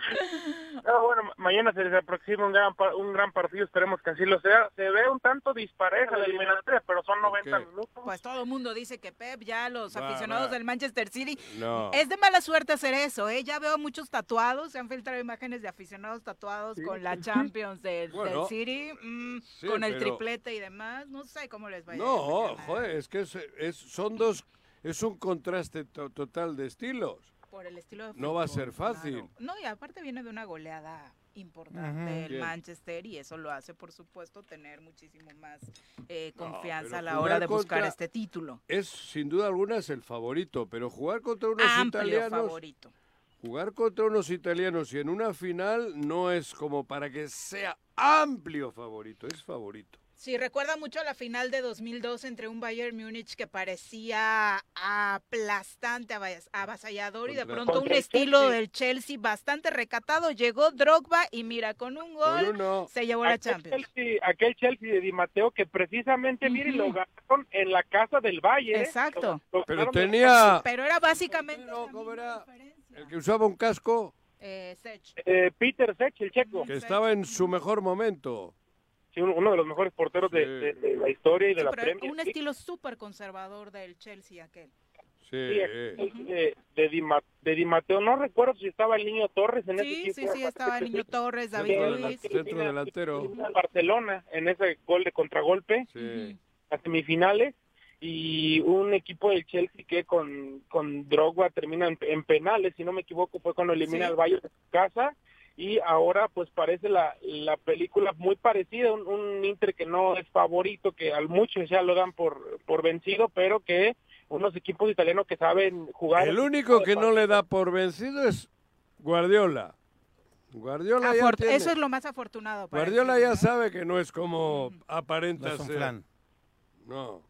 No, bueno, mañana se les aproxima un gran, un gran partido, esperemos que así lo sea. Se ve un tanto dispareja la eliminatoria, pero son 90 okay. minutos. Pues todo el mundo dice que Pep, ya los va, aficionados va. del Manchester City, no. es de mala suerte hacer eso, ¿eh? Ya veo muchos tatuados, se han filtrado imágenes de aficionados tatuados sí. con la Champions del, bueno, del City, mmm, sí, con el pero... triplete y demás, no sé cómo les va a ir. No, joder, es que es, es, son dos, es un contraste to total de estilos por el estilo de fútbol, No va a ser fácil. Claro. No, y aparte viene de una goleada importante uh -huh. el Bien. Manchester y eso lo hace, por supuesto, tener muchísimo más eh, confianza no, a la hora de buscar este título. Es, sin duda alguna, es el favorito, pero jugar contra unos Amplio italianos... favorito. Jugar contra unos italianos y en una final no es como para que sea amplio favorito, es favorito. Sí, recuerda mucho la final de 2002 entre un Bayern Múnich que parecía aplastante, avasallador y de pronto un estilo del Chelsea bastante recatado. Llegó Drogba y mira, con un gol uno. se llevó aquel la Champions. Chelsea, aquel Chelsea de Di Matteo que precisamente, uh -huh. mire, lo ganaron en la casa del Bayern. Exacto. Lo, lo pero tenía... Pero era básicamente... Pero, ¿cómo era? El que usaba un casco... Eh, Sech. Eh, Peter Sech, el checo. Que estaba en su mejor momento. Sí, uno de los mejores porteros de, de, de la historia y de sí, la pero Premier. Un estilo súper conservador del Chelsea aquel. Sí, sí de, de, Di de, Di Mateo, no recuerdo si estaba el niño Torres en sí, ese equipo. Sí, sí, estaba el niño Torres, David Luiz. Centro delantero. Barcelona en ese gol de contragolpe, sí. las semifinales, y un equipo del Chelsea que con, con Drogba termina en, en, penales, si no me equivoco, fue cuando elimina sí. al Bayern de su casa, y ahora pues parece la, la película muy parecida, un, un, Inter que no es favorito, que al muchos ya lo dan por, por vencido, pero que unos equipos italianos que saben jugar. El único que no le da por vencido es Guardiola. Guardiola ya tiene... Eso es lo más afortunado. Para Guardiola ya sabe que no es como aparenta no ser. No.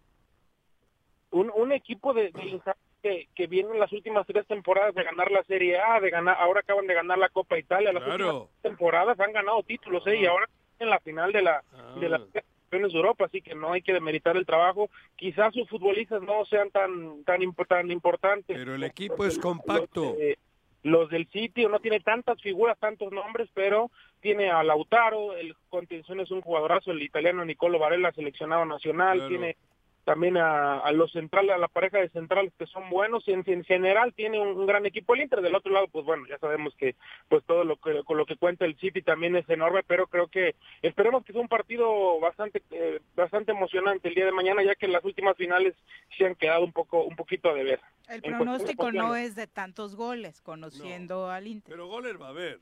Un, un equipo de, de que, que vienen las últimas tres temporadas de ganar la Serie A, de ganar, ahora acaban de ganar la Copa Italia, las últimas temporadas han ganado títulos, ¿eh? y ahora en la final de la de las Ah. campeones de Europa, así que no hay que demeritar el trabajo. Quizás sus futbolistas no sean tan tan, tan importantes. Pero el equipo es compacto. Los, de- los del City no tiene tantas figuras, tantos nombres, pero tiene a Lautaro, el contención es un jugadorazo, el italiano Nicolo Varela, seleccionado nacional, Claro. tiene también a, a los centrales, a la pareja de centrales que son buenos y en, en general tiene un, un gran equipo el Inter. Del otro lado, pues bueno, ya sabemos que pues todo lo que con lo que cuenta el City también es enorme, pero creo que esperemos que sea un partido bastante eh, bastante emocionante el día de mañana, ya que las últimas finales se han quedado un poco un poquito a deber. El pronóstico no es de tantos goles, conociendo al Inter. Pero goles va a haber.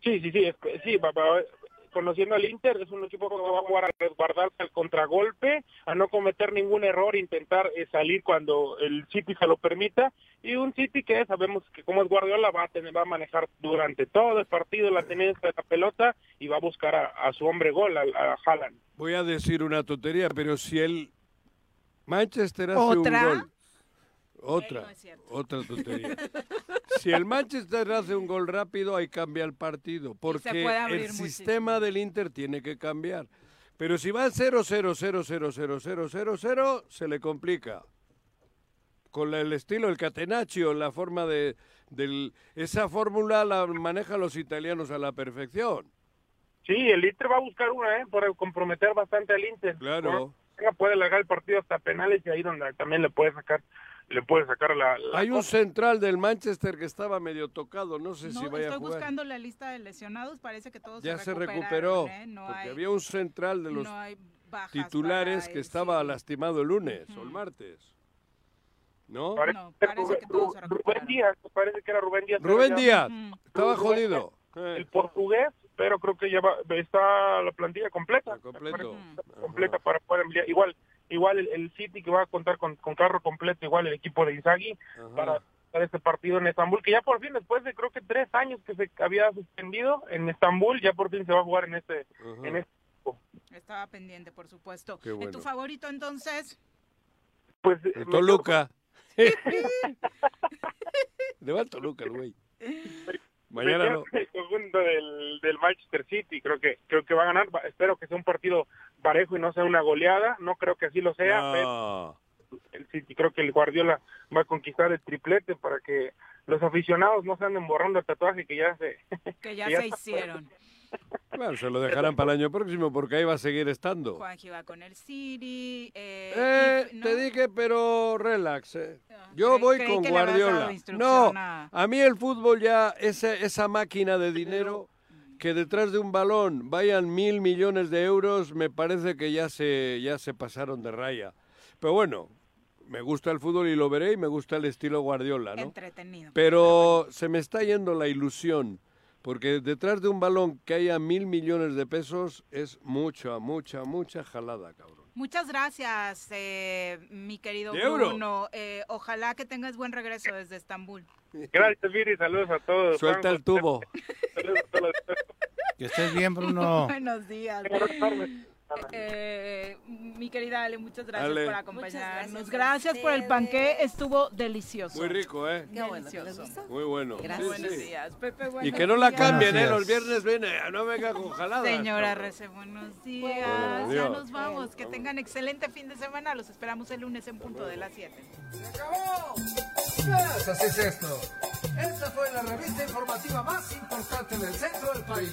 Sí, sí, sí, sí, va- va- conociendo al Inter, es un equipo que va a jugar a resguardarse al contragolpe, a no cometer ningún error, intentar eh, salir cuando el City se lo permita, y un City que sabemos que como es Guardiola va a tener, va a manejar durante todo el partido la tenencia de la pelota y va a buscar a, a su hombre gol, a, a Haaland. Voy a decir una tontería, pero si el Manchester hace ¿Otra? un gol. Otra, otra tontería. si el Manchester hace un gol rápido, ahí cambia el partido, porque el muchísimo. sistema del Inter tiene que cambiar. Pero si va al 0 0 0 0 0 0 0 0 se le complica. Con la- el estilo, el catenaccio, la forma de del esa fórmula la manejan los italianos a la perfección. Sí, el Inter va a buscar una, ¿eh? Para comprometer bastante al Inter. Claro. Puede largar el partido hasta penales y ahí donde también le puede sacar le puede sacar la, la Hay un cosa. central del Manchester que estaba medio tocado, no sé si vaya a estoy jugar. buscando la lista de lesionados, parece que todos Ya se se recuperaron, recuperó, ¿eh? No porque hay- había un central de los no hay bajas titulares que estaba lastimado el lunes o el martes. ¿No? Parece, que Rubén, Rubén Díaz, parece que era Rubén Díaz. Rubén Díaz, estaba Rubén jodido. El portugués, pero creo que ya va- está la plantilla completa. completo. Completa para poder enviar. Igual, igual el, el City que va a contar con, con carro completo, igual el equipo de Inzaghi, para, para este partido en Estambul, que ya por fin, después de creo que tres años que se había suspendido en Estambul, ya por fin se va a jugar en este, en este Estaba pendiente, por supuesto. Qué ¿En bueno. tu favorito entonces? Pues El Toluca. Le va al Toluca el güey. Mañana no. El conjunto del, del Manchester City, creo que creo que va a ganar. Espero que sea un partido parejo y no sea una goleada. No creo que así lo sea. pero el City creo que el Guardiola va a conquistar el triplete para que los aficionados no se anden borrando el tatuaje que ya se Que ya que se hicieron. Bueno, se lo dejarán para el año próximo porque ahí va a seguir estando. Juanji va con el City. Eh, Eh, ¿no? te dije, pero relax. eh. Yo creí- voy creí con Guardiola. No, a- a mí el fútbol ya, esa, esa máquina de dinero que detrás de un balón vayan mil millones de euros, me parece que ya se, ya se pasaron de raya. Pero bueno, me gusta el fútbol y lo veré y me gusta el estilo Guardiola, ¿no? Entretenido. Pero se me está yendo la ilusión, porque detrás de un balón que haya mil millones de pesos es mucha, mucha, mucha jalada, cabrón. Muchas gracias, eh, mi querido De euro. Bruno. Eh, ojalá que tengas buen regreso desde Estambul. Gracias, Viri. Saludos a todos. Suelta el tubo. Saludos a todos. Que estés bien, Bruno. Buenos días. Eh, mi querida Ale, muchas gracias Ale. por Muchas acompañarnos. gracias por el panqué, estuvo delicioso. Muy rico, ¿eh? Qué bueno, ¿les Delicioso. Muy bueno. Gracias. Sí, Buenos días, Pepe. Y buenos que no la días. cambien, ¿eh? Los viernes viene, no venga con jaladas. Señora. Rece, buenos días. Bueno, ya nos vamos. Que tengan excelente fin de semana. Los esperamos el lunes en punto de las 7. Pues así es esto. Esta fue la revista informativa más importante del centro del país.